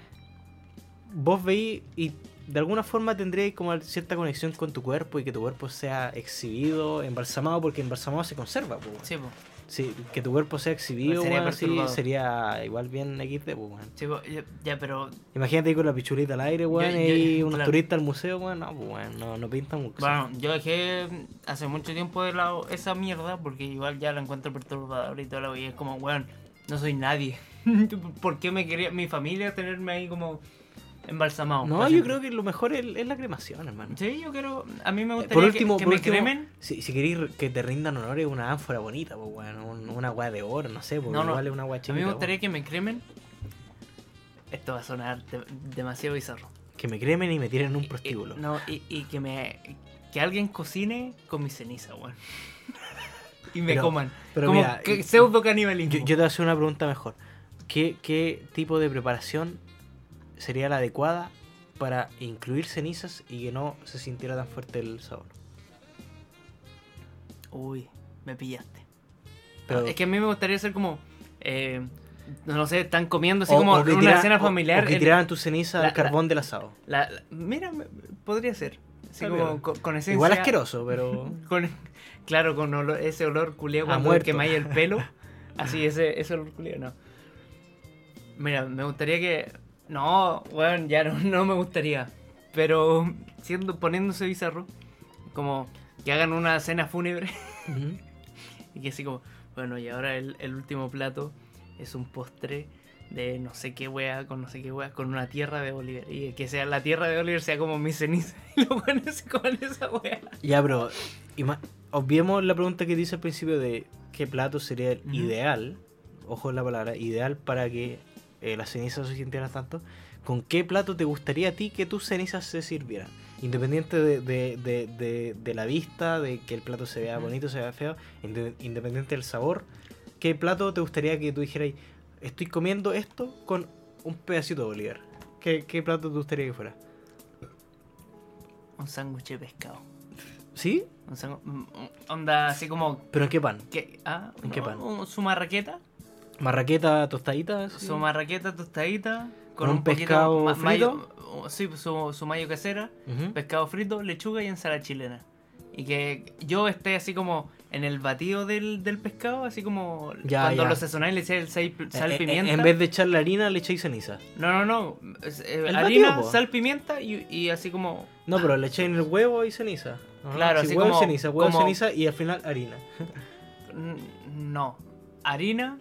Vos veis y de alguna forma tendríais como cierta conexión con tu cuerpo y que tu cuerpo sea exhibido, embalsamado, porque embalsamado se conserva, pues weón. Sí, po. Sí, que tu cuerpo sea exhibido, Sería así, perturbador. sería igual bien XD, pues weón. Sí, ya, ya, pero Imagínate con la pichulita al aire, weón, yo- y unos claro. turistas al museo, weón. No, pues no, no pintan mucho. Bueno, yo dejé hace mucho tiempo de lado esa mierda porque igual ya la encuentro perturbadora y todo lo y es como, weón, no soy nadie. ¿Por qué me quería mi familia tenerme ahí como embalsamado? No, yo creo que lo mejor es, es la cremación, hermano. Sí, yo quiero. A mí me Eh, gustaría Por que- último, que, por me último, cremen. si, si queréis que te rindan honores, una ánfora bonita, pues bueno, un- una weá de oro, no sé, porque No, no, es una weá A chiquita. mí me weón. gustaría que me cremen. Esto va a sonar de- demasiado bizarro. Que me cremen y me tiren en un Y- prostíbulo. no, y, y que me. Que alguien cocine con mi ceniza, weón. y me Pero- coman. pero como mira, que pseudo canibalismo. Yo, yo te voy a hacer una pregunta mejor. ¿Qué, ¿Qué tipo de preparación sería la adecuada para incluir cenizas y que no se sintiera tan fuerte el sabor? Uy, me pillaste. Pero- es que a mí me gustaría ser como. eh, no sé, están comiendo así O- como o que una tira- escena o- familiar. O que en- tiraran tu ceniza la- al carbón del asado. la- la- mira, me- podría ser. Así como con, con esencia. Igual asqueroso, pero. Con, claro, con olor- ese olor culiado A cuando quemáis el pelo. Así, ese, ese olor culiado, no. Mira, me gustaría que. No, bueno, ya no, no me gustaría. Pero siendo, poniéndose bizarro, como que hagan una cena fúnebre y que así como, bueno, y ahora el, el último plato es un postre de no sé qué wea, con no sé qué wea, con una tierra de Oliver. Y que sea la tierra de Oliver sea como mi ceniza. Y los buenos se coman esa wea. Ya, ima- obviemos la pregunta que dice al principio de qué plato sería el ideal, ojo en la palabra, ideal para que eh, las cenizas se sintieran tanto. ¿Con qué plato te gustaría a ti que tus cenizas se sirvieran? Independiente de, de- de- la vista, de que el plato se vea bonito, se vea feo, inde- independiente del sabor, ¿qué plato te gustaría que tú dijeras, estoy comiendo esto con un pedacito de Oliver? ¿Qué, qué plato te gustaría que fuera? Un sándwich de pescado. ¿Sí? Un sándwich- mm, mm, onda así como... ¿Pero en qué pan? ¿qué? Ah, ¿En qué pan? un- Su marraqueta. ¿Marraqueta, tostadita? así? Su marraqueta tostadita. ¿Con un pescado frito? mayo- sí, su, su mayo casera. Pescado frito, lechuga y ensalada chilena. Y que yo esté así como en el batido del, del pescado, así como Ya, cuando ya. lo sazonáis le echáis el sal, sal, Eh, eh, pimienta. En vez de echarle harina, le echáis ceniza. No, no, no. eh, harina, batido, sal, pimienta y, y así como... No, pero le echáis en el huevo y ceniza. Ajá. Claro, Sí, así huevo y como- ceniza, huevo y como- ceniza y al final harina. No. Harina,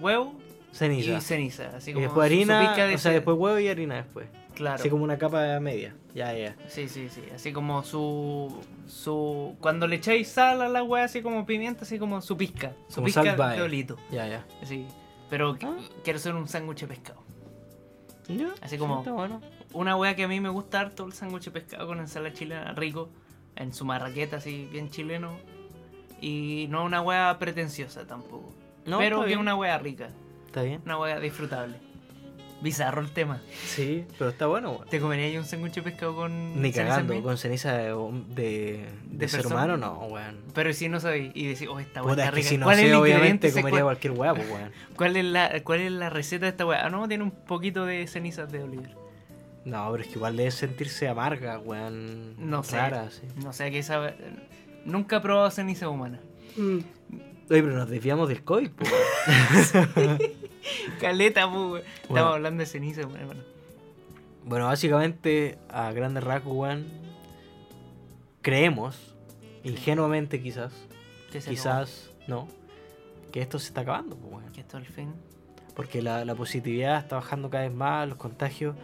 huevo Ceniza. y ceniza. Así Y como después su- su harina, de o sea, después huevo y harina después. Claro. Así como una capa media. Ya, ya. Sí, sí, sí. Así como su. su Cuando le echáis sal a la wea, así como pimienta, así como su pizca. Su Como pizca de olito. Ya, ya. Así. Pero Ah. quiero hacer un sándwich de pescado. Ya, Así sí, como- bueno. Una wea que a mí me gusta harto el sándwich de pescado con ensalada chilena rico. En su marraqueta, así bien chileno. Y no una wea pretenciosa tampoco. No, pero que bien. una wea rica. Está bien. Una wea disfrutable. Bizarro el tema. Sí, pero está bueno, weón. ¿Te comerías un sándwich de pescado con. Ni cagando, con ceniza de, de, de ¿De ser persona? humano, no, weón. Pero si no sabéis y decís, oh, esta Puta, está es que rica. si no ¿Cuál es sé, el obviamente comería cuál- cualquier weá, pues, weón. ¿Cuál es, la, ¿Cuál es la receta de esta weá? Ah, no, tiene un poquito de cenizas de Oliver. No, pero es que igual debe sentirse amarga, weón. No sé. Rara, sí. No sé qué sabe. Nunca he probado ceniza humana. Oye, pero nos desviamos del COVID, pues. Caleta, pu, weón. Bueno. Estamos hablando de ceniza, weón. hermano. Bueno, básicamente, a grandes rasgos, weón, creemos, ingenuamente quizás, quizás no, que esto se está acabando, pues, acabó, Que esto al fin. Porque la, la positividad está bajando cada vez más, los contagios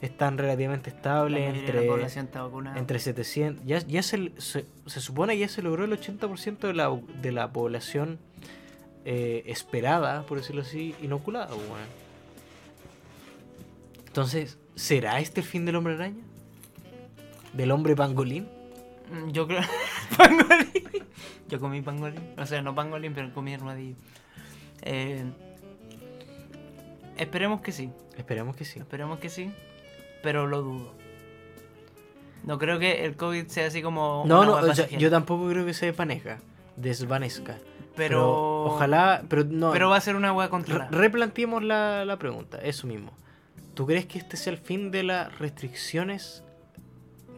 están relativamente La estables entre, la población está vacunada. entre 700. Ya, ya se, se, se supone que ya se logró el 80% de la, de la población eh, esperada, por decirlo así, inoculada, pues, weón. Entonces, ¿será este el fin del hombre araña? ¿Del hombre pangolín? Mm, Yo creo. pangolín. Yo comí pangolín. O sea, no pangolín, pero comí armadillo. Eh, esperemos que sí. Esperemos que sí. Esperemos que sí. Pero lo dudo. No creo que el COVID sea así como. No, no, o sea, yo tampoco creo que se desvanezca. Desvanezca. Pero. ojalá, pero no. Pero va a ser una hueá Re- controlada. replanteemos la, la pregunta, eso mismo. ¿Tú crees que este sea el fin de las restricciones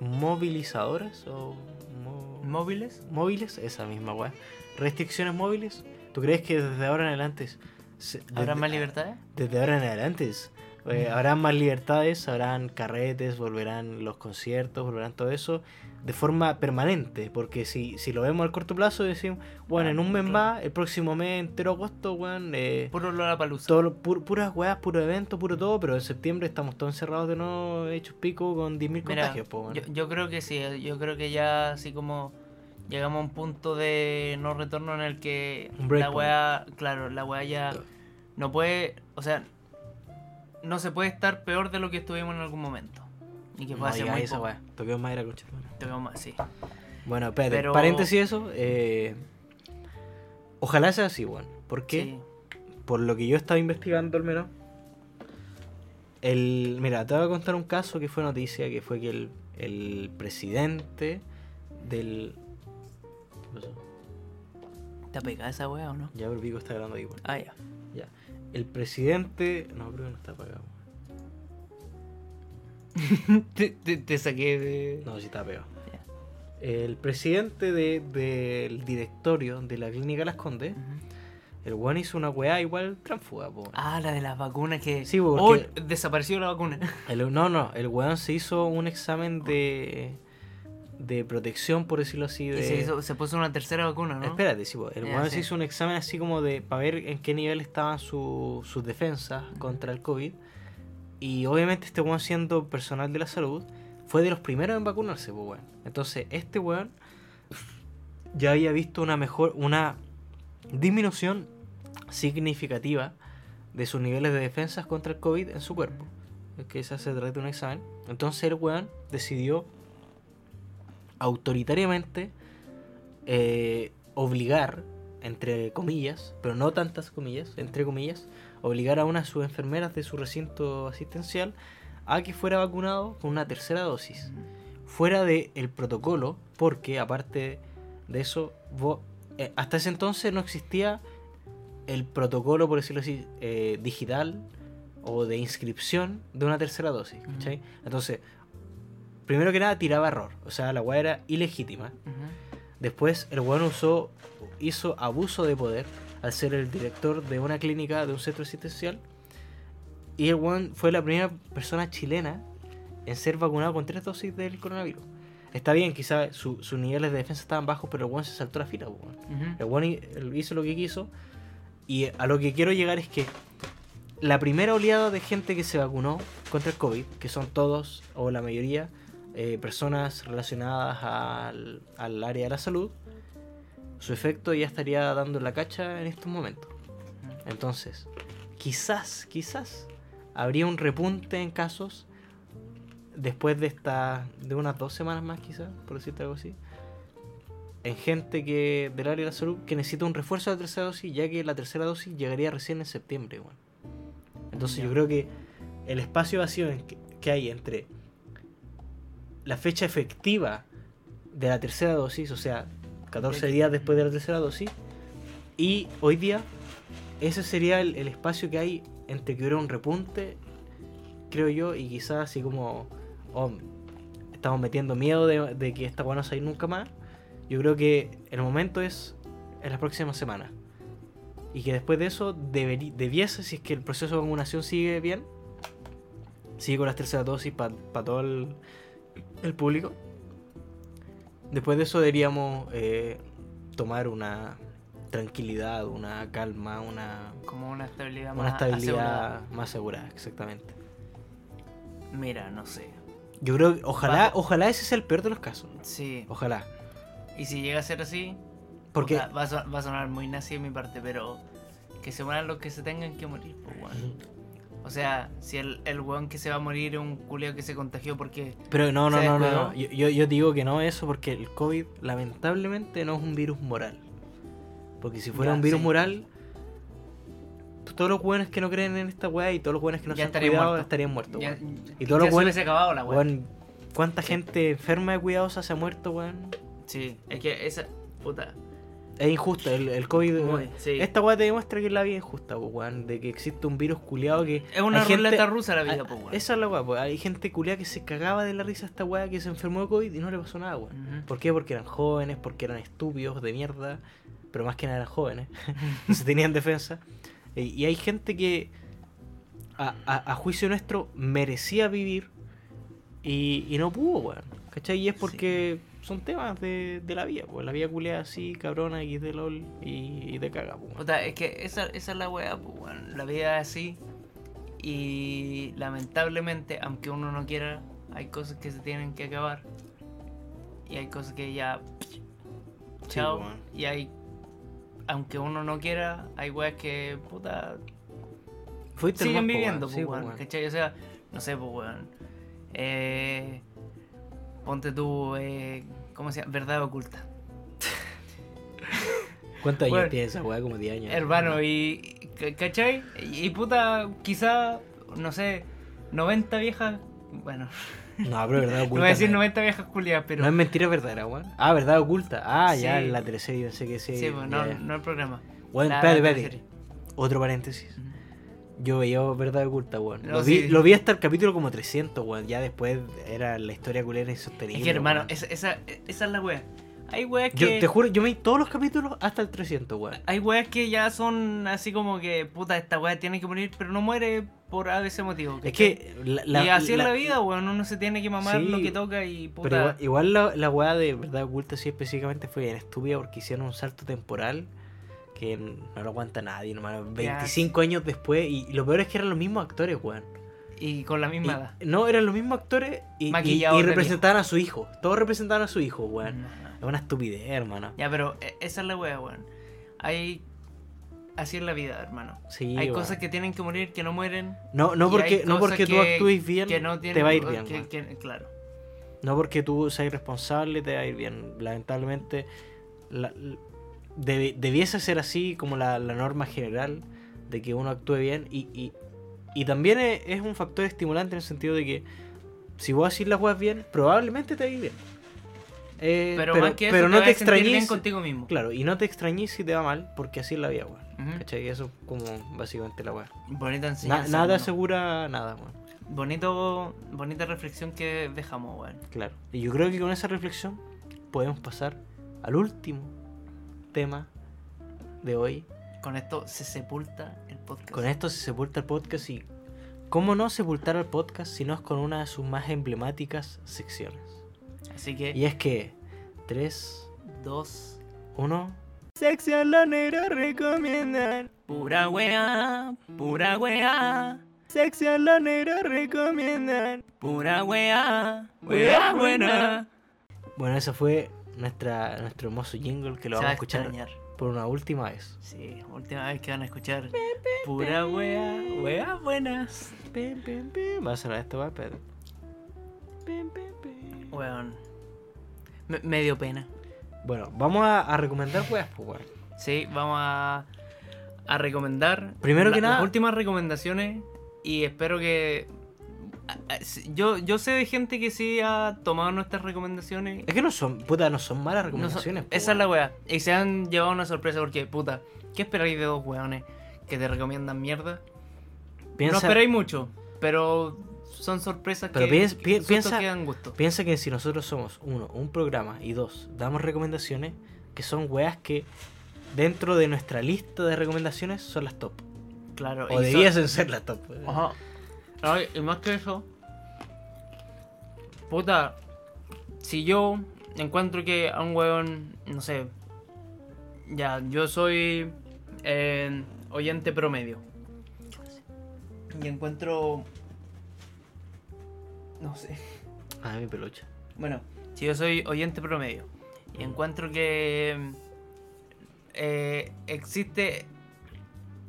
movilizadoras o mo- ¿Móviles? móviles? Esa misma weá. ¿Restricciones móviles? ¿Tú crees que desde ahora en adelante... se- ¿Habrá desde- más libertades? Desde ahora en adelante eh, habrán más libertades, habrán carretes, volverán los conciertos, volverán todo eso de forma permanente. Porque si, si lo vemos al corto plazo, decimos, bueno, en un mes más, el próximo mes entero agosto, weón, eh, Puro Lollapalooza. todo pu- puras weas, puro evento, puro todo, pero en septiembre estamos todos encerrados de nuevo, hechos pico con 10.000 Mira, contagios, po, weón. yo, yo creo que sí, yo creo que ya así como llegamos a un punto de no retorno en el que la weá, claro, la weá ya no puede, o sea, no se puede estar peor de lo que estuvimos en algún momento. Y que No puede ser digas muy esa poco. toquemos madera, madre. Tocamos más, sí. Bueno, espérate, Pero- paréntesis eso, eh, ojalá sea así, weón. ¿Por qué? Sí. por lo que yo estaba investigando al menos, el, mira, te voy a contar un caso que fue noticia, que fue que el, el presidente del... ¿Qué pasó? ¿Está pegada esa weá o no? Ya, pero Pico está hablando ahí, weón. Ah, ya. El presidente... No, creo que no está apagado. te, te- te saqué de. No, sí está pegado. El presidente de- del directorio de la clínica Las Condes, el weón hizo una weá igual transfuga, po. Ah, la de las vacunas que. Sí, porque- Oh, desapareció la vacuna. El- no, no, el weón se hizo un examen de, de protección, por decirlo así. De... Y se, hizo- se puso una tercera vacuna, ¿no? Espérate, sí, el sí. se hizo un examen así como de para ver en qué nivel estaban su- sus defensas contra el COVID. Y obviamente este weón siendo personal de la salud fue de los primeros en vacunarse, pues weón. Entonces, este weón ya había visto una mejor, una disminución significativa de sus niveles de defensas contra el COVID en su cuerpo. Es que se hace de un examen. Entonces el weón decidió autoritariamente eh, obligar, entre comillas, pero no tantas comillas, entre comillas, obligar a una de sus enfermeras de su recinto asistencial a que fuera vacunado con una tercera dosis. Fuera del protocolo, porque aparte de eso, eh, hasta ese entonces no existía el protocolo, por decirlo así, eh, digital o de inscripción de una tercera dosis. ¿cachai? Entonces, primero que nada tiraba error, o sea, la weá era ilegítima. Después el weón usó, hizo abuso de poder al ser el director de una clínica de un centro asistencial. Y el weón fue la primera persona chilena en ser vacunado con tres dosis del coronavirus. Está bien, quizás su- sus niveles de defensa estaban bajos, pero el weón se saltó la fila. Ujú. El weón hizo lo que quiso. Y a lo que quiero llegar es que la primera oleada de gente que se vacunó contra el COVID, que son todos o la mayoría eh, personas relacionadas al, al área de la salud, su efecto ya estaría dando la cacha en estos momentos. Entonces, quizás, quizás habría un repunte en casos después de esta de unas dos semanas más quizás, por decirte algo así, en gente que del área de la salud que necesita un refuerzo de la tercera dosis, ya que la tercera dosis llegaría recién en septiembre. weón. Entonces yo creo que el espacio vacío que hay entre la fecha efectiva de la tercera dosis, o sea, 14 días después de la tercera dosis, y hoy día, ese sería el, el espacio que hay entre que hubiera un repunte, creo yo, y quizás así como oh, estamos metiendo miedo de, de que esta weá no se va a ir nunca más. Yo creo que el momento es en las próximas semanas. y que después de eso deberi- debiese, si es que el proceso de vacunación sigue bien, sigue con las terceras dosis para todo el, el público. Después de eso deberíamos eh, tomar una tranquilidad, una calma, una, Como una estabilidad una más estabilidad asegurada. más asegurada, exactamente. Mira, no sé. Yo creo que ojalá, ojalá ese sea el peor de los casos. Sí. Ojalá. Y si llega a ser así, Porque va, a son- va a sonar muy nazi de mi parte, pero que se mueran los que se tengan que morir, pues. O sea, si el, el weón que se va a morir es un culeo que se contagió porque. Pero no, no, ¿Se no, no, no. Yo, yo, yo digo que no eso porque el COVID lamentablemente no es un virus moral. Porque si fuera Ya, un virus sí. moral, todos los buenos que no creen en esta weá y todos los buenos que no Ya se han estarían cuidado muertos. estarían muertos. Ya, y todos los hubiese acabado la weón. Weón, ¿Cuánta Sí. gente enferma de cuidadosa se ha muerto, weón? Sí, es que esa. Puta. Es injusto, el, el COVID... Sí. Esta weá te demuestra que la vida es injusta, weón. De que existe un virus culiado que... Es una gente- ruleta rusa la vida, weón. Esa es la weá, pues. Hay gente culiada que se cagaba de la risa a esta weá que se enfermó de COVID y no le pasó nada, weón. Ujú. ¿Por qué? Porque eran jóvenes, porque eran estúpidos de mierda, pero más que nada eran jóvenes, no se tenían defensa. Y, y hay gente que, a, a- a juicio nuestro, merecía vivir y, y no pudo, weón. ¿Cachai? Y es porque son temas de, de la vida, pues la vida culiada así, cabrona, X de LOL y, y te caga, pues. Puta, es que esa, esa es la weá, pues, weón. La vida es así. Y lamentablemente, aunque uno no quiera, hay cosas que se tienen que acabar. Y hay cosas que ya. Chao. weón. y hay. Aunque uno no quiera, hay weas que, puta, Fuiste siguen viviendo, pues, Sí. ¿cachai? O sea, no sé, pues, weón. Eh, ponte tú, eh, ¿cómo se llama? Verdad oculta. ¿Cuántos años Weón. tiene esa weá? Como 10 años. Hermano, y. ¿cachai? Y, y puta, quizá, no sé, 90 viejas. Bueno, No, pero verdad no oculta. voy a decir no, 90 viejas culiadas, pero. no es mentira verdadera, weón. Ah, verdad oculta. Ah, ya Sí. en la teleserie, pensé que sí. sí, pues, ya, no, ya. no el programa. Bueno, espérate, espérate. Otro paréntesis. Yo veía Verdad Oculta, weón. No, lo, vi, lo vi hasta el capítulo como 300, weón. Ya después era la historia culera insostenible. Es que, hermano, esa, esa, esa es la wea. Hay weas Yo que. te juro, yo me vi todos los capítulos hasta el 300, weón. Hay weas que ya son así como que, puta, esta wea tiene que morir, pero no muere por ABC motivo. Es que. La, y así es la- la vida, weón. Uno se tiene que mamar Sí, lo que toca y puta. Pero igual, igual la, la weá de Verdad Oculta sí específicamente fue bien estúpida porque hicieron un salto temporal que no lo aguanta nadie, hermano. 25 años después y, lo peor es que eran los mismos actores, weón. Y con la Y- misma edad. no, eran los mismos actores y, y- representaban a su hijo. Todos representaban a su hijo, weón. No. Es una estupidez, hermano. Ya, pero eh, esa es la wea, weón. Hay. Así es la vida, hermano. Sí, hay weón. cosas que tienen que morir, que no mueren. No, no porque, no porque tú que- actúes bien, que no tienen, te va a ir bien. que- weón. que- claro. No porque tú seas responsable, te va a ir bien. Lamentablemente, la- debe- debiese ser así como la, la norma general de que uno actúe bien. Y, y, y también es, es un factor estimulante en el sentido de que si vos haces las cosas bien, probablemente te va a ir bien. Eh, Pero, más que eso, pero te no te sentir bien contigo mismo. Claro, y no te extrañes si te va mal, porque así es la vida, weón. Ujú. ¿Cachai? Eso es como básicamente la weá. Bonita Na- enseñanza. nada hermano. asegura nada, weón. Bonito, bonita reflexión que dejamos, weón. Claro. Y yo creo que con esa reflexión podemos pasar al último tema de hoy. Con esto se sepulta el podcast. Con esto se sepulta el podcast y ¿cómo no sepultar el podcast si no es con una de sus más emblemáticas secciones? Así que, Y es que 3, dos. 1... Sección Los Negros recomiendan. Pura wea, pura wea. Sección Los Negros recomiendan. Pura wea, wea buena. Bueno, ese fue nuestra, nuestro hermoso jingle que lo vamos va a escuchar extrañar. por una última vez. Sí, última vez que van a escuchar. Pura wea, wea buenas. Va a sonar esto, va, pim. Weón. Me, me dio pena. Bueno, vamos a, a recomendar weas, pues, weón. Sí, vamos a, a recomendar. Primero la- que nada- Las últimas recomendaciones. Y espero que. Yo, yo sé de gente que sí ha tomado nuestras recomendaciones. Es que no son, puta, no son malas No son- recomendaciones. esa es la wea. Y se han llevado una sorpresa porque, puta, ¿qué esperáis de dos weones que te recomiendan mierda? No esperáis mucho, pero son sorpresas Pero que, piensa- que piensa- que dan gusto. piensa que si nosotros somos, uno, un programa y dos, damos recomendaciones que son weas que dentro de nuestra lista de recomendaciones son las top. Claro. O debiesen ser las top. Ajá. Ay, y más que eso. Puta. Si yo encuentro que a un weón. No sé. Ya, yo soy. eh, oyente promedio. Y encuentro. No sé. Ah, mi peluche. Bueno, si yo soy oyente promedio y encuentro que eh, existe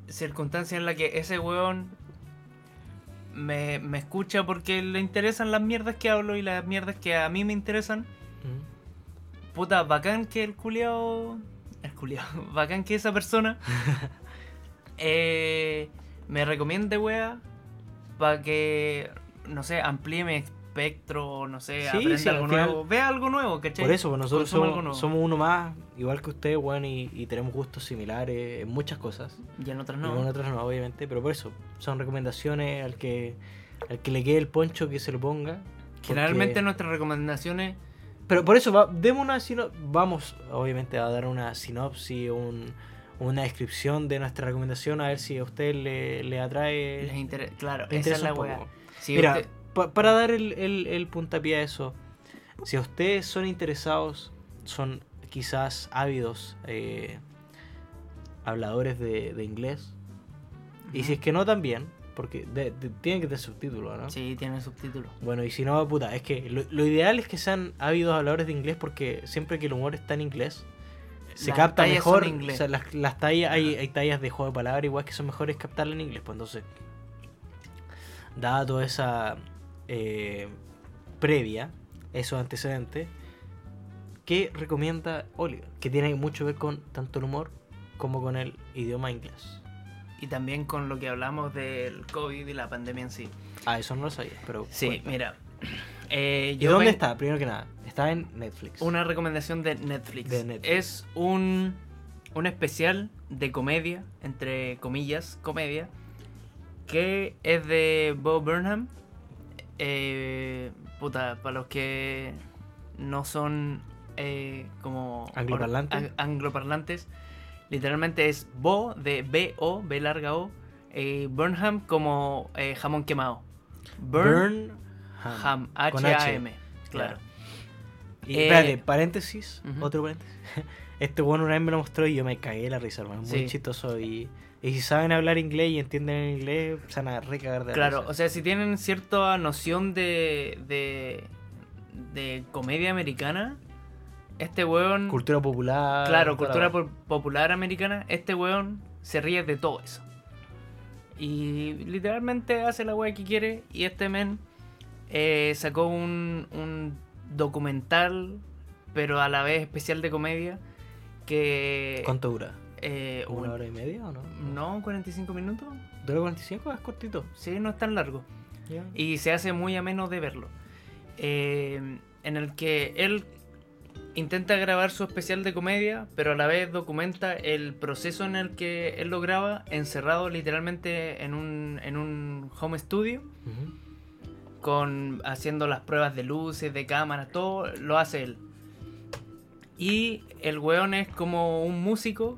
circunstancia en la que ese weón me, me escucha porque le interesan las mierdas que hablo y las mierdas que a mí me interesan, Mm. puta, bacán que el culiao... El culiao, bacán que esa persona eh, me recomiende, wea, para que, no sé, amplíe mi espectro, no sé, Sí, aprenda sí, al algo final- nuevo, vea algo nuevo, ¿cachai? Por eso, pues nosotros somos, uno más, igual que ustedes, weón, y, y tenemos gustos similares en muchas cosas. Y en otras Y no. con otras no, obviamente, pero por eso, son recomendaciones al que al que le quede el poncho que se lo ponga. Generalmente porque- nuestras recomendaciones Pero por eso, va, demos una sino- vamos obviamente a dar una sinopsis, un- una descripción de nuestra recomendación, a ver si a usted le, le atrae. les interesa. Claro, le esa es interesa la weá. Si Mira, usted- pa- para dar el, el, el puntapié a eso, si ustedes son interesados, son quizás ávidos eh, habladores de, de inglés, y si es que no también, porque de- de- tienen que tener subtítulos, ¿no? Sí, tiene subtítulos. Bueno, y si no, puta, es que lo, lo ideal es que sean ávidos habladores de inglés porque siempre que el humor está en inglés, se Las capta mejor. en inglés. o sea, las, las tallas, hay, hay tallas de juego de palabras igual que son mejores captarlas en inglés. Pues entonces, dada toda esa eh, previa, esos antecedentes, ¿qué recomienda Oliver? Que tiene mucho que ver con tanto el humor como con el idioma inglés. Y también con lo que hablamos del COVID y la pandemia en sí. Ah, eso no lo sabía, pero. Sí, cuenta. mira. eh, ¿Y yo dónde está? Primero que nada, está en Netflix. Una recomendación de Netflix. De Netflix. Es un, un especial de comedia, entre comillas, comedia, que es de Bo Burnham. Eh, puta, para los que no son eh, como Angloparlantes. ang- angloparlantes, literalmente es Bo de B-O, B larga O, eh, Burnham como eh, jamón quemado. Burn, Burn Ham, claro. Y Eh, espérate, paréntesis, ujú. otro paréntesis. Este bueno una vez me lo mostró y yo me cagué la risa, hermano. Muy Sí. chistoso. Y, y si saben hablar inglés y entienden el inglés, se van a recagar de la Claro, o sea, si tienen cierta noción de, de, de comedia americana, este weón... Cultura popular. claro, cultura po- popular americana, este weón se ríe de todo eso. Y literalmente hace la weá que quiere y este men eh, sacó un, un documental, pero a la vez especial de comedia, que... ¿Cuánto dura? Eh, ¿Una un- hora y media o no? No, 45 minutos. ¿Dura 45? Es cortito. Sí, no es tan largo. Y se hace muy ameno de verlo. Eh, en el que él intenta grabar su especial de comedia, pero a la vez documenta el proceso en el que él lo graba, encerrado literalmente en un, en un home studio, con haciendo las pruebas de luces, de cámaras, todo lo hace él. Y el weón es como un músico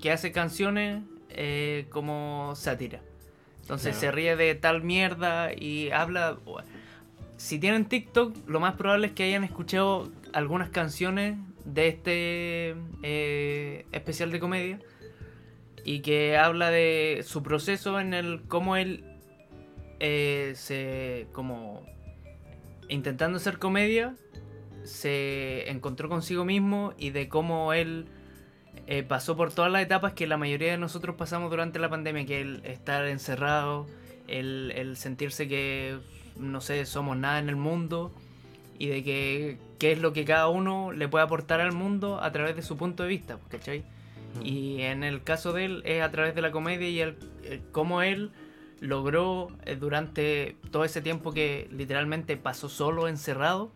que hace canciones eh, como sátira. Entonces Claro. se ríe de tal mierda y habla... Si tienen TikTok, lo más probable es que hayan escuchado algunas canciones de este eh, especial de comedia y que habla de su proceso en el cómo él eh, se como intentando hacer comedia se encontró consigo mismo y de cómo él eh, pasó por todas las etapas que la mayoría de nosotros pasamos durante la pandemia, que el estar encerrado, el, el sentirse que, no sé, somos nada en el mundo y de que qué es lo que cada uno le puede aportar al mundo a través de su punto de vista, ¿cachai? Y en el caso de él es a través de la comedia y el, cómo él logró eh, durante todo ese tiempo que literalmente pasó solo encerrado,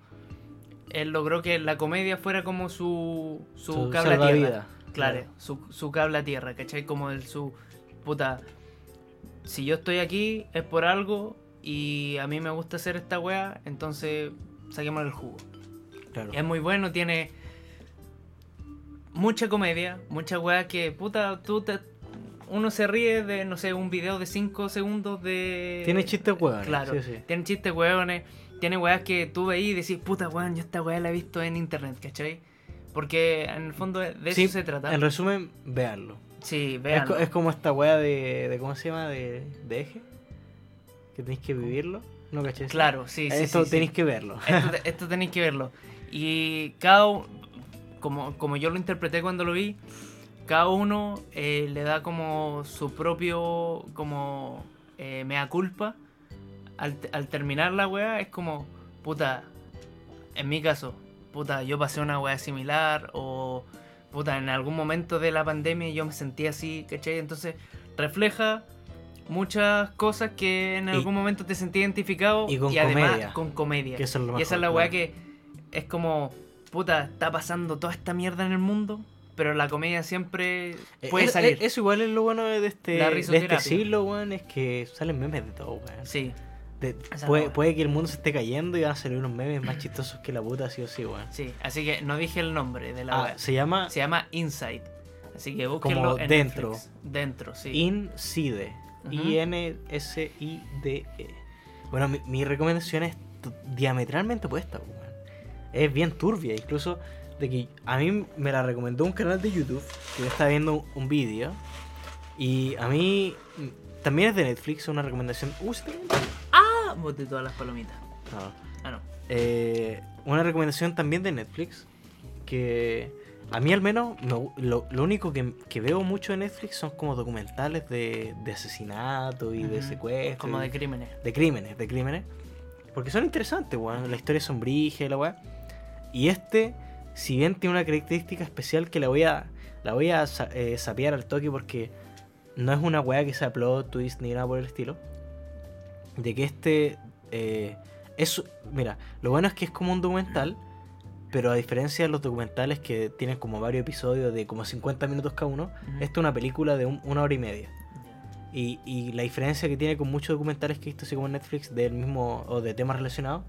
él logró que la comedia fuera como su, su, Su tierra. Claro, claro. Su, su cable a tierra, ¿cachai? Como el su puta. Si yo estoy aquí es por algo y a mí me gusta hacer esta wea, entonces saquemos el jugo. Claro. Es muy bueno, tiene mucha comedia, mucha weá que, puta, tú te- uno se ríe de, no sé, un video de 5 segundos de... Tiene chistes hueones. Claro, sí, sí. tiene chistes hueones, tiene weas que tú veís y decís, puta weón, yo esta wea la he visto en internet, ¿cachai? Porque en el fondo de eso Sí, se trata. En resumen, véanlo. Sí, Es, co- es como esta weá de, de. ¿Cómo se llama? De, de eje. Que tenéis que vivirlo. ¿No caché? Claro, sí, sí. Esto sí, tenéis sí. que verlo. Esto, te- esto tenéis que verlo. Y cada como, como yo lo interpreté cuando lo vi, cada uno eh, le da como su propio, como eh, mea culpa. Al, al terminar la wea es como, puta, en mi caso, puta, yo pasé una wea similar o, puta, en algún momento de la pandemia yo me sentí así, ¿cachai? Entonces refleja muchas cosas que en Y- algún momento te sentí identificado y con además comedia. con comedia. Que eso es lo y esa es mejor, la weá que es como, puta, está pasando toda esta mierda en el mundo, pero la comedia siempre puede Eh, salir. eh, Eso igual es lo bueno de este, de este siglo, weón, es que salen memes de todo, weón. Sí, De- puede, puede que el mundo se esté cayendo y van a salir unos memes más chistosos que la puta, sí o sí, weón. sí. Así que no dije el nombre de la Ah, weá. se llama Se llama Inside. Así que búsquenlo Como en dentro. Netflix. Dentro, sí. Inside. Ujú. I-N-S-I-D-E. E. Bueno, mi, mi recomendación es diametralmente opuesta, weón. Es bien turbia, incluso de que a mí me la recomendó un canal de YouTube que yo estaba viendo un, vídeo y a mí mm, también es de Netflix, una recomendación. Uh, ¿se te- Ah, boté todas las palomitas. No. Ah, no. Eh, una recomendación también de Netflix que a mí al menos me gu- lo, lo único que, que veo mucho en Netflix son como documentales de, de asesinato y de Ujú. secuestro Como de crímenes. de crímenes, de crímenes. Porque son interesantes, weón. La historia es sombrilla y la weá. Y este, si bien tiene una característica especial que la voy a. La voy a eh, sapear al toque porque no es una weá que sea plot twist ni nada por el estilo. De que este. eh, es. Mira, lo bueno es que es como un documental. Pero a diferencia de los documentales que tienen como varios episodios de como 50 minutos cada uno, Ujú. esta es una película de un- una hora y media. Y, y la diferencia que tiene con muchos documentales que he visto así como en Netflix del mismo o de temas relacionados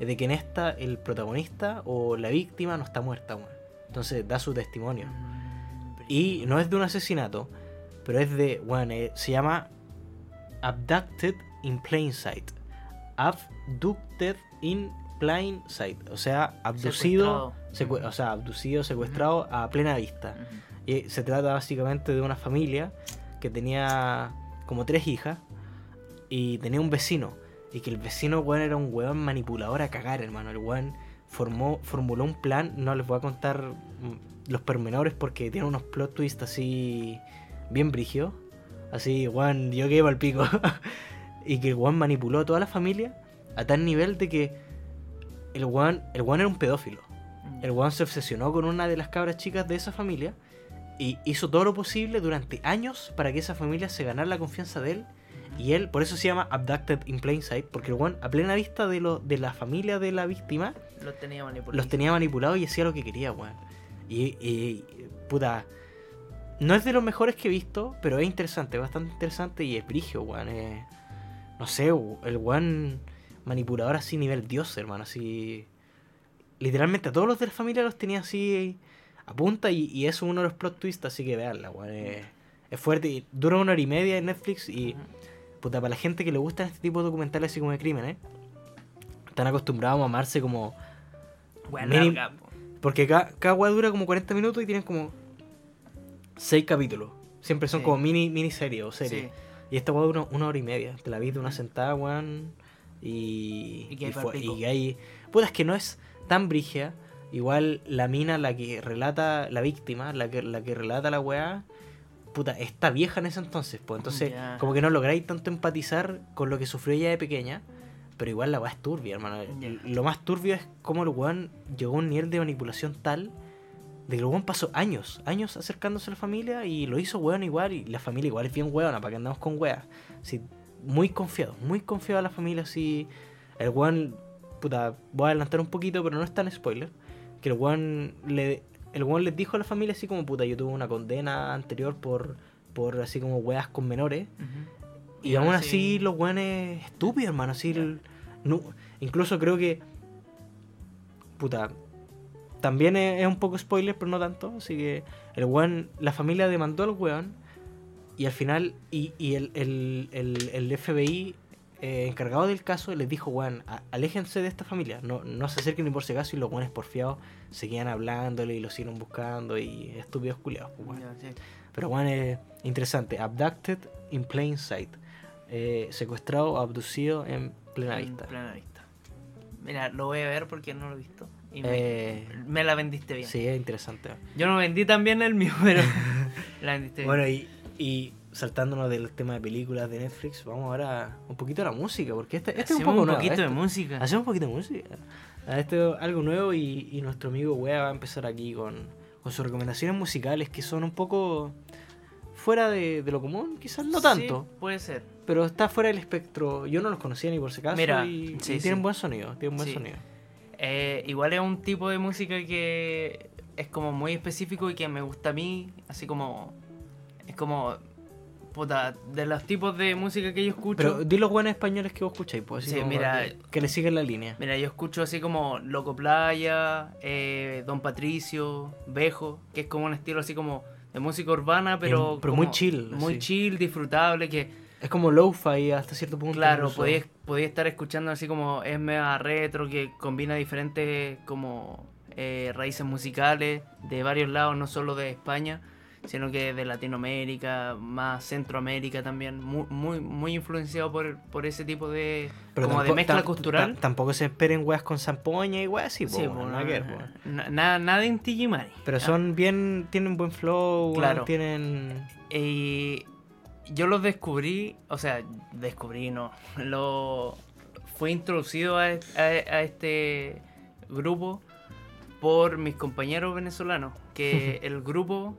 es de que en esta el protagonista o la víctima no está muerta, weón. Entonces da su testimonio. Mm, Y no es de un asesinato, pero es de, bueno, se llama Abducted in Plain Sight. Abducted in Plain Sight. O sea, abducido, o sea, abducido, secuestrado a plena vista. Y se trata básicamente de una familia que tenía como tres hijas y tenía un vecino. Y que el vecino, weón, era un weón manipulador a cagar, hermano. El weón formó, formuló un plan, no les voy a contar mm, los pormenores porque tiene unos plot twists así bien brígidos. Así, weón, yo quedé el pico. y que el weón manipuló a toda la familia a tal nivel de que el weón, el weón era un pedófilo. El weón se obsesionó con una de las cabras chicas de esa familia y hizo todo lo posible durante años para que esa familia se ganara la confianza de él. Y él, por eso se llama Abducted in Plain Sight, porque el weón, a plena vista de, lo, de la familia de la víctima, Los tenía manipulados. los tenía manipulados y hacía lo que quería, weón. Y, y, puta, no es de los mejores que he visto, pero es interesante, bastante interesante y es brigio, weón. es- no sé, el weón manipulador así nivel dios, hermano, así... Literalmente a todos los de la familia los tenía así a punta y, y eso es uno de los plot twists, así que veanla, weón. Es, es fuerte y dura una hora y media en Netflix y... Puta, para la gente que le gustan este tipo de documentales así como de crímenes, están acostumbrados a mamarse como po. porque cada, cada weá dura como 40 minutos y tienen como 6 capítulos. Siempre son Sí. como mini miniseries o series. Sí. Y esta weá dura una hora y media. Te la vi de una sentada, weón. Y. Y que hay fue- y. Puta, es que no es tan brigia. Igual la mina, la que relata, la víctima, la que, la que relata la weá, puta, está vieja en ese entonces, pues entonces como que no lográis tanto empatizar con lo que sufrió ella de pequeña, pero igual la weá es turbia, hermano. Lo más turbio es cómo el weón llegó a un nivel de manipulación tal de que el weón pasó años, años acercándose a la familia y lo hizo weón igual, y la familia igual es bien weona, para que andamos con weas. Así, muy confiado, muy confiado a la familia, así. El weón, puta, voy a adelantar un poquito, pero no es tan spoiler. Que el weón le. El weón les dijo a la familia así como puta, yo tuve una condena anterior por. por así como weas con menores. Y, Y aún así los weones estúpidos, hermano. Así el- no- incluso creo que. Puta. También es, es un poco spoiler, pero no tanto. Así que el weón, la familia demandó al weón. Y al final, y, y el, el, el, el FBI eh, encargado del caso les dijo, weón, aléjense de esta familia. No, no se acerquen ni por si acaso. Y los weones porfiados seguían hablándole y lo siguieron buscando. Y estúpidos culiados, pues, weón. Sí. Pero bueno, es interesante. Abducted in plain sight. Eh, secuestrado o abducido en plena En vista. plena vista. Mira, lo voy a ver porque no lo he visto. Y me, Eh, me la vendiste bien. sí, es interesante. Yo no vendí tan bien el mío, pero la vendiste bien. Bueno, y, y saltándonos del tema de películas de Netflix, vamos ahora un poquito a la música, porque este, este es un poco un nuevo, poquito de este- música. Hacemos un poquito de música. Ah, Esto es algo nuevo y, y nuestro amigo Wea va a empezar aquí con, con sus recomendaciones musicales que son un poco fuera de, de lo común, quizás no tanto. Sí, puede ser. Pero está fuera del espectro. Yo no los conocía ni por si acaso. Mira, y, sí, y tienen sí. buen sonido. Tienen buen sonido. Eh, igual es un tipo de música que es como muy específico y que me gusta a mí, así como... Es como... Puta, de los tipos de música que yo escucho... Pero di los buenos españoles que vos escucháis, pues. así Sí, como mira, Que, que le siguen la línea. Mira, yo escucho así como Loco Playa, eh, Don Patricio, Bejo, que es como un estilo así como de música urbana, pero, pero como muy chill, Muy así. chill, disfrutable, que Es como lo-fi hasta cierto punto. claro, podía, podía estar escuchando así como es mega retro, que combina diferentes como eh, raíces musicales de varios lados, no solo de España, sino que de Latinoamérica, más Centroamérica también, muy, muy, muy influenciado por, por ese tipo de, como de mezcla cultural. tam- tampoco se esperen weas con zampoña y weas así, Sí, po, nada na- en Tijimari. Pero son bien. Tienen buen flow, Claro. tienen. Y yo los descubrí, o sea, descubrí, no, lo fue introducido a, a- a este grupo por mis compañeros venezolanos, que el grupo,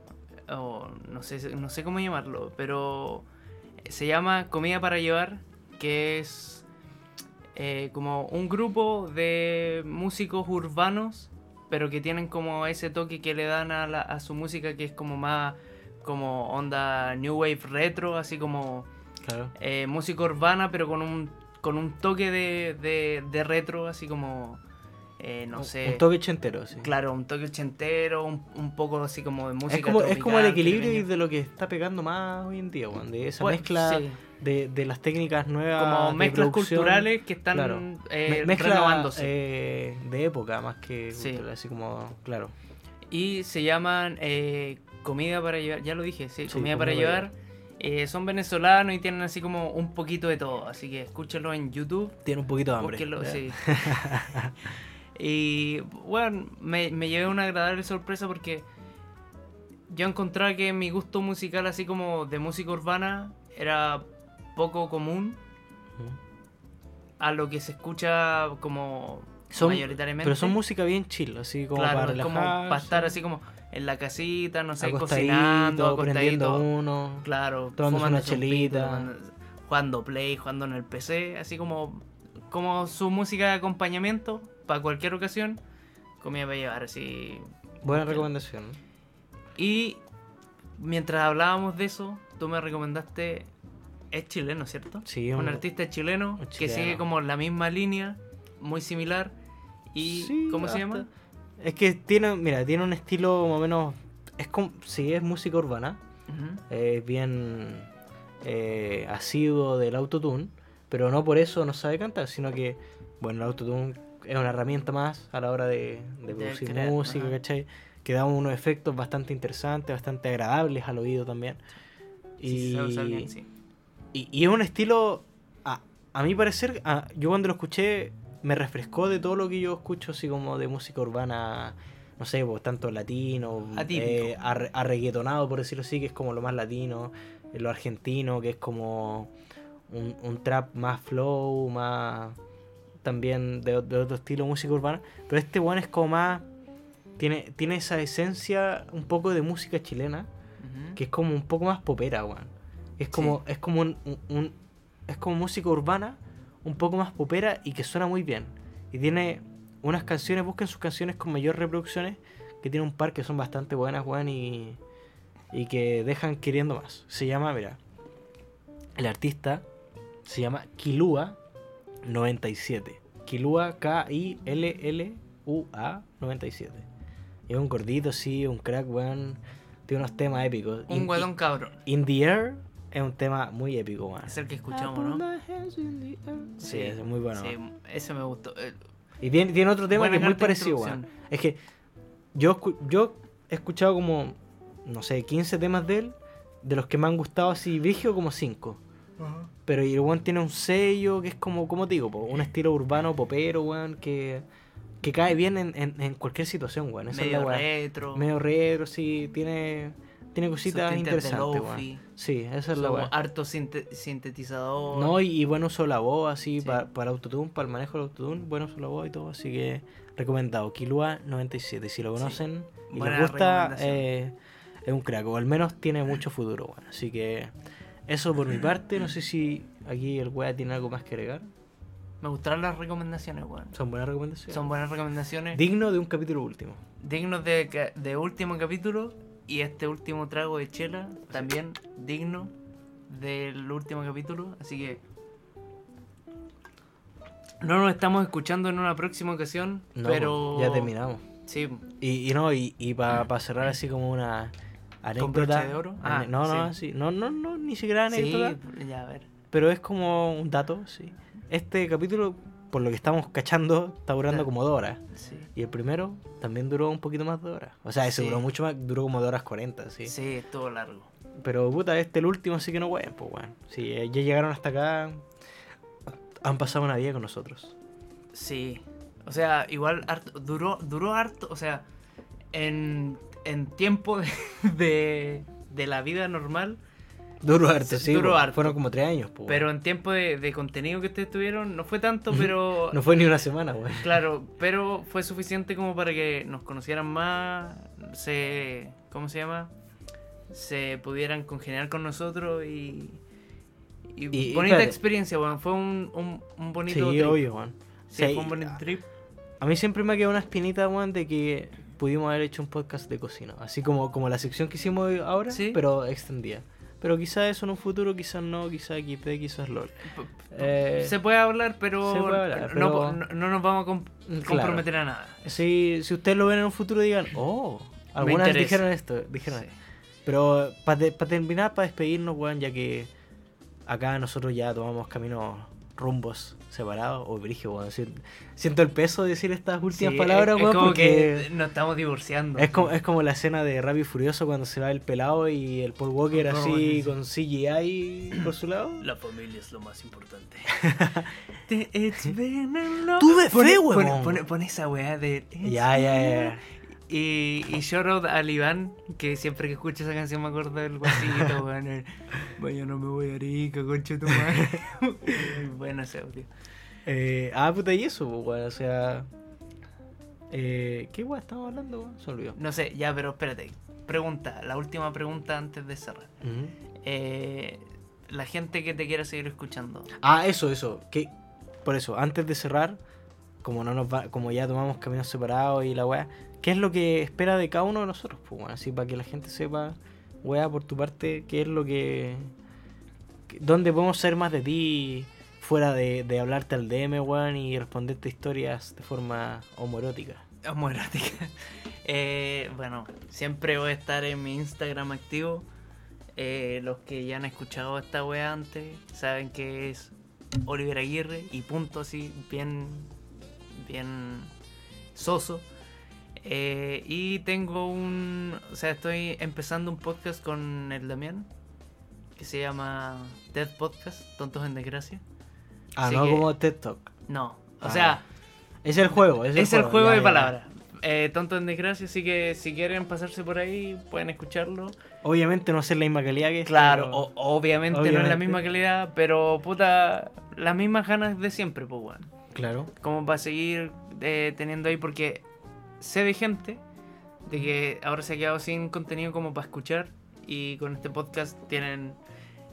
no sé, no sé cómo llamarlo, pero se llama Comida para Llevar, que es eh, como un grupo de músicos urbanos, pero que tienen como ese toque que le dan a, la- a su música, que es como más como onda New Wave retro, así como Claro. eh, música urbana, pero con un, con un toque de, de, de retro, así como, eh, no Un- sé. Un toque ochentero, sí. Claro, un toque ochentero, un, un poco así como de música. Es como, es como el equilibrio caribeña. de lo que está pegando más hoy en día, weón, de esa Pues, mezcla sí, de, de las técnicas nuevas. como mezclas culturales que están claro. eh, mezcla renovándose. eh, de época más que Sí. cultural, así como, claro. Y se llaman Comida para llevar, ya lo dije, sí, Sí, Comida para llevar. Eh, son venezolanos y tienen así como un poquito de todo, así que escúchenlo en YouTube. Tiene un poquito de hambre. Sí. y bueno, me, me llevé una agradable sorpresa porque yo encontraba que mi gusto musical, así como de música urbana, era poco común a lo que se escucha como Son- mayoritariamente. Pero son música bien chill, así como claro, para es como relajarse, para estar así como en la casita, no sé, cocinando, acostadito. uno. Claro, fumándose una pito, chelita. jugando, play, jugando en el PC, así como, como su música de acompañamiento para cualquier ocasión, comida para llevar, así. Buena recomendación. Y mientras hablábamos de eso, tú me recomendaste, es chileno, ¿cierto? Sí, Un un- artista chileno, que sigue como la misma línea, muy similar. Y, Sí, ¿cómo se llama? Es que tiene, mira, tiene un estilo más o menos. Es como. Sí, es música urbana. Es bien eh, asiduo del autotune. Pero no por eso no sabe cantar, sino que, bueno, el autotune es una herramienta más a la hora de, de De producir crear, música. ¿cachai? Que da unos efectos bastante interesantes, bastante agradables al oído también. Sí, sabe Y- bien, sí. Y, y es un estilo, a, a mi parecer, a- yo cuando lo escuché me refrescó de todo lo que yo escucho, así como de música urbana, no sé, pues, tanto latino, eh, arre- arreguetonado, por decirlo así, que es como lo más latino, eh, lo argentino, que es como un, un trap más flow, más también de, de otro estilo música urbana. Pero este one es como más, tiene, tiene esa esencia un poco de música chilena que es como un poco más popera, weón. Es como, es como un, un- un- es como música urbana, un poco más popera y que suena muy bien. Y tiene unas canciones, busquen sus canciones con mayor reproducciones, que tiene un par que son bastante buenas, weón, y, y que dejan queriendo más. Se llama, mira, el artista se llama Kilua 97. Kilua K-I-L-L-U-A 97. Es un gordito, sí, un crack, weón. Tiene unos temas épicos. Un In- cabrón. In the Air es un tema muy épico, weón. Es el que escuchamos, ¿no? Sí, ese es muy bueno. Sí, ese me gustó. Eh, Y tiene, tiene otro tema Buena que es muy parecido, weón. introducción. Es que yo, yo he escuchado como, no sé, 15 temas de él, de los que me han gustado así, vigio como 5. Pero y el weón tiene un sello que es como, como te digo, po, un estilo urbano, popero, weón, que, que cae bien en, en, en cualquier situación, weón. Esa es la medio retro. Medio retro, sí, tiene, tiene cositas interesantes, weón. Sí, esa es la weá. harto sinte- sintetizador. No, y, y buen uso de la voz, así, Sí. pa- para autotune, para el manejo del autotune, buen uso la voz y todo, así que recomendado. Kilua 97, si lo conocen y Buena les gusta, eh, es un crack, o al menos tiene mucho futuro, bueno. Así que eso por mi parte, no sé si aquí el wea tiene algo más que agregar. Me gustaron las recomendaciones, weón. Son buenas recomendaciones. Son buenas recomendaciones. Digno de un capítulo último. dignos de, de último capítulo. Y este último trago de chela también digno del último capítulo. Así que. No nos estamos escuchando en una próxima ocasión. No, pero. ya terminamos. Sí, Y, y no, y, y para cerrar así como una anécdota. de oro? Ah, no, no, sí. sí. No, no, no, ni siquiera sí, anécdota. ya a ver. Pero es como un dato, sí. Este capítulo, por lo que estamos cachando, está durando como dos horas. Sí. Y el primero también duró un poquito más de horas. O sea, ese Sí. duró mucho más, duró como dos horas 40, sí. Sí, estuvo largo. Pero puta, este el último, así que no pueden, pues weón. Sí, eh, ya llegaron hasta acá. Han pasado una vida con nosotros. Sí. O sea, igual harto- duró, duró harto. O sea, en, en tiempo de, de, de la vida normal. Duró harto, Sí, pues, harto. Fueron como tres años, pues. Pero en tiempo de, de contenido que ustedes tuvieron, no fue tanto, pero. No fue ni una semana, weón. Claro, pero fue suficiente como para que nos conocieran más, se... ¿Cómo se llama? Se pudieran congeniar con nosotros y... Y, bonita experiencia, bueno, fue un, un, un bonito Sí, trip. obvio, weón. Sí, Sí, fue un bonito a- trip. A mí siempre me ha quedado una espinita, weón, de que pudimos haber hecho un podcast de cocina. Así como, como la sección que hicimos ahora, Sí. pero extendida. Pero quizás eso en un futuro, quizás no, quizás XD, quizás LOL. Eh, se puede hablar, pero, se puede hablar, no, pero- no- no nos vamos a com- Claro. comprometer a nada. Si, si ustedes lo ven en un futuro, digan, oh, algunas dijeron esto, dijeron Sí. Pero para terminar, para despedirnos, weón, ya que acá nosotros ya tomamos caminos rumbos separados, o brigio, weón. si- Siento el peso de decir estas últimas Sí, palabras, es, es weón, como porque que nos estamos divorciando. es como, es como la escena de Rápido y Furioso cuando se va el pelado y el Paul Walker Paul así sí. con CGI por su lado. La familia es lo más importante. It's been a long- Tuve fe, huevón. Pone, pone- pone esa weá de. Ya, ya, ya. Y, y shout out al Iván, que siempre que escucho esa canción me acuerdo del guasito, weón. Vaya, no me voy a Arica, concha de tu madre. Muy bueno ese audio. Eh, ah, puta, y eso, pues, weón, o sea. Eh, ¿Qué weón estamos hablando, weón? Se olvidó. No sé, ya, pero espérate. Pregunta, la última pregunta antes de cerrar. Eh, la gente que te quiera seguir escuchando. Ah, eso, eso. Que, por eso, antes de cerrar, como no nos va, como ya tomamos caminos separados y la weá, ¿qué es lo que espera de cada uno de nosotros? Pues así para que la gente sepa, weá, por tu parte, qué es lo que. que- ¿Dónde podemos ser más de ti? Fuera de, de hablarte al DM, weón, y responderte historias de forma homoerótica. Homoerótica. Eh, bueno, siempre voy a estar en mi Instagram activo. Eh, los que ya han escuchado esta wea antes saben que es Oliver Aguirre y punto así, bien, bien soso. Eh, y tengo un, o sea, estoy empezando un podcast con el Damián que se llama Dead Podcast, Tontos en Desgracia. Ah, Así no que- como TED Talk. No, o Ah, sea, Es el juego, es el es el juego, juego ya, de ya. palabras. Eh, tonto en desgracia, así que si quieren pasarse por ahí, pueden escucharlo. Obviamente no es la misma calidad que este, Claro, o- obviamente, no es la misma calidad, pero puta, las mismas ganas de siempre, pues, weón. Claro. Como para seguir eh, teniendo ahí, porque sé de gente de que ahora se ha quedado sin contenido como para escuchar, y con este podcast tienen,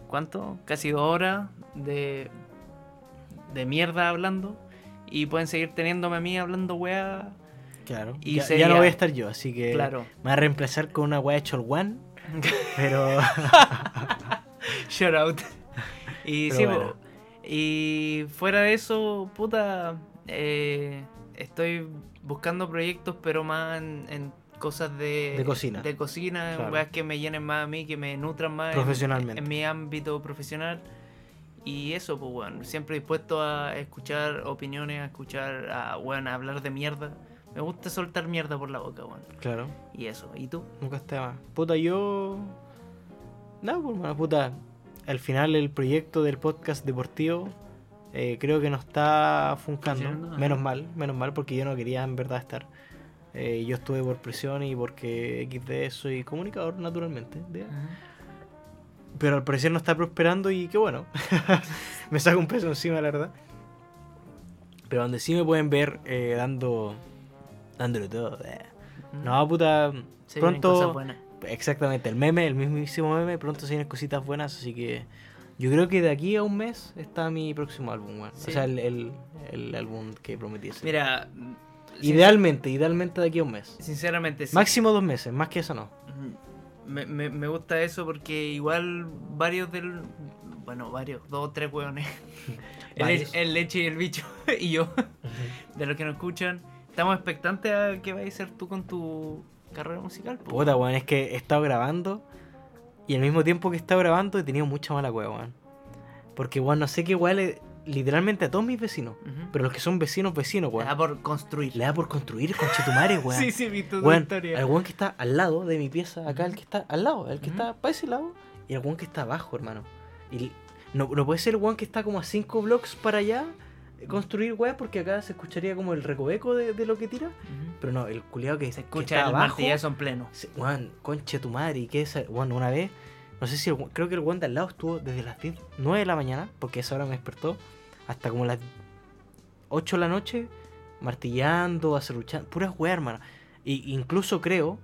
¿cuánto? Casi dos horas de, de mierda hablando, y pueden seguir teniéndome a mí hablando weá. Claro. Y ya, sería- ya no voy a estar yo, así que Claro. me va a reemplazar con una weá Chol One. Pero. Shout out. Y Pero sí, bueno. y fuera de eso, puta, eh, estoy buscando proyectos, pero más en, en cosas de, De cocina. De cocina, Claro. que me llenen más a mí, que me nutran más en- Profesionalmente. En, mi ámbito profesional. Y eso, pues bueno, siempre dispuesto a escuchar opiniones, a escuchar, a, bueno, a hablar de mierda. Me gusta soltar mierda por la boca, bueno. Claro. Y eso, ¿y tú? Nunca está más. Puta, yo. No, pues, hermano, puta. Al final, el proyecto del podcast deportivo eh, creo que no está funcando. Funcionando, ajá. Menos mal, menos mal, porque yo no quería en verdad estar. Eh, yo estuve por presión y porque XD soy comunicador, naturalmente. Pero al parecer no está prosperando y qué bueno. me saca un peso encima, la verdad. Pero donde sí me pueden ver eh, dando. dándole todo. eh. No, puta. Se cosas pronto. buenas. Exactamente, el meme, el mismísimo meme, pronto se vienen cositas buenas, así que yo creo que de aquí a un mes está mi próximo álbum, weón. Sí. O sea, el, el, el álbum que prometí. hacer. Mira, idealmente, idealmente de aquí a un mes. sinceramente, sí. Máximo dos meses, más que eso no. Me, me, me gusta eso porque igual varios del. Bueno, varios, dos o tres hueones. el, leche y el bicho y yo, de los que nos escuchan, estamos expectantes a qué vais a hacer tú con tu carrera musical. Puta, weón, es que he estado grabando y al mismo tiempo que he estado grabando he tenido mucha mala weón, weón. Porque, weón, no sé qué weón, le- literalmente a todos mis vecinos, pero los que son vecinos, vecinos, weón, da por construir. le da por construir con chetumare, weón. Sí, sí, he visto tu Weón, historia. al weón que está al lado de mi pieza, acá, el que está al lado, el que está para ese lado, y el weón que está abajo, hermano. Y no, no puede ser el weón que está como a 5 blocks para allá, construir weón, porque acá se escucharía como el recoveco de, de lo que tira. Pero no, el culiado que, Se que escucha está el abajo. martillazo en pleno. se- Weón, conche tu madre, y que esa. Weón, una vez, no sé si el creo que el weón de al lado estuvo desde las 10, 9 de la mañana, porque esa hora me despertó, hasta como las 8 de la noche, martillando, acerruchando, puras weas, hermano. Y incluso creo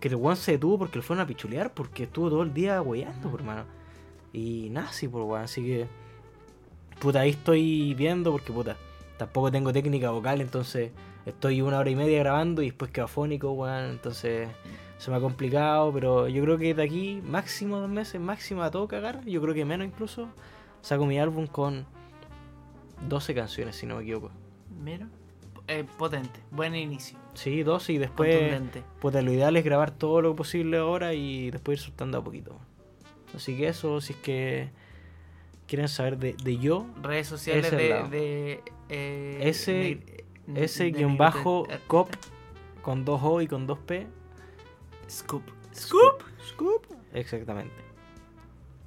que el weón se detuvo porque le fueron a pichulear, porque estuvo todo el día weyando, hermano. Y sí, por weón, así que. Puta, ahí estoy viendo, porque puta, tampoco tengo técnica vocal, entonces estoy una hora y media grabando y después quedo afónico, weón, entonces se me ha complicado, pero yo creo que de aquí, máximo dos meses, máximo a todo cagar, yo creo que menos incluso, saco mi álbum con 12 canciones, si no me equivoco. Mira. Eh, potente. Buen inicio. Sí, 12 y después, puta, lo ideal es grabar todo lo posible ahora y después ir soltando a poquito. Así que eso, si es que quieren saber de, de yo, Redes sociales Ese de. de eh, Ese- ne- ese de guion bajo cop con dos O y con dos P. Scoop. Scoop. Scoop. Exactamente.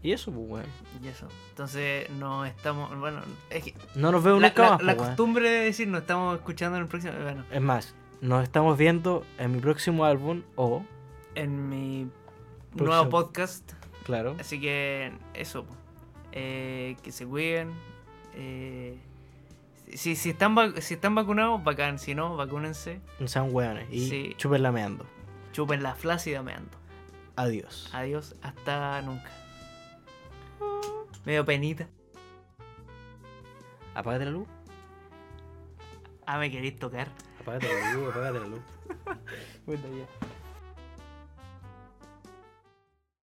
Y eso, pues, weón. Y eso. Entonces, no estamos. Bueno, es que. No nos La, nunca la- más, la pues, costumbre de decir nos estamos escuchando en el próximo. Bueno, Es más, nos estamos viendo en mi próximo álbum o, en mi Próximo. nuevo podcast. claro, Así que, eso. po. Eh, que se cuiden. Eh, si, si, están si están vacunados, bacán. Si no, vacúnense. no sean weones y Sí. chupen lameando. Chupen la flácida meando. Adiós. Adiós, hasta nunca. Medio penita. Apágate la luz. Ah, me queréis tocar. Apágate la luz, apágate la luz. bueno, ya.